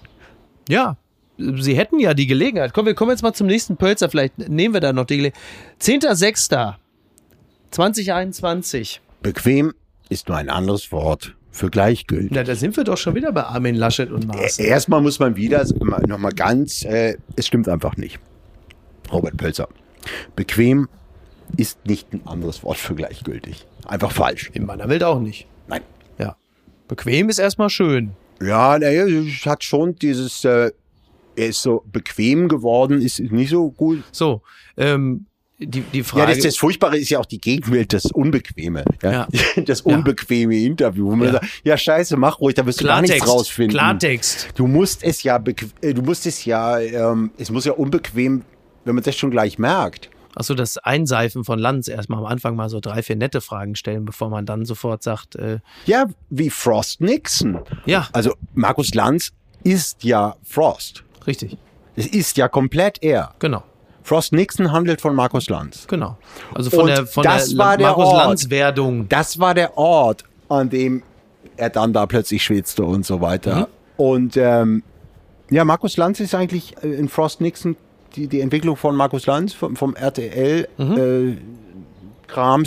[SPEAKER 2] Ja, Sie hätten ja die Gelegenheit. Komm, wir kommen jetzt mal zum nächsten Pölzer. Vielleicht nehmen wir da noch die Gelegenheit. 10.06.2021.
[SPEAKER 3] Bequem ist nur ein anderes Wort für gleichgültig.
[SPEAKER 2] Na, da sind wir doch schon wieder bei Armin Laschet und Maaßen.
[SPEAKER 3] Erstmal muss man wieder nochmal ganz, äh, es stimmt einfach nicht. Robert Pölzer. Bequem ist nicht ein anderes Wort für gleichgültig. Einfach falsch.
[SPEAKER 2] In meiner Welt auch nicht.
[SPEAKER 3] Nein.
[SPEAKER 2] Ja. Bequem ist erstmal schön.
[SPEAKER 3] Ja, naja, hat schon dieses, äh, er ist so bequem geworden, ist nicht so gut.
[SPEAKER 2] So, ähm, die, die Frage.
[SPEAKER 3] Ja, das, das Furchtbare ist ja auch die Gegenwelt, das Unbequeme. Ja?
[SPEAKER 2] Ja.
[SPEAKER 3] Das unbequeme Interview, wo man
[SPEAKER 2] Ja.
[SPEAKER 3] sagt, ja scheiße, mach ruhig, da wirst du gar nichts
[SPEAKER 2] Klartext.
[SPEAKER 3] rausfinden.
[SPEAKER 2] Klartext.
[SPEAKER 3] Du musst es ja, äh, du musst es ja, ähm, es muss ja unbequem, wenn man das schon gleich merkt.
[SPEAKER 2] Achso, das Einseifen von Lanz erstmal am Anfang mal so drei, vier nette Fragen stellen, bevor man dann sofort sagt, äh,
[SPEAKER 3] Ja, wie Frost Nixon.
[SPEAKER 2] ja,
[SPEAKER 3] Also Markus Lanz ist ja Frost.
[SPEAKER 2] richtig.
[SPEAKER 3] Es ist ja komplett er.
[SPEAKER 2] Genau.
[SPEAKER 3] Frost Nixon handelt von Markus Lanz.
[SPEAKER 2] Genau. Also von
[SPEAKER 3] Und
[SPEAKER 2] der, von
[SPEAKER 3] das
[SPEAKER 2] der
[SPEAKER 3] war der
[SPEAKER 2] Markus
[SPEAKER 3] Ort.
[SPEAKER 2] Lanz-Werdung.
[SPEAKER 3] Das war der Ort, an dem er dann da plötzlich schwitzte und so weiter.
[SPEAKER 2] Mhm.
[SPEAKER 3] Und ähm, ja, Markus Lanz ist eigentlich äh, in Frost Nixon die, die Entwicklung von Markus Lanz vom, vom RTL
[SPEAKER 2] Mhm.
[SPEAKER 3] äh,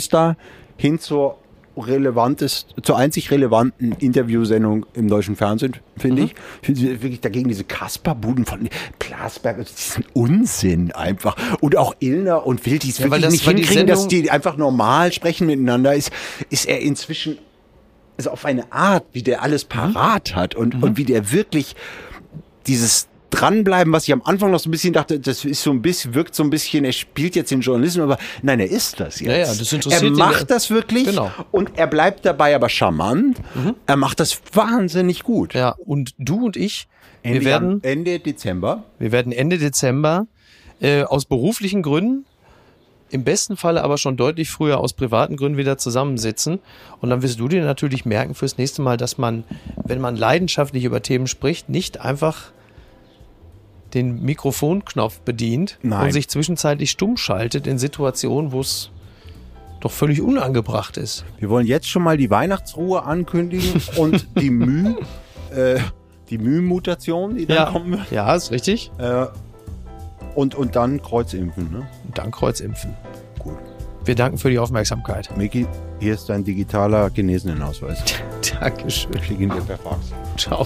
[SPEAKER 3] da hin zur relevantes, zur einzig relevanten Interviewsendung im deutschen Fernsehen, finde ich. Ich finde wirklich dagegen diese Kasperbuden von Plasberg, das ist ein Unsinn einfach. Und auch Illner und Wild, die es
[SPEAKER 2] Ja,
[SPEAKER 3] wirklich
[SPEAKER 2] das-
[SPEAKER 3] nicht hinkriegen, dass die einfach normal sprechen miteinander, ist, ist er inzwischen also auf eine Art, wie der alles parat hat und,
[SPEAKER 2] Mhm.
[SPEAKER 3] und wie der wirklich dieses dranbleiben, was ich am Anfang noch so ein bisschen dachte, das ist so ein bisschen, wirkt so ein bisschen, er spielt jetzt den Journalismus, aber nein, er ist das jetzt.
[SPEAKER 2] Ja, ja, das interessiert
[SPEAKER 3] er
[SPEAKER 2] ihn,
[SPEAKER 3] macht
[SPEAKER 2] ja.
[SPEAKER 3] das wirklich
[SPEAKER 2] Genau. Mhm.
[SPEAKER 3] und er bleibt dabei aber charmant. Er macht das wahnsinnig gut.
[SPEAKER 2] Ja, und du und ich, wir
[SPEAKER 3] Ende,
[SPEAKER 2] werden,
[SPEAKER 3] Ende Dezember.
[SPEAKER 2] wir werden Ende Dezember äh, aus beruflichen Gründen, im besten Falle aber schon deutlich früher aus privaten Gründen wieder zusammensitzen. Und dann wirst du dir natürlich merken fürs nächste Mal, dass man, wenn man leidenschaftlich über Themen spricht, nicht einfach den Mikrofonknopf bedient
[SPEAKER 3] Nein.
[SPEAKER 2] und sich zwischenzeitlich stumm schaltet in Situationen, wo es doch völlig unangebracht ist.
[SPEAKER 3] Wir wollen jetzt schon mal die Weihnachtsruhe ankündigen und die Müh, äh, die Müh-Mutation, die dann kommen wird.
[SPEAKER 2] ja, ist richtig.
[SPEAKER 3] Äh, und, und dann Kreuzimpfen, ne?
[SPEAKER 2] Und dann Kreuzimpfen.
[SPEAKER 3] Gut.
[SPEAKER 2] Wir danken für die Aufmerksamkeit.
[SPEAKER 3] Miki, hier ist dein digitaler Genesenenausweis.
[SPEAKER 2] Dankeschön.
[SPEAKER 3] Ich schicke ihn dir per Fax.
[SPEAKER 2] Ciao.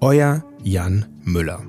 [SPEAKER 4] Euer Jan Müller.